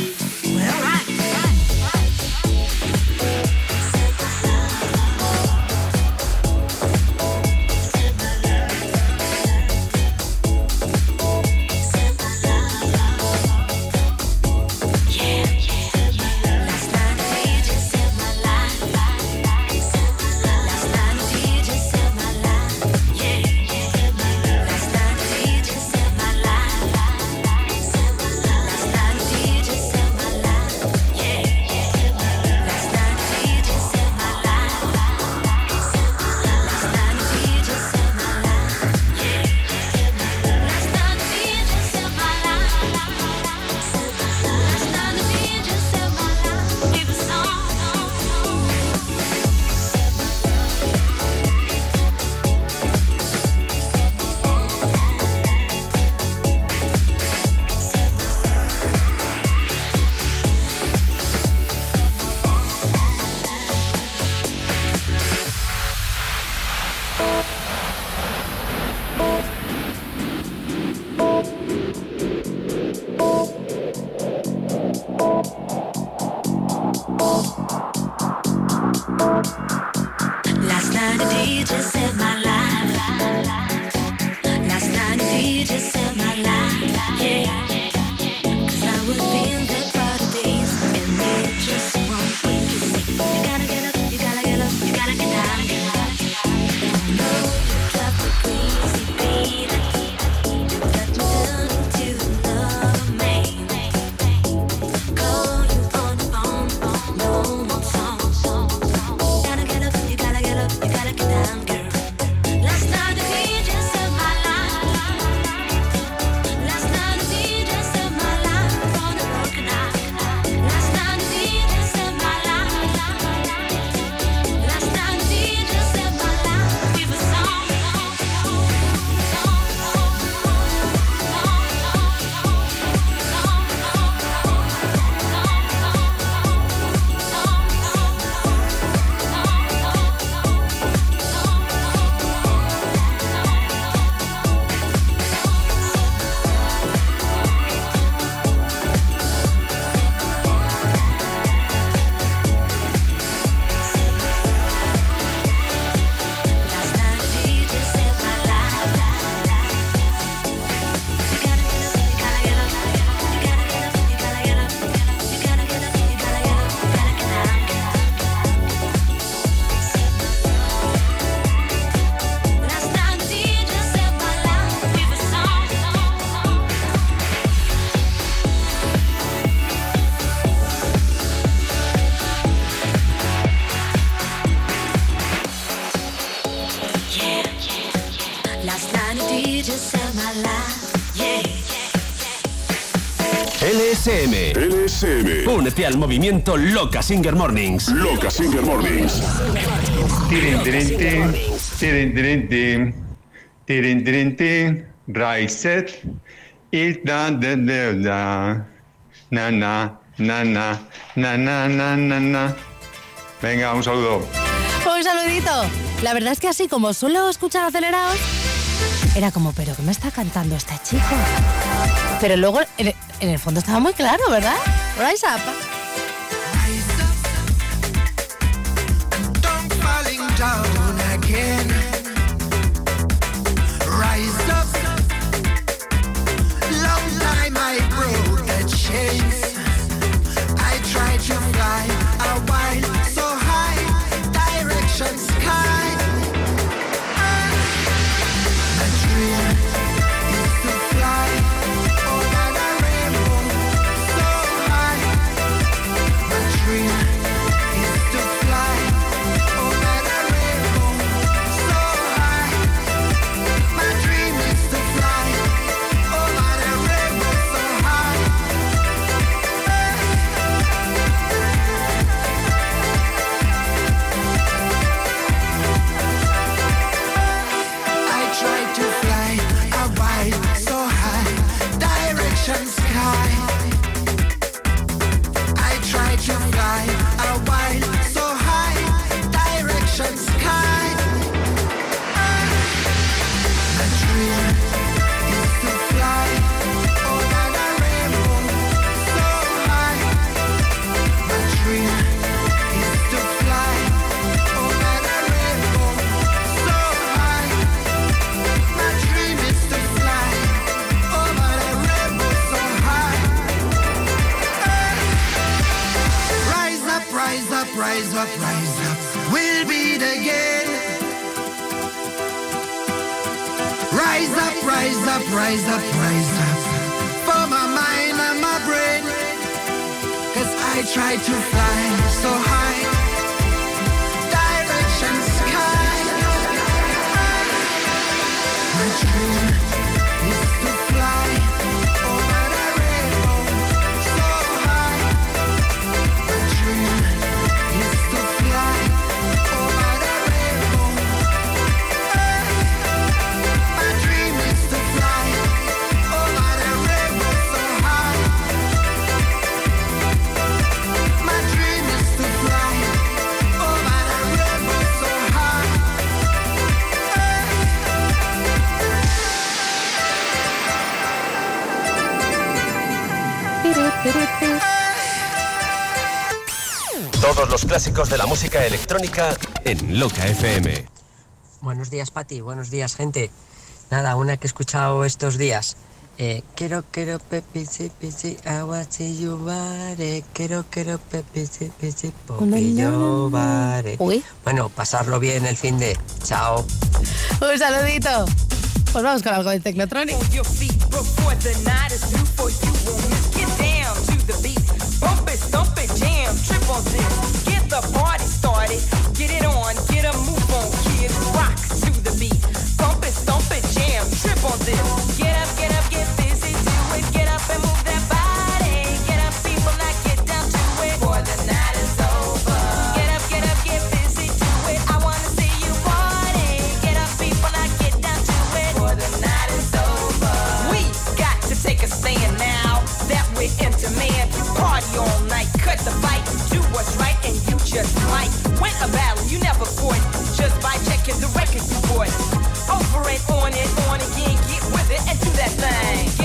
LSM. LSM. Únete al movimiento Loca Singer Mornings. Loca Singer Mornings. Tiren, tiren, Raiset. Y dan de deuda. Na, na, na, na, na, na, na, na, na. Venga, un saludo. Un saludito. La verdad es que así como suelo escuchar acelerados, era como, pero ¿qué me está cantando este chico? Pero luego, eh, en el fondo estaba muy claro, ¿verdad? Rise up. Clásicos de la música electrónica en Loca FM. Buenos días, Pati. Buenos días, gente. Nada, una que he escuchado estos días. Eh, quiero, quiero, pepi, si, si, agua, body. Quiero, quiero, pepi, si, si, popi, yo body. Bueno, pasarlo bien el fin de. Chao. Un saludito. Pues vamos con algo de. Bump it, it, jam, trip on this. The party started. Get it on, get a move on, kid. Rock to the beat. Stomp jam, trip on this. Get up, get up, get busy, do it. Get up and move that body. Get up, people, get down to it. The night is over. Get up, get up, get busy, do it. I wanna see you party. Get up, people, get down to it. The night is over. We got to take a stand now that we're into man. Party all night, cut the fight, do what's right, and a battle you never fought just by checking the record you bought. Over and on and on again, get with it and do that thing.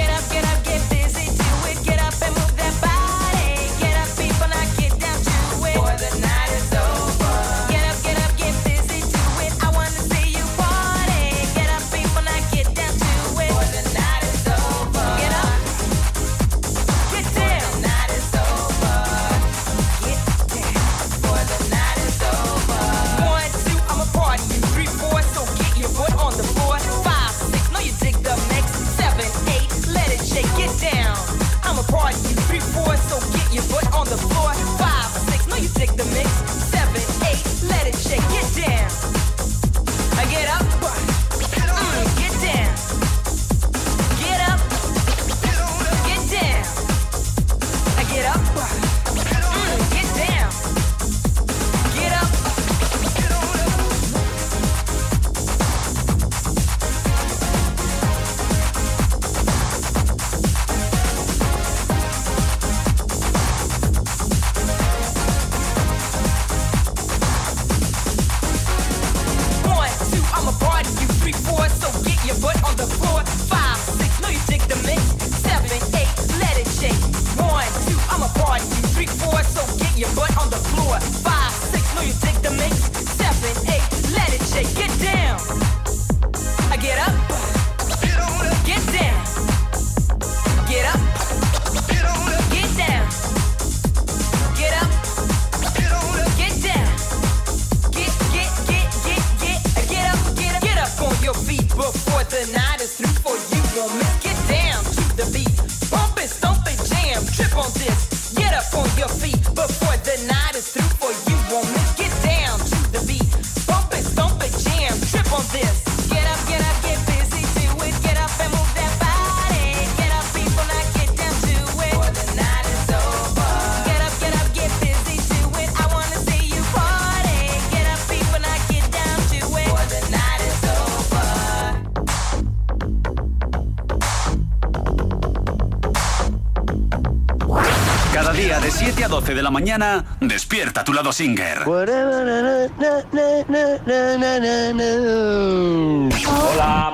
La mañana, despierta tu lado singer. Hola,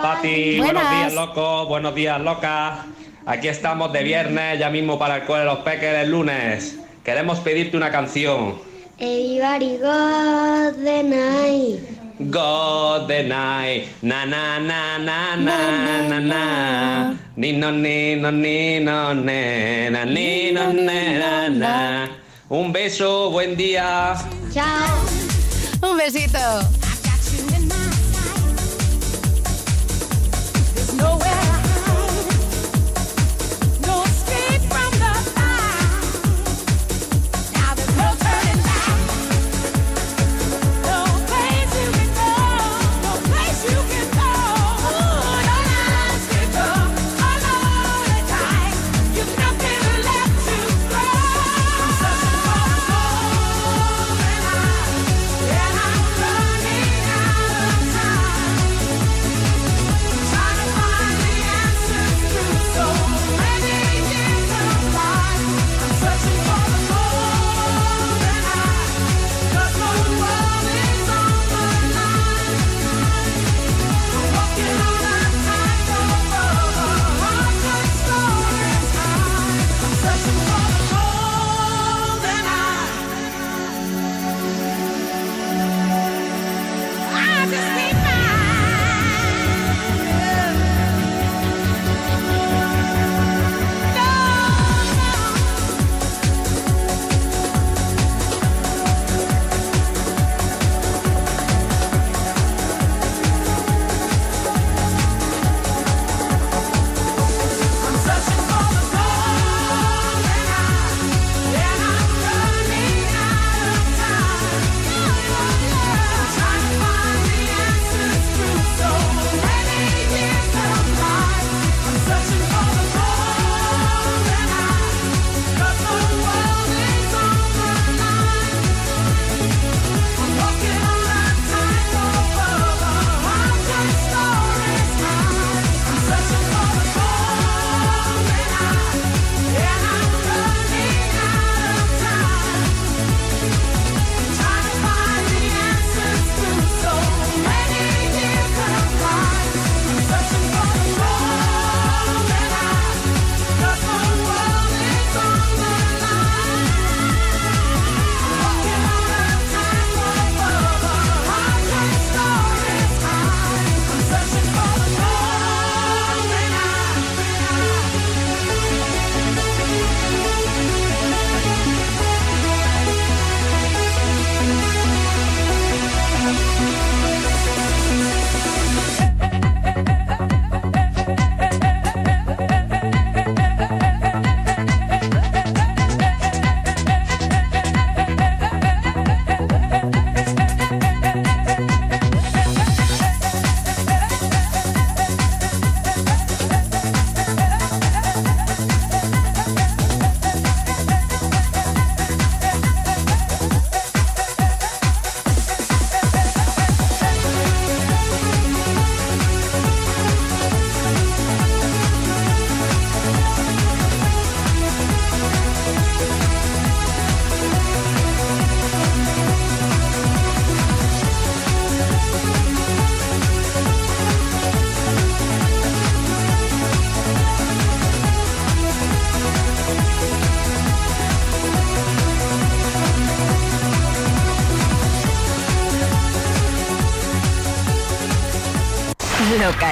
Pati. Buenos días, loco. Buenos días, loca. Aquí estamos de viernes, ya mismo para el cole de los peques el lunes. Queremos pedirte una canción. Everybody got the night. God the night, na na na na na na na, ni no ni no ni no ne na ni no ne na na. Un beso, buen día. Chao. Un besito.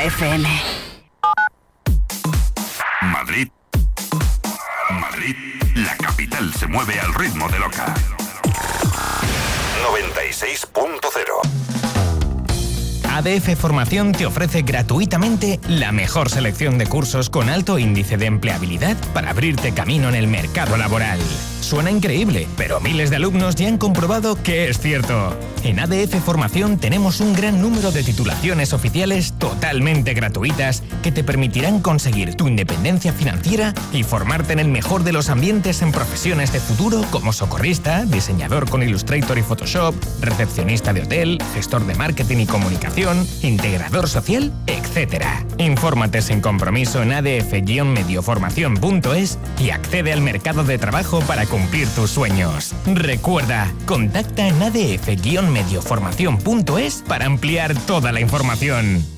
FM. Madrid. Madrid. La capital se mueve al ritmo de Loca. 96.0. ADF Formación te ofrece gratuitamente la mejor selección de cursos con alto índice de empleabilidad para abrirte camino en el mercado laboral. Suena increíble, pero miles de alumnos ya han comprobado que es cierto. En ADF Formación tenemos un gran número de titulaciones oficiales totalmente gratuitas que te permitirán conseguir tu independencia financiera y formarte en el mejor de los ambientes en profesiones de futuro como socorrista, diseñador con Illustrator y Photoshop, recepcionista de hotel, gestor de marketing y comunicación, integrador social, etc. Infórmate sin compromiso en adf-medioformación.es y accede al mercado de trabajo para cumplir tus sueños. Recuerda, contacta en adf-medioformación.es para ampliar toda la información.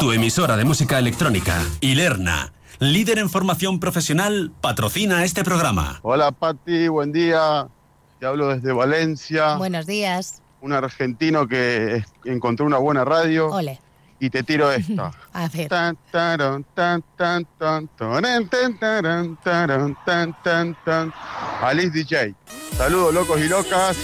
Tu emisora de música electrónica, Ilerna, líder en formación profesional, patrocina este programa. Hola Patti, buen día. Te hablo desde Valencia. Buenos días. Un argentino que encontró una buena radio. Ole. Y te tiro esta. A ver. Alice DJ. Saludos locos y locas.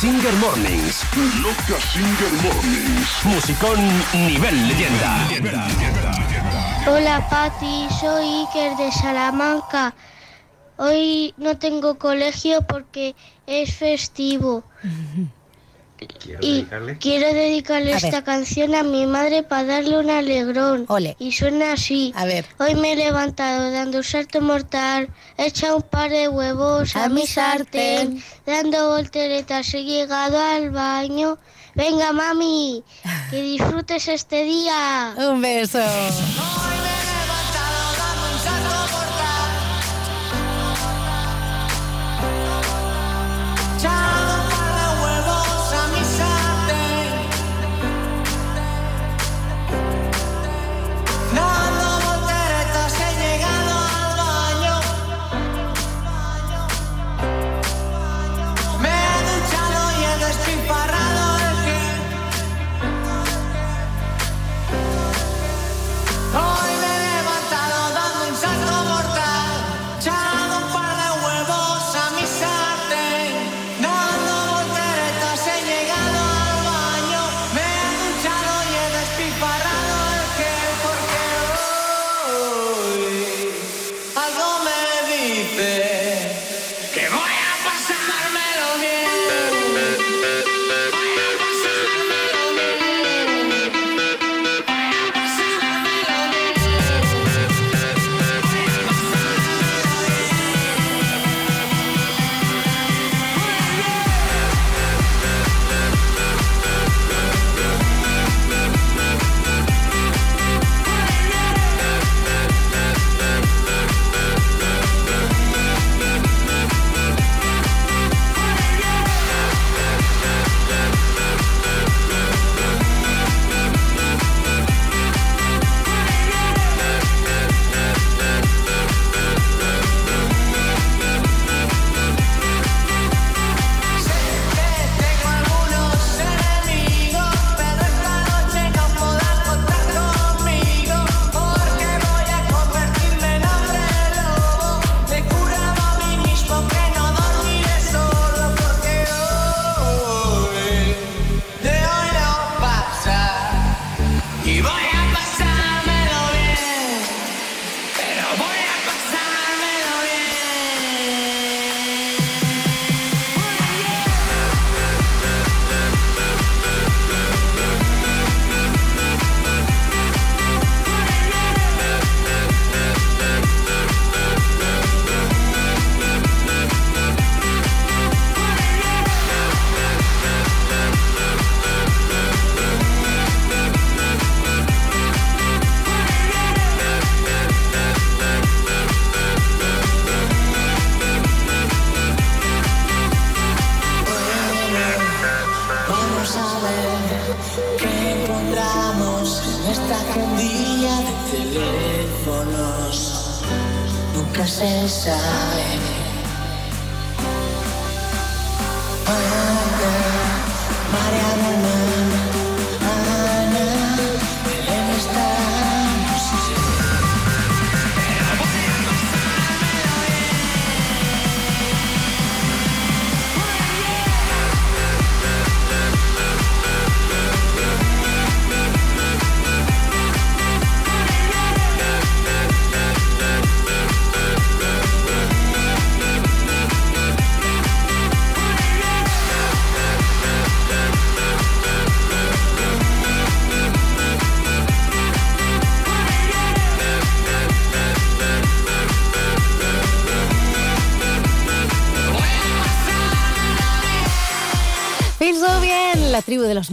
Singer Mornings. Loca Singer Mornings. Musicón nivel leyenda. Hola Pati, soy Iker de Salamanca. Hoy no tengo colegio porque es festivo. Y quiero dedicarle A ver. esta canción a mi madre para darle un alegrón. Y suena así. A ver. Hoy me he levantado dando un salto mortal, he echado un par de huevos a, A mi mi sartén, dando volteretas he llegado al baño. Venga mami, que disfrutes este día. Un beso.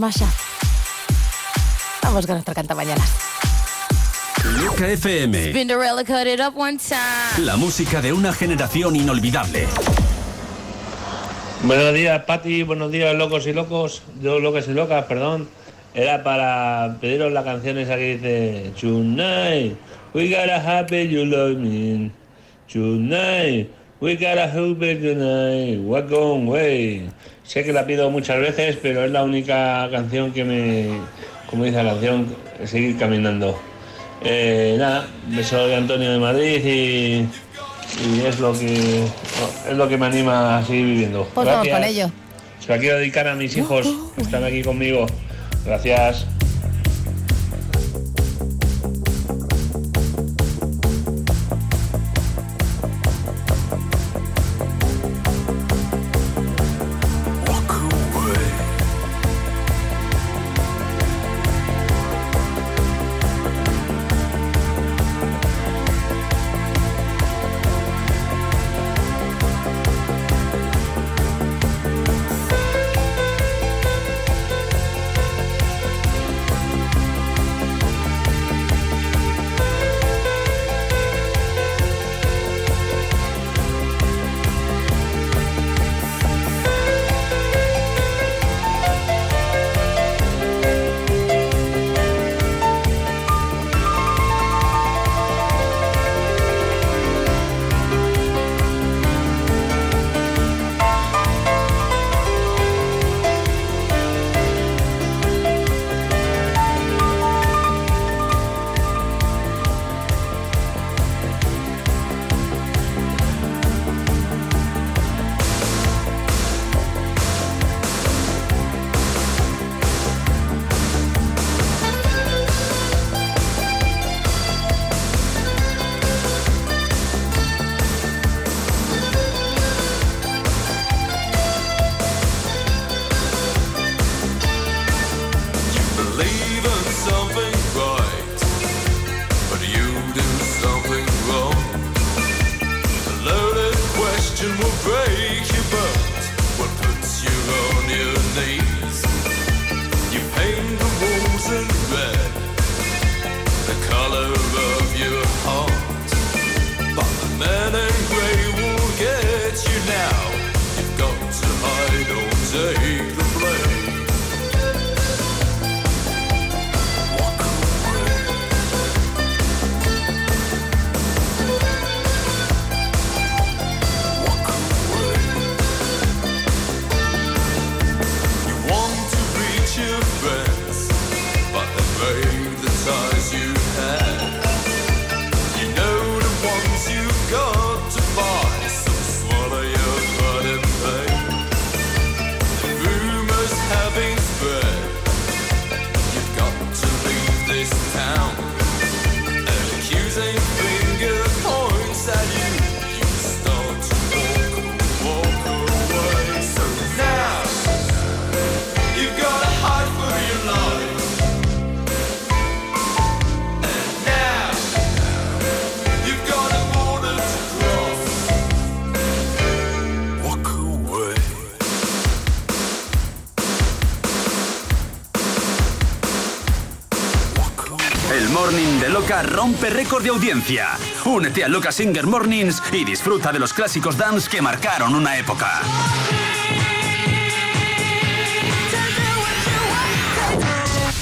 Masha. Vamos con nuestra canta mañana. Loca FM. Cinderella cut it up one time. La música de una generación inolvidable. Buenos días, Pati. Buenos días, locos y locos. Yo, locos y locas, perdón. Era para pediros la canción esa que dice Tonight, we gotta happy you love me. Tonight, we gotta hope it tonight. Walk on way. Sé que la pido muchas veces, pero es la única canción que me, como dice la canción, seguir caminando. Eh, nada, beso de Antonio de Madrid y, y es lo que es lo que me anima a seguir viviendo. Pues vamos Gracias. con ello. Se la quiero dedicar a mis hijos que están aquí conmigo. Gracias. Rompe récord de audiencia. Únete a Loca Singer Mornings y disfruta de los clásicos dance que marcaron una época.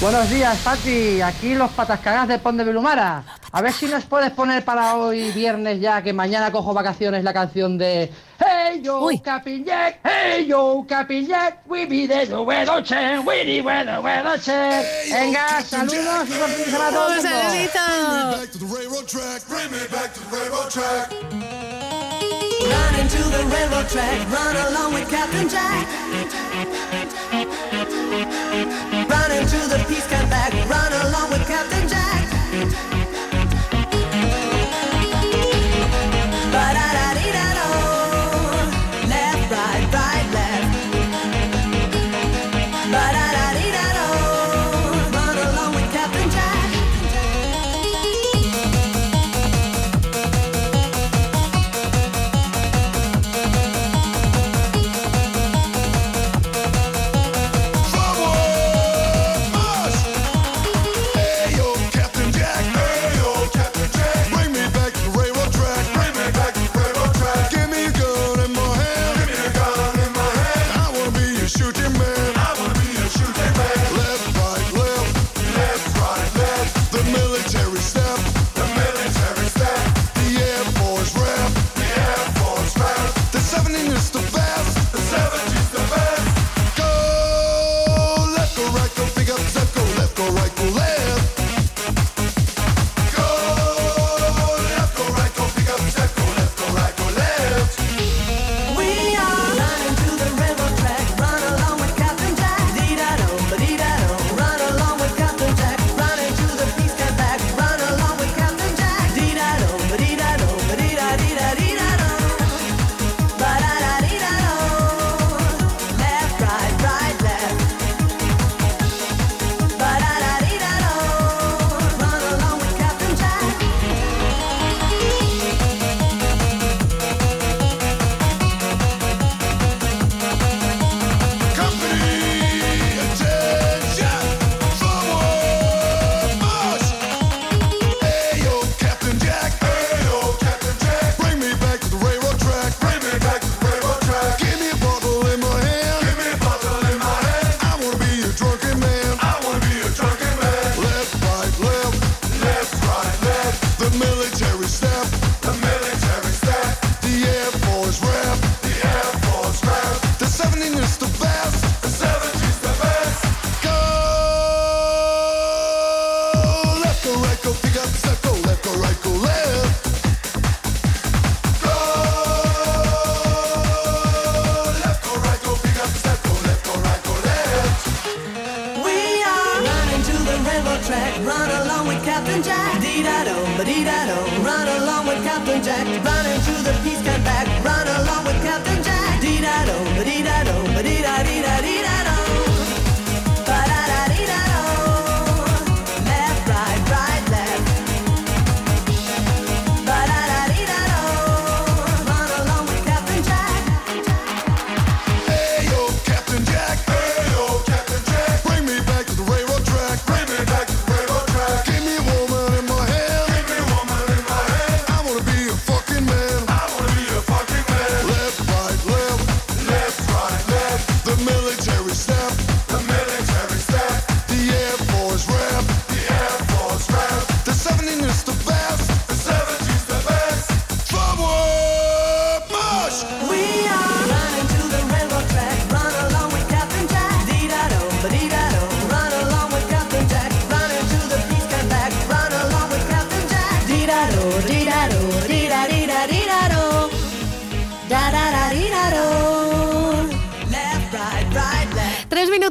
Buenos días, Pati. Aquí los patascagas de Pon de Vilumara. A ver si nos puedes poner para hoy viernes ya, que mañana cojo vacaciones, la canción de Hey yo, Jack, hey yo, Jack, we oh, be the weather check, we be the weather check. Venga, saludos y buen fin de semana a todo el Un mundo. Run into the railroad track, run along with Captain Jack. Run into the peace camp back, run along with Captain Jack.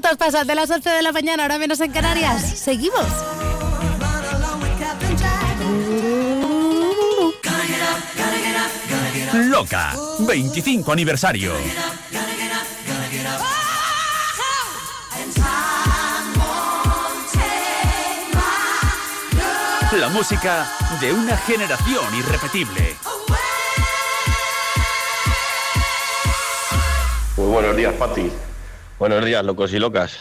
Minutos pasan de las 11 de la mañana, ahora menos en Canarias. Seguimos. Loca, 25 aniversario. La música de una generación irrepetible. Muy buenos días, Pati. Buenos días, locos y locas.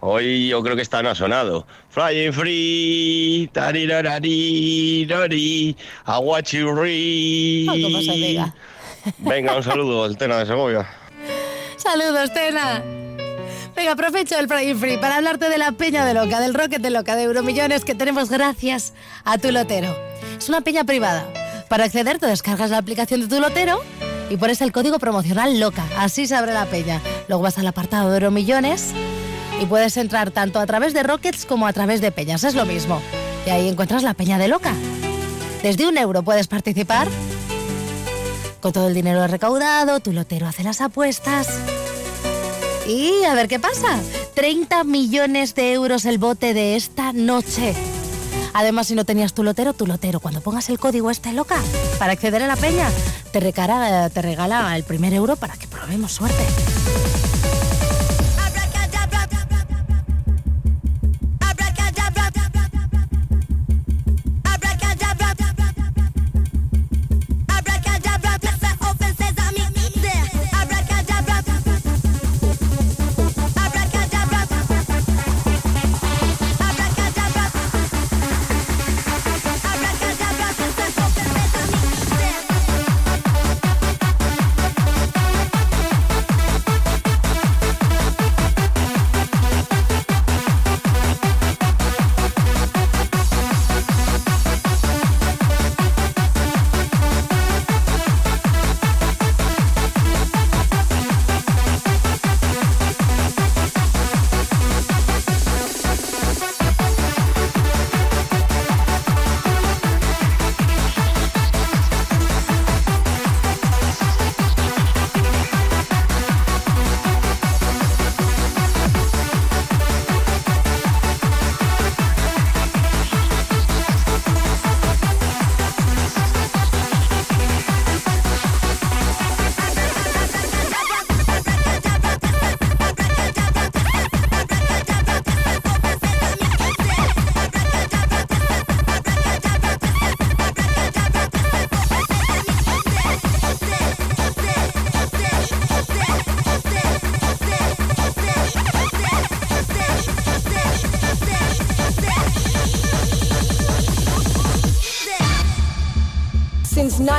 Hoy yo creo que esta no ha sonado. Flying free, tarirarari, I watch you read. O como se diga. Venga, un saludo, el Tena de Segovia. Saludos, Tena. Venga, aprovecho el Friday Free para hablarte de la Peña de Loca, del Rocket de Loca, de Euromillones que tenemos gracias a tu lotero. Es una peña privada. Para acceder te descargas la aplicación de tu lotero y pones el código promocional LOCA. Así se abre la peña. Luego vas al apartado de Euromillones y puedes entrar tanto a través de Rockets como a través de peñas. Es lo mismo. Y ahí encuentras la Peña de Loca. Desde un euro puedes participar. Con todo el dinero recaudado, tu lotero hace las apuestas. Y a ver qué pasa. 30 millones de euros el bote de esta noche. Además, si no tenías tu lotero, tu lotero, cuando pongas el código este loca para acceder a la peña, te, recara- te regala el primer euro para que probemos suerte.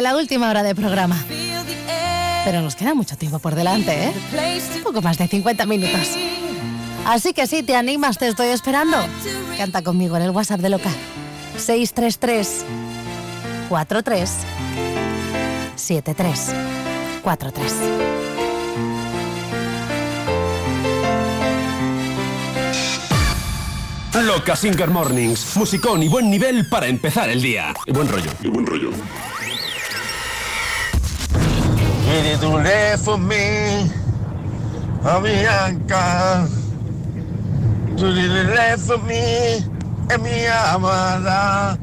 La última hora de programa. Pero nos queda mucho tiempo por delante, ¿eh? Un poco más de 50 minutos. Así que sí, te animas, te estoy esperando. Canta conmigo en el WhatsApp de Loca. 633 43 73 43. Loca Singer Mornings. Musicón y buen nivel para empezar el día. Y buen rollo. Y buen rollo. Espíritu left for me, a mi anca. left for me, a mi amada.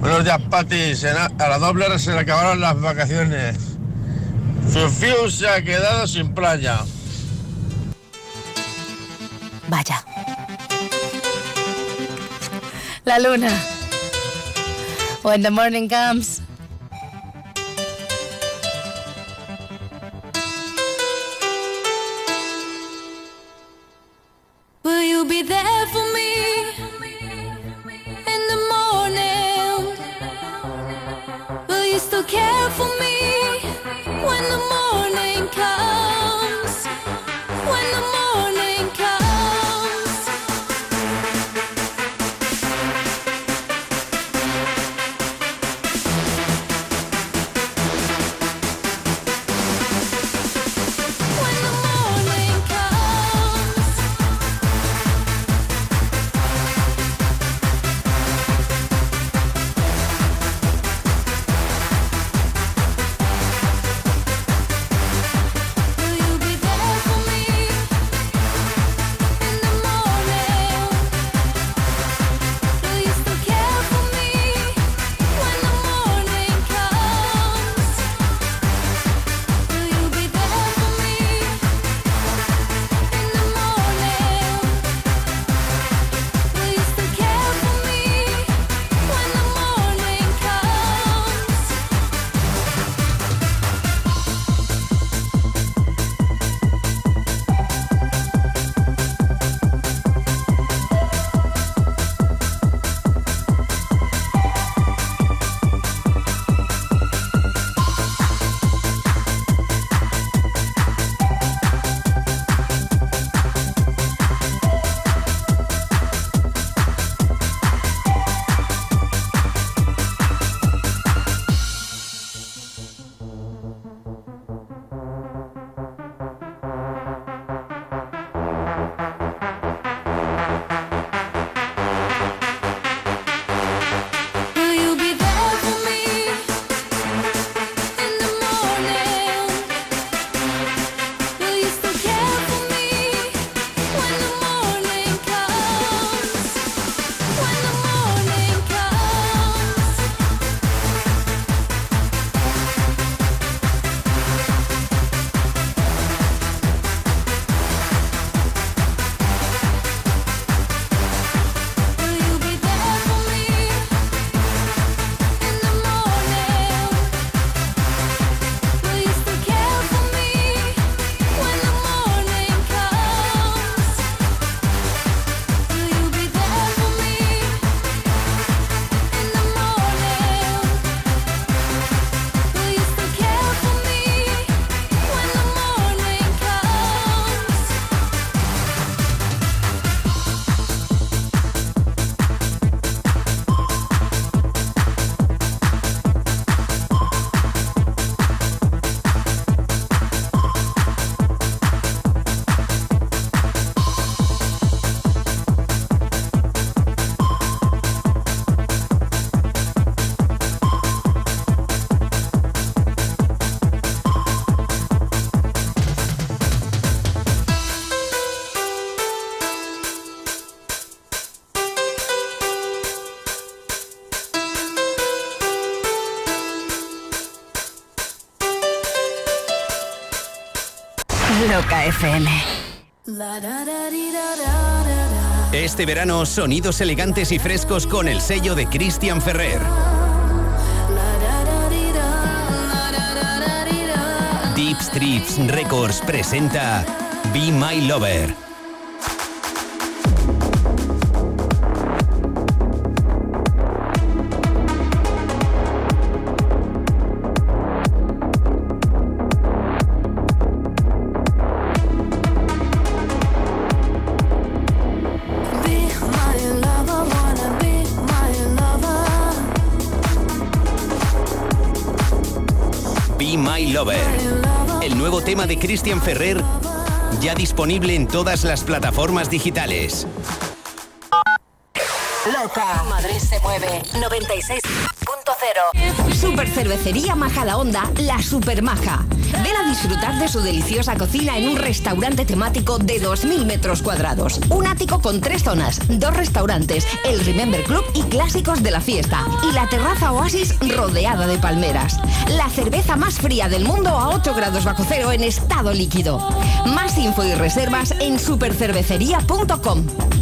Buenos días, Pati. A la doble se le acabaron las vacaciones. Fiu se ha quedado sin playa. Vaya. La luna. When the morning comes. Este verano, sonidos elegantes y frescos con el sello de Christian Ferrer. Deep Strips Records presenta Be My Lover. Tema de Christian Ferrer ya disponible en todas las plataformas digitales. Loca. Madrid se mueve. 96.0. Super Cervecería Majadahonda, la Super Maja. Ven a disfrutar de su deliciosa cocina en un restaurante temático de 2.000 metros cuadrados. Un ático con tres zonas, dos restaurantes, el Remember Club y clásicos de la fiesta. Y la terraza Oasis rodeada de palmeras. La cerveza más fría del mundo a 8 grados bajo cero en estado líquido. Más info y reservas en supercervecería.com.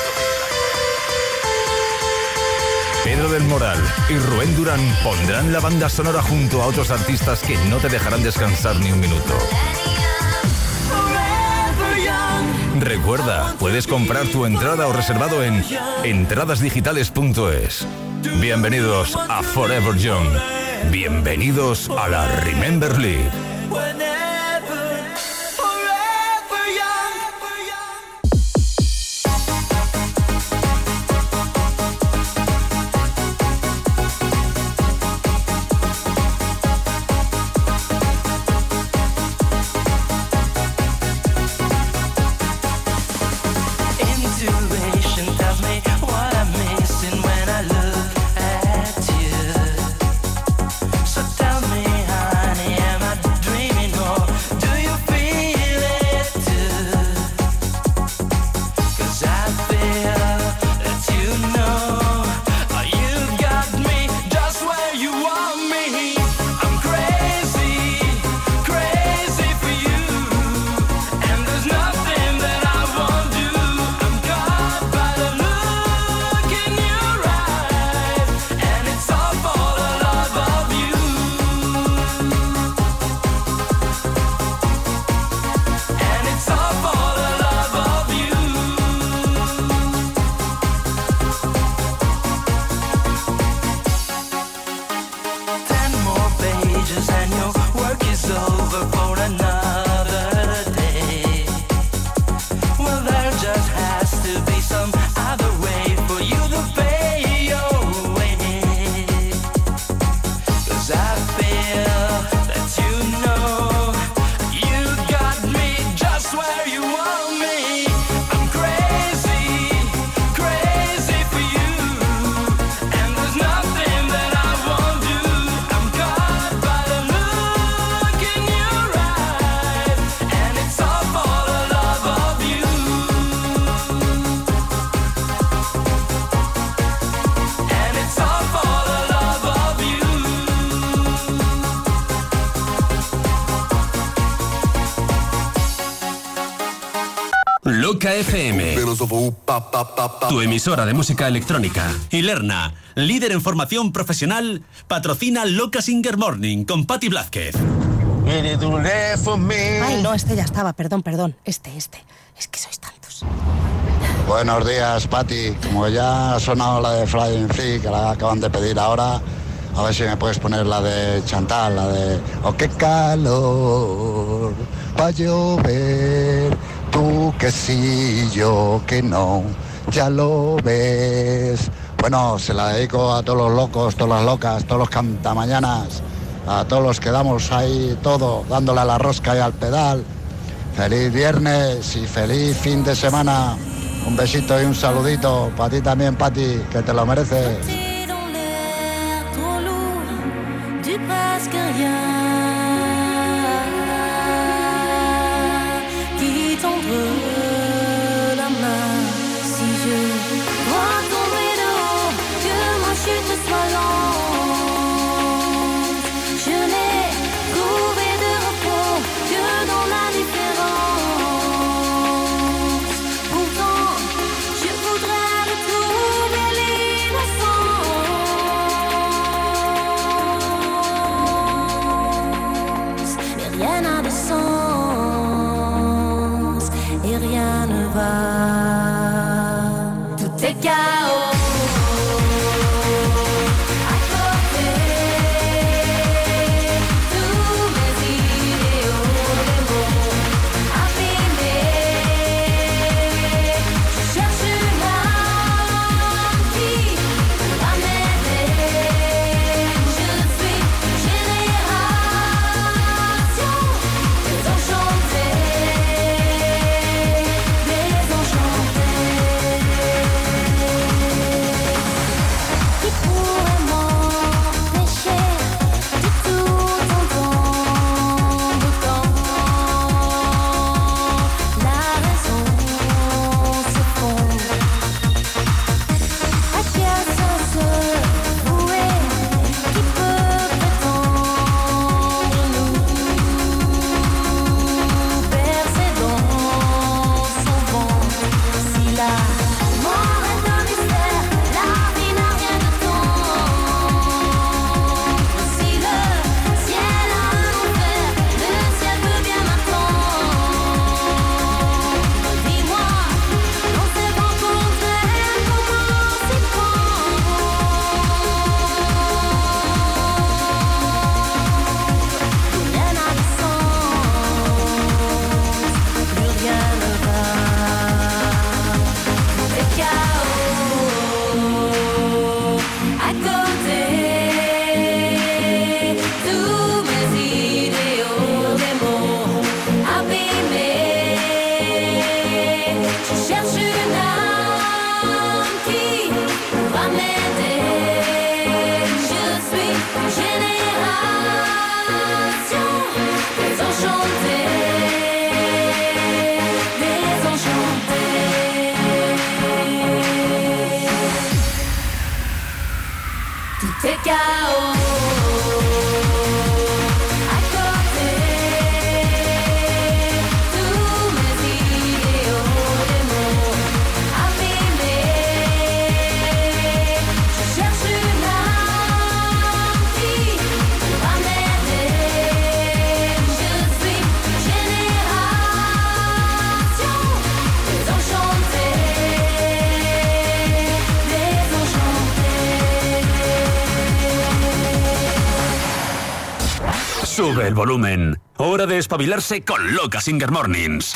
Pedro del Moral y Rubén Durán pondrán la banda sonora junto a otros artistas que no te dejarán descansar ni un minuto. Recuerda, puedes comprar tu entrada o reservado en entradasdigitales.es. Bienvenidos a Forever Young. Bienvenidos a la Remember League. FM. Tu emisora de música electrónica. Y Lerna, líder en formación profesional, patrocina Loca Singer Morning con Patti Blázquez. Ay, no, este ya estaba, perdón, perdón. Este, este. Es que sois tantos. Buenos días, Pati. Como ya ha sonado la de Flying Free, que la acaban de pedir ahora, a ver si me puedes poner la de Chantal, la de Oh, qué calor, va a llover, que sí, yo que no, ya lo ves. Bueno, se la dedico a todos los locos, todas las locas, todos los cantamañanas, a todos los que damos ahí todo, dándole a la rosca y al pedal. Feliz viernes y feliz fin de semana. Un besito y un saludito para ti también, Pati, que te lo mereces. Volumen. Hora de espabilarse con Loca Singer Mornings.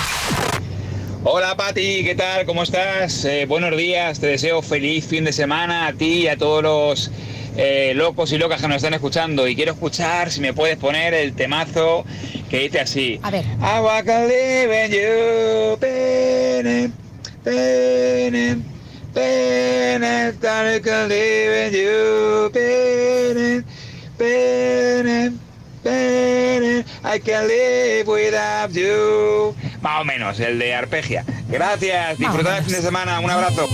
Hola Pati, ¿qué tal? ¿Cómo estás? Eh, buenos días, te deseo feliz fin de semana a ti y a todos los eh, locos y locas que nos están escuchando. Y quiero escuchar, si me puedes poner el temazo que dice así. A ver. I walk a live in you, pene, pene, pene, I live in you, pene, pene, pene, I can live without you. Más o menos, el de Arpegia. Gracias, disfrutad el fin de semana, un abrazo.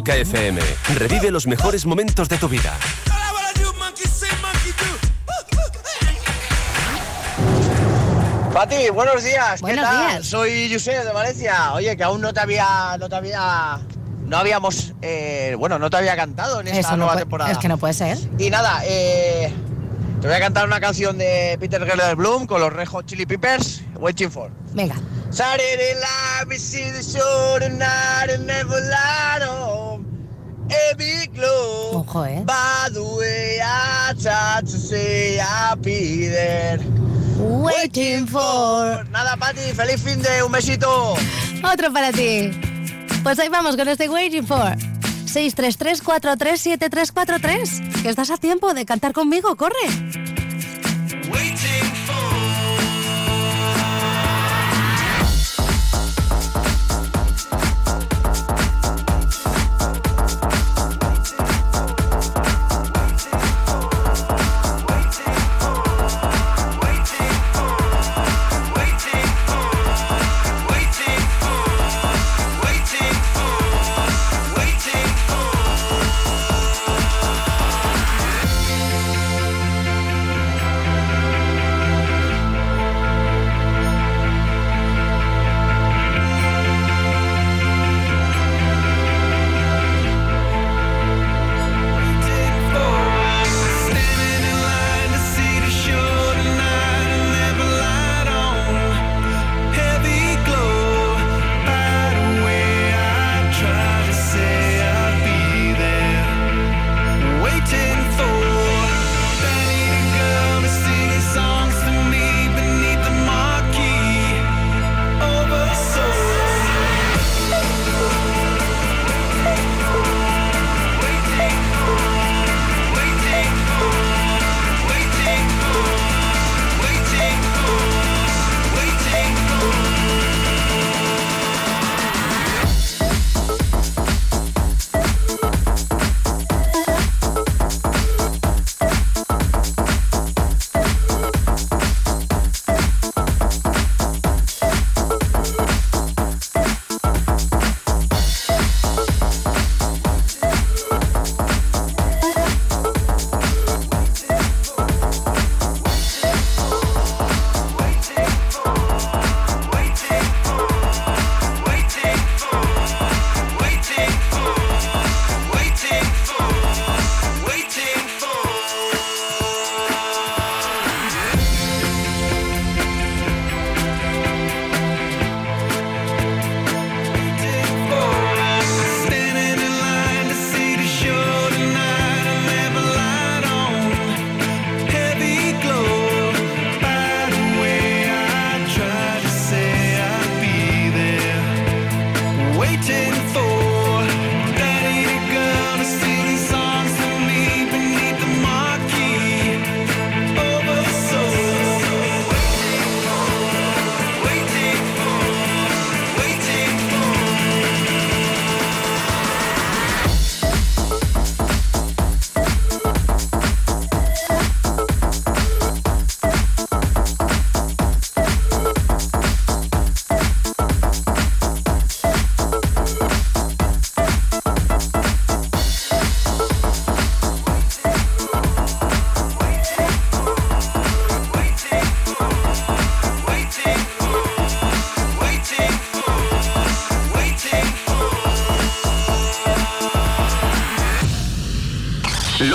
Loca FM. Revive los mejores momentos de tu vida. Pati, buenos días. Buenos ¿Qué tal? días. Soy José de Valencia. Oye, que aún no te había, no te había, no habíamos, eh, bueno, no te había cantado en esta Eso nueva temporada. es que no puede ser. Y nada, eh, te voy a cantar una canción de Peter Geller Bloom con los Red Hot Chili Peppers, Waiting for. Venga. Saturday night, we see the show tonight and never light on. Every glow. Ojo, eh. By the way, I tried to say I'll be there. Waiting for. Nada, Pati, feliz fin de un besito. Otro para ti. Pues ahí vamos con este Waiting for. 633-437343. Que estás a tiempo de cantar conmigo, corre.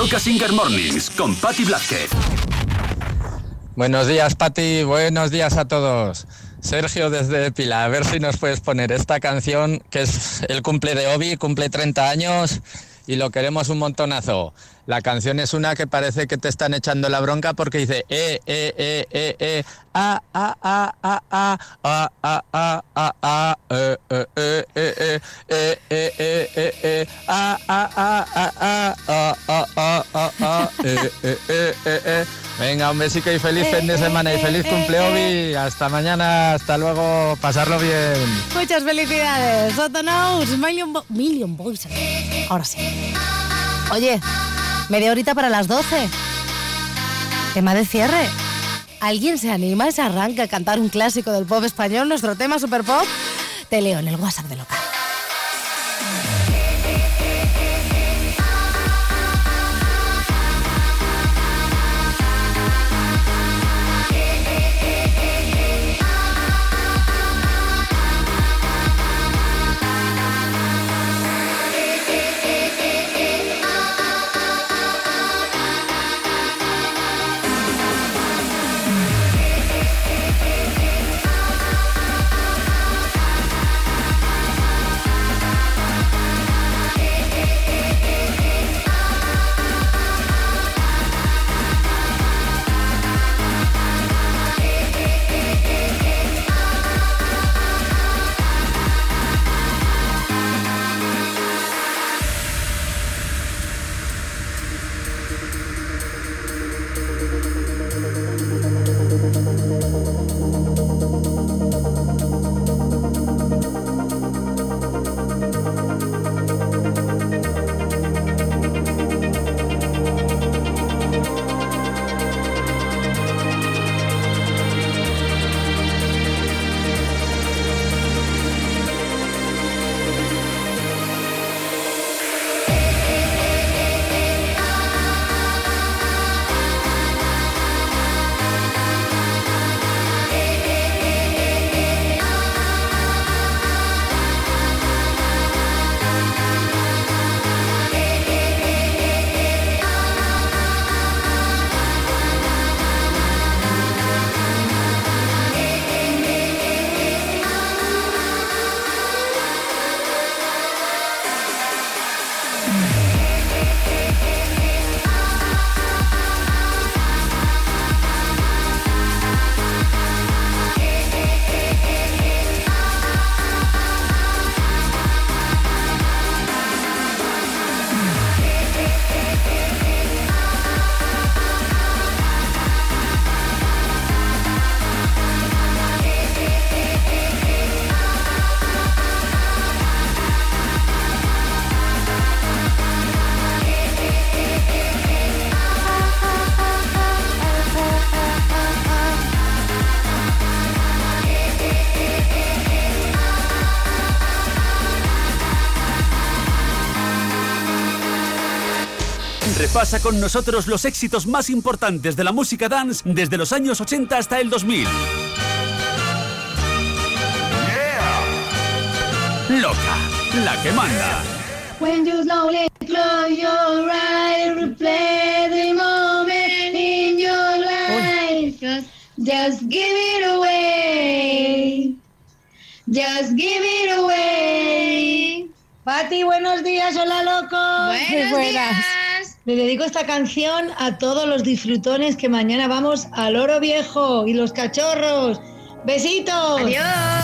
Mornings con Blasquez. Buenos días, Pati. Buenos días a todos. Sergio desde Pila, a ver si nos puedes poner esta canción que es el cumple de Obi, cumple 30 años y lo queremos un montonazo. La canción es una que parece que te están echando la bronca porque dice eh, eh, eh, eh, eh, a, a, a, Venga, un besico y feliz fin de semana y feliz cumple, Obi. Hasta mañana, hasta luego, pasarlo bien. Muchas felicidades. Soto Knows, Million, Bo- Million Boys. Ahora sí. Oye, media horita para las 12. Tema de cierre. ¿Alguien se anima y se arranca a cantar un clásico del pop español, nuestro tema super pop? Te leo en el WhatsApp de local. Pasa con nosotros los éxitos más importantes de la música dance desde los años 80 hasta el 2000. Loca, la que manda. Le dedico esta canción a todos los disfrutones que mañana vamos al Oro Viejo y los cachorros. Besitos. Adiós.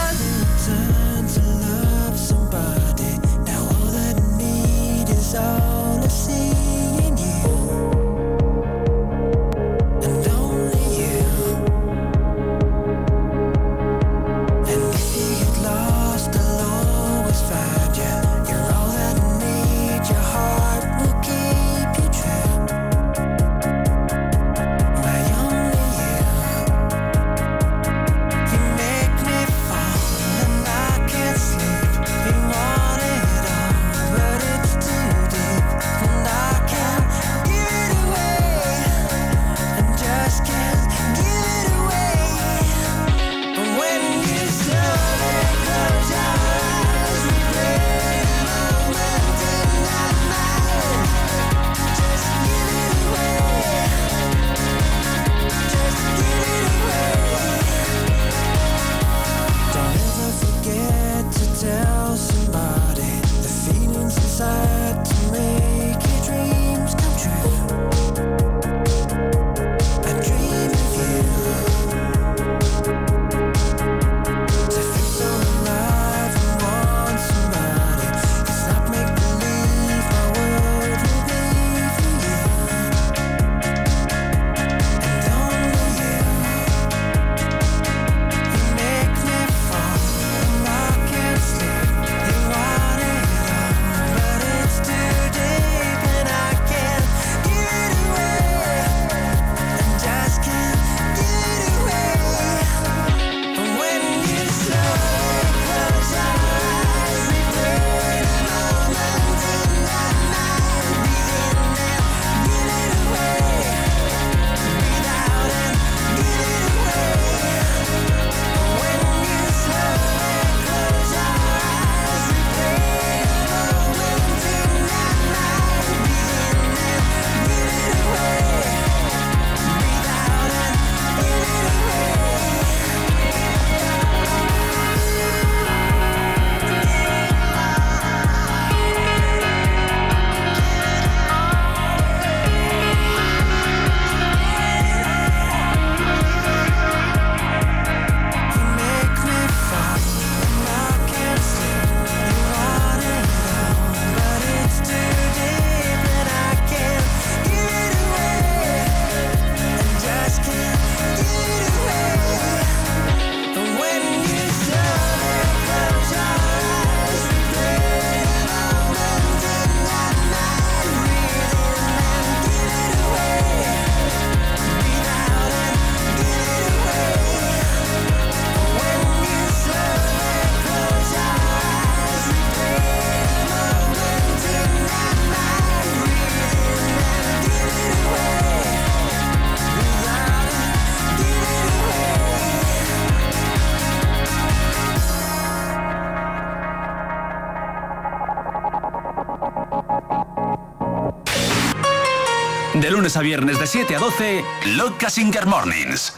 Lunes a viernes de 7 a 12, Loca Singer Mornings.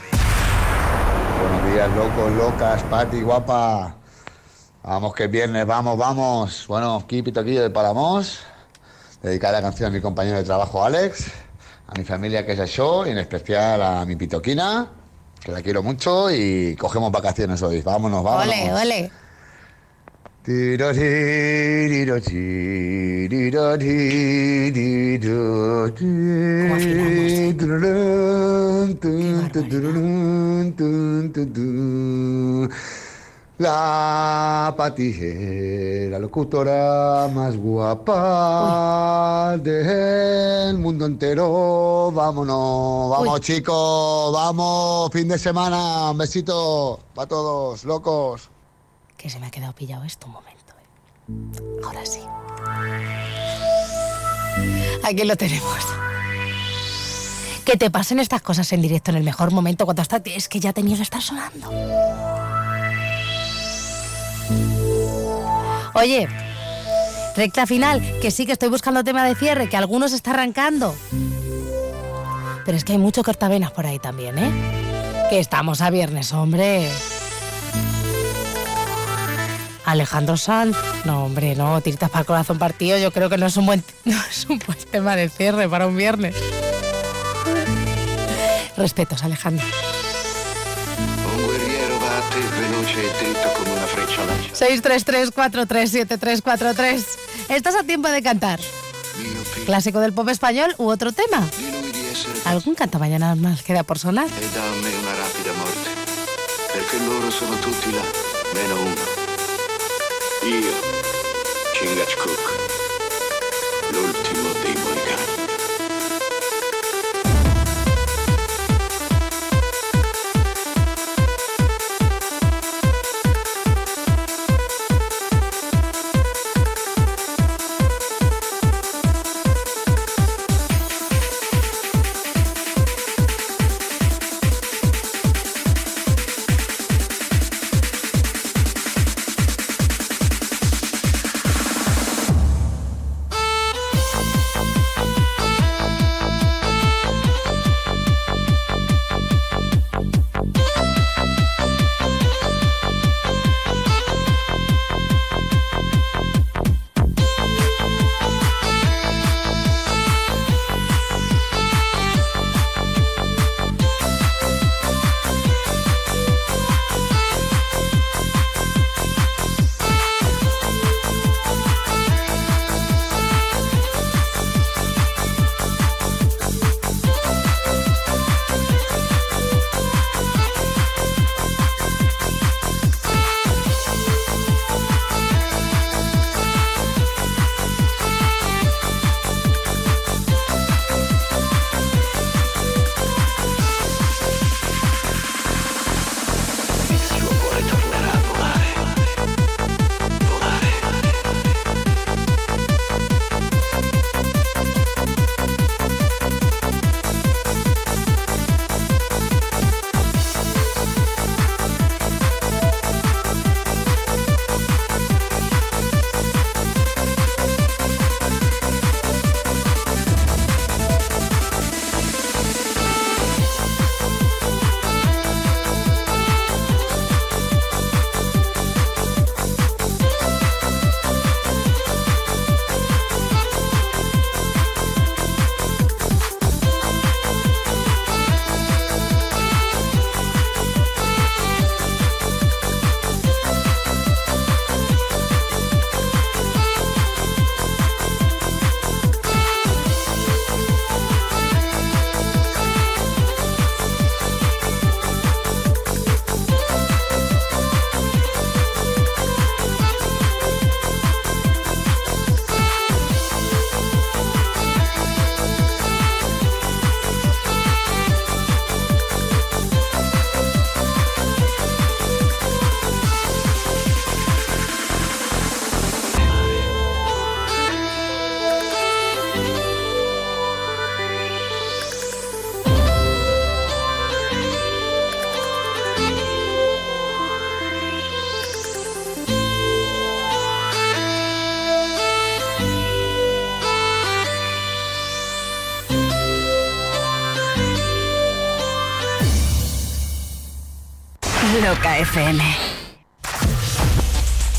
Buenos días, locos, locas, Pati, guapa. Vamos que es viernes, vamos, vamos. Bueno, aquí Pitoquillo de Palamos. Dedicar la canción a mi compañero de trabajo Alex, a mi familia que es yo y en especial a mi Pitoquina, que la quiero mucho y cogemos vacaciones hoy. Vámonos, vámonos. Ole, ole. La Pati la locutora más guapa del mundo entero. Vámonos, vamos Uy. chicos, vamos, fin de semana. Un besito para todos, locos. Que se me ha quedado pillado esto un momento. Ahora sí. Aquí lo tenemos. Que te pasen estas cosas en directo en el mejor momento cuando está, es que ya tenía que estar sonando. Oye, recta final, que sí que estoy buscando tema de cierre, que algunos está arrancando. Pero es que hay mucho cortavenas por ahí también, ¿eh? Que estamos a viernes, hombre. Alejandro Sanz. No, hombre, no, tiritas para el corazón partido. Yo creo que no es un buen, no es un buen tema de cierre para un viernes. Respetos, Alejandro. Un guerriero veloce e una lanciata. 633-437343. Estás a tiempo de cantar. Clásico del pop español u otro tema. ¿Algún canta mañana más queda por sonar? E dammi una rapida morte, perché loro sono tutti là, meno uno. いいよ。君がチクック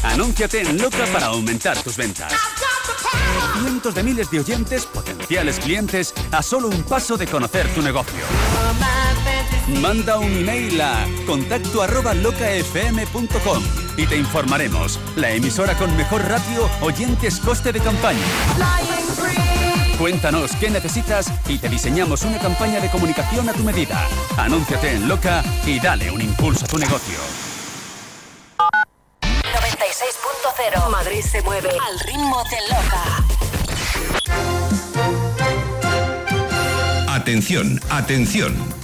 Anúnciate en Loca para aumentar tus ventas. Cientos de miles de oyentes, potenciales clientes, a solo un paso de conocer tu negocio. Manda un email a contacto arroba locafm.com y te informaremos. La emisora con mejor ratio, oyentes, coste de campaña. Cuéntanos qué necesitas y te diseñamos una campaña de comunicación a tu medida. Anúnciate en Loca y dale un impulso a tu negocio. 96.0 Madrid se mueve al ritmo de Loca. Atención, atención.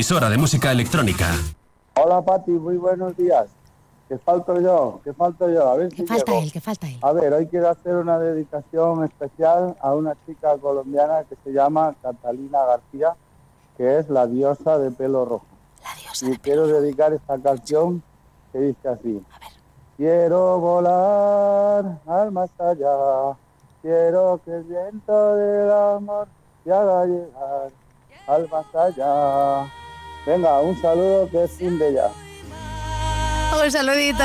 Emisora de música electrónica. Hola Pati, muy buenos días. ¿Qué falto yo? ¿Qué falto yo? A ver si Que falta llego. él, que falta él. A ver, hoy quiero hacer una dedicación especial a una chica colombiana que se llama Catalina García, que es la diosa de pelo rojo. y quiero dedicar esta canción que dice así. Quiero volar al más allá, quiero que el viento del amor te haga llegar al más allá. Venga, un saludo que es fin de. Un saludito.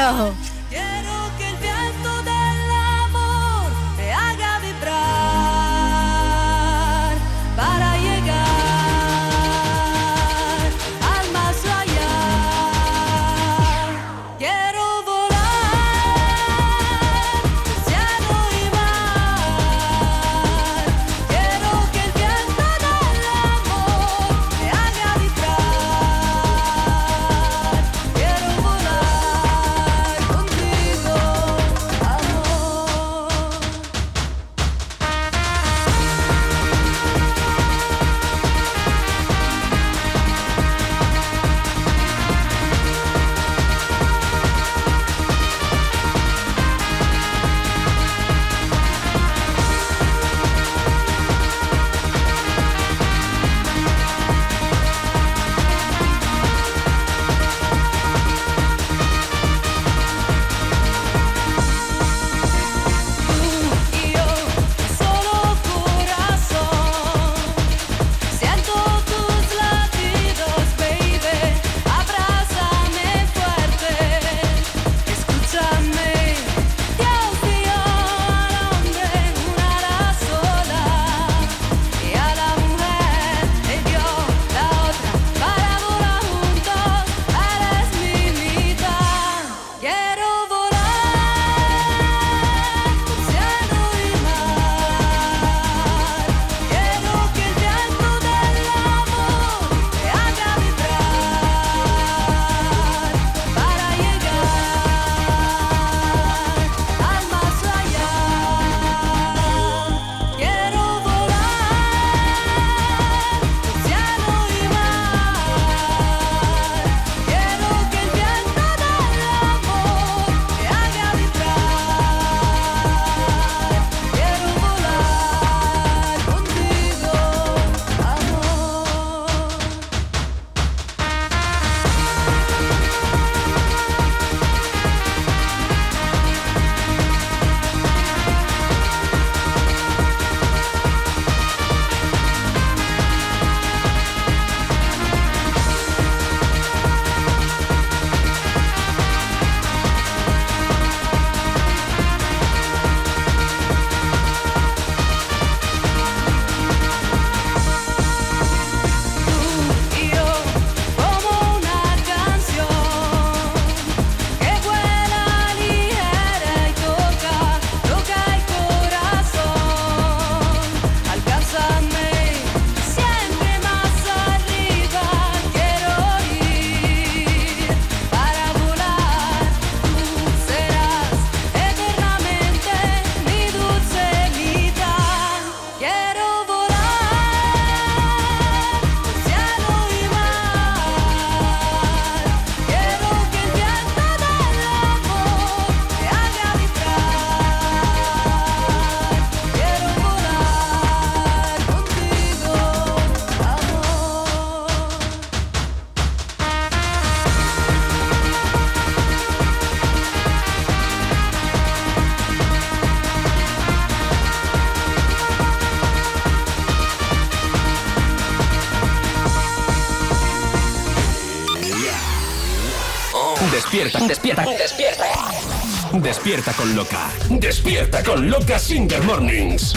Despierta con Loca. Despierta con Loca Singer Mornings.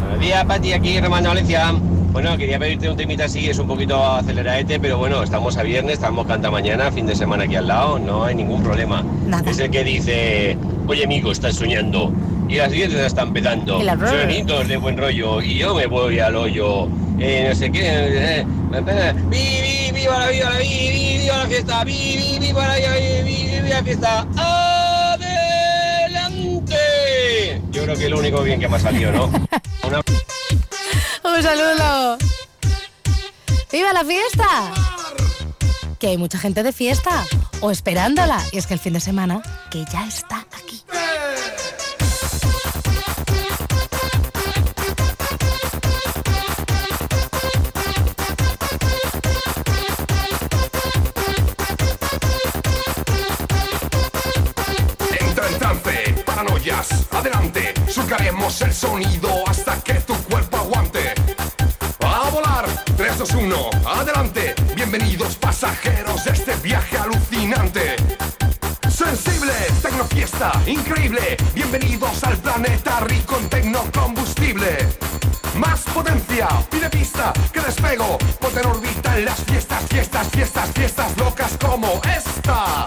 Buenos días, Pati, aquí Romano Valencia. Bueno, quería pedirte un temita así, es un poquito aceleradete, pero bueno, estamos a viernes, estamos canta mañana, fin de semana aquí al lado, no hay ningún problema. Es el que dice, oye amigo, estás soñando y las dientes están brr. Suenitos de buen rollo y yo me voy al hoyo. Eh, no sé qué. eh, eh, vi, vi, viva la, viva la, vi, vi, viva la fiesta, vi, vi, viva la, vi, vi, vi, viva la fiesta. ¡Adelante! Creo que es lo único bien que me ha salido, ¿no? Una- Un saludo. ¡Viva la fiesta! Que hay mucha gente de fiesta o esperándola. Y es que el fin de semana, que ya está aquí. Adelante, surcaremos el sonido hasta que tu cuerpo aguante. A volar, 3, 2, 1, adelante, bienvenidos pasajeros de este viaje alucinante. Sensible, tecnofiesta, increíble, bienvenidos al planeta rico en tecnocombustible. Más potencia, pide pista, que despego, ponte en en las fiestas, fiestas, fiestas, fiestas locas como esta.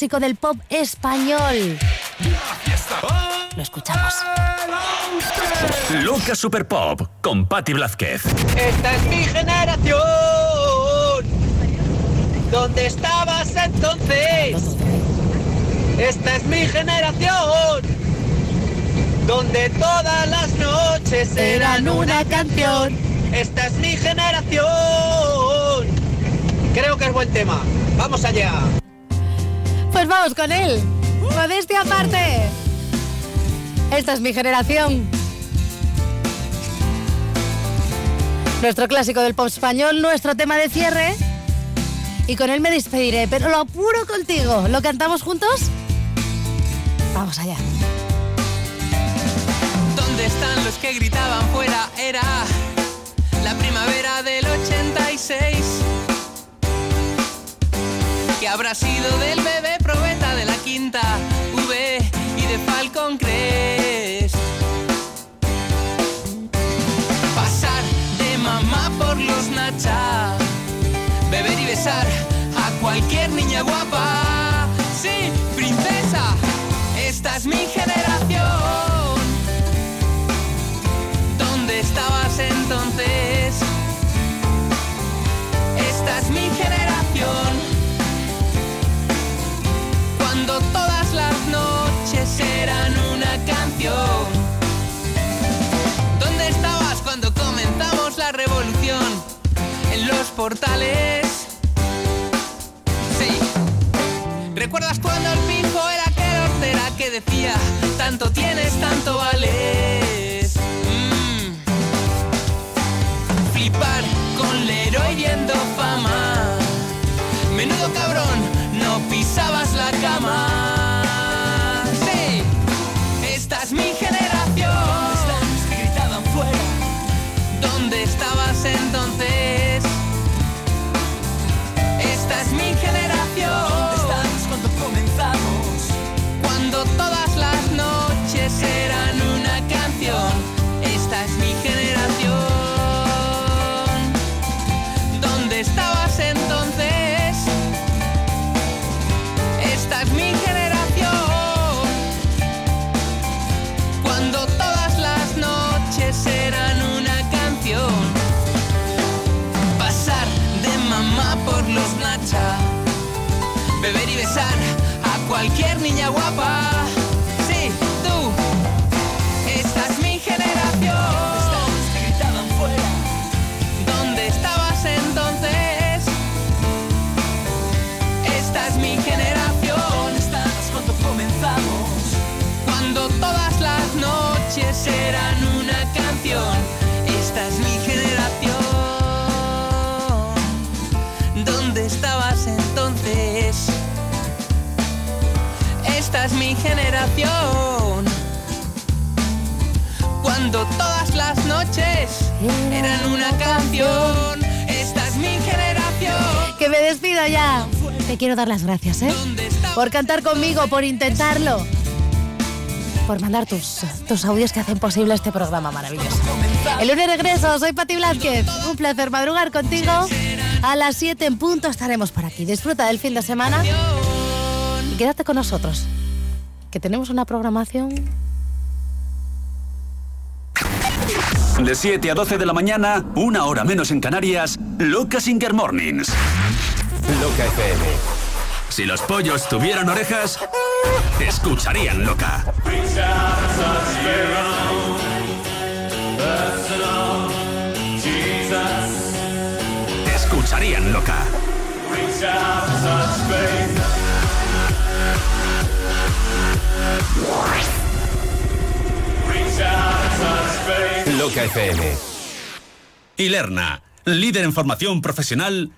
Clásico del pop español. Lo escuchamos. Loca Super Pop con Patti Blázquez. Esta es mi generación. ¿Dónde estabas entonces? Esta es mi generación. Donde todas las noches eran una canción. Esta es mi generación. Creo que es buen tema. Vamos allá. Vamos con él. Modestia aparte. Esta es mi generación. Nuestro clásico del pop español, nuestro tema de cierre. Y con él me despediré, pero lo apuro contigo. ¿Lo cantamos juntos? Vamos allá. ¿Dónde están los que gritaban fuera? Era la primavera del 86. ¿Qué habrá sido del bebé quinta V y de Falcon Crest. Pasar de mamá por los nachas, beber y besar a cualquier niña guapa. Sí, princesa, esta es mi generación. ¿Dónde estabas entonces? Esta es mi ¿Recuerdas cuando el pijo era aquel hortera que decía, tanto tienes, mi generación. Cuando todas las noches eran una canción. Esta es mi generación. Que me despido ya. Te quiero dar las gracias, ¿eh? Por cantar conmigo, por intentarlo. Por mandar tus, tus audios que hacen posible este programa maravilloso. El lunes regreso, soy Pati Blázquez. Un placer madrugar contigo. A las 7 en punto estaremos por aquí. Disfruta del fin de semana. Y quédate con nosotros. Que tenemos una programación. De 7 a 12 de la mañana, una hora menos en Canarias, Loca Singer Mornings. Loca FM. Si los pollos tuvieran orejas, te escucharían loca. Te escucharían loca. Loca FM. Y Lerna, líder en formación profesional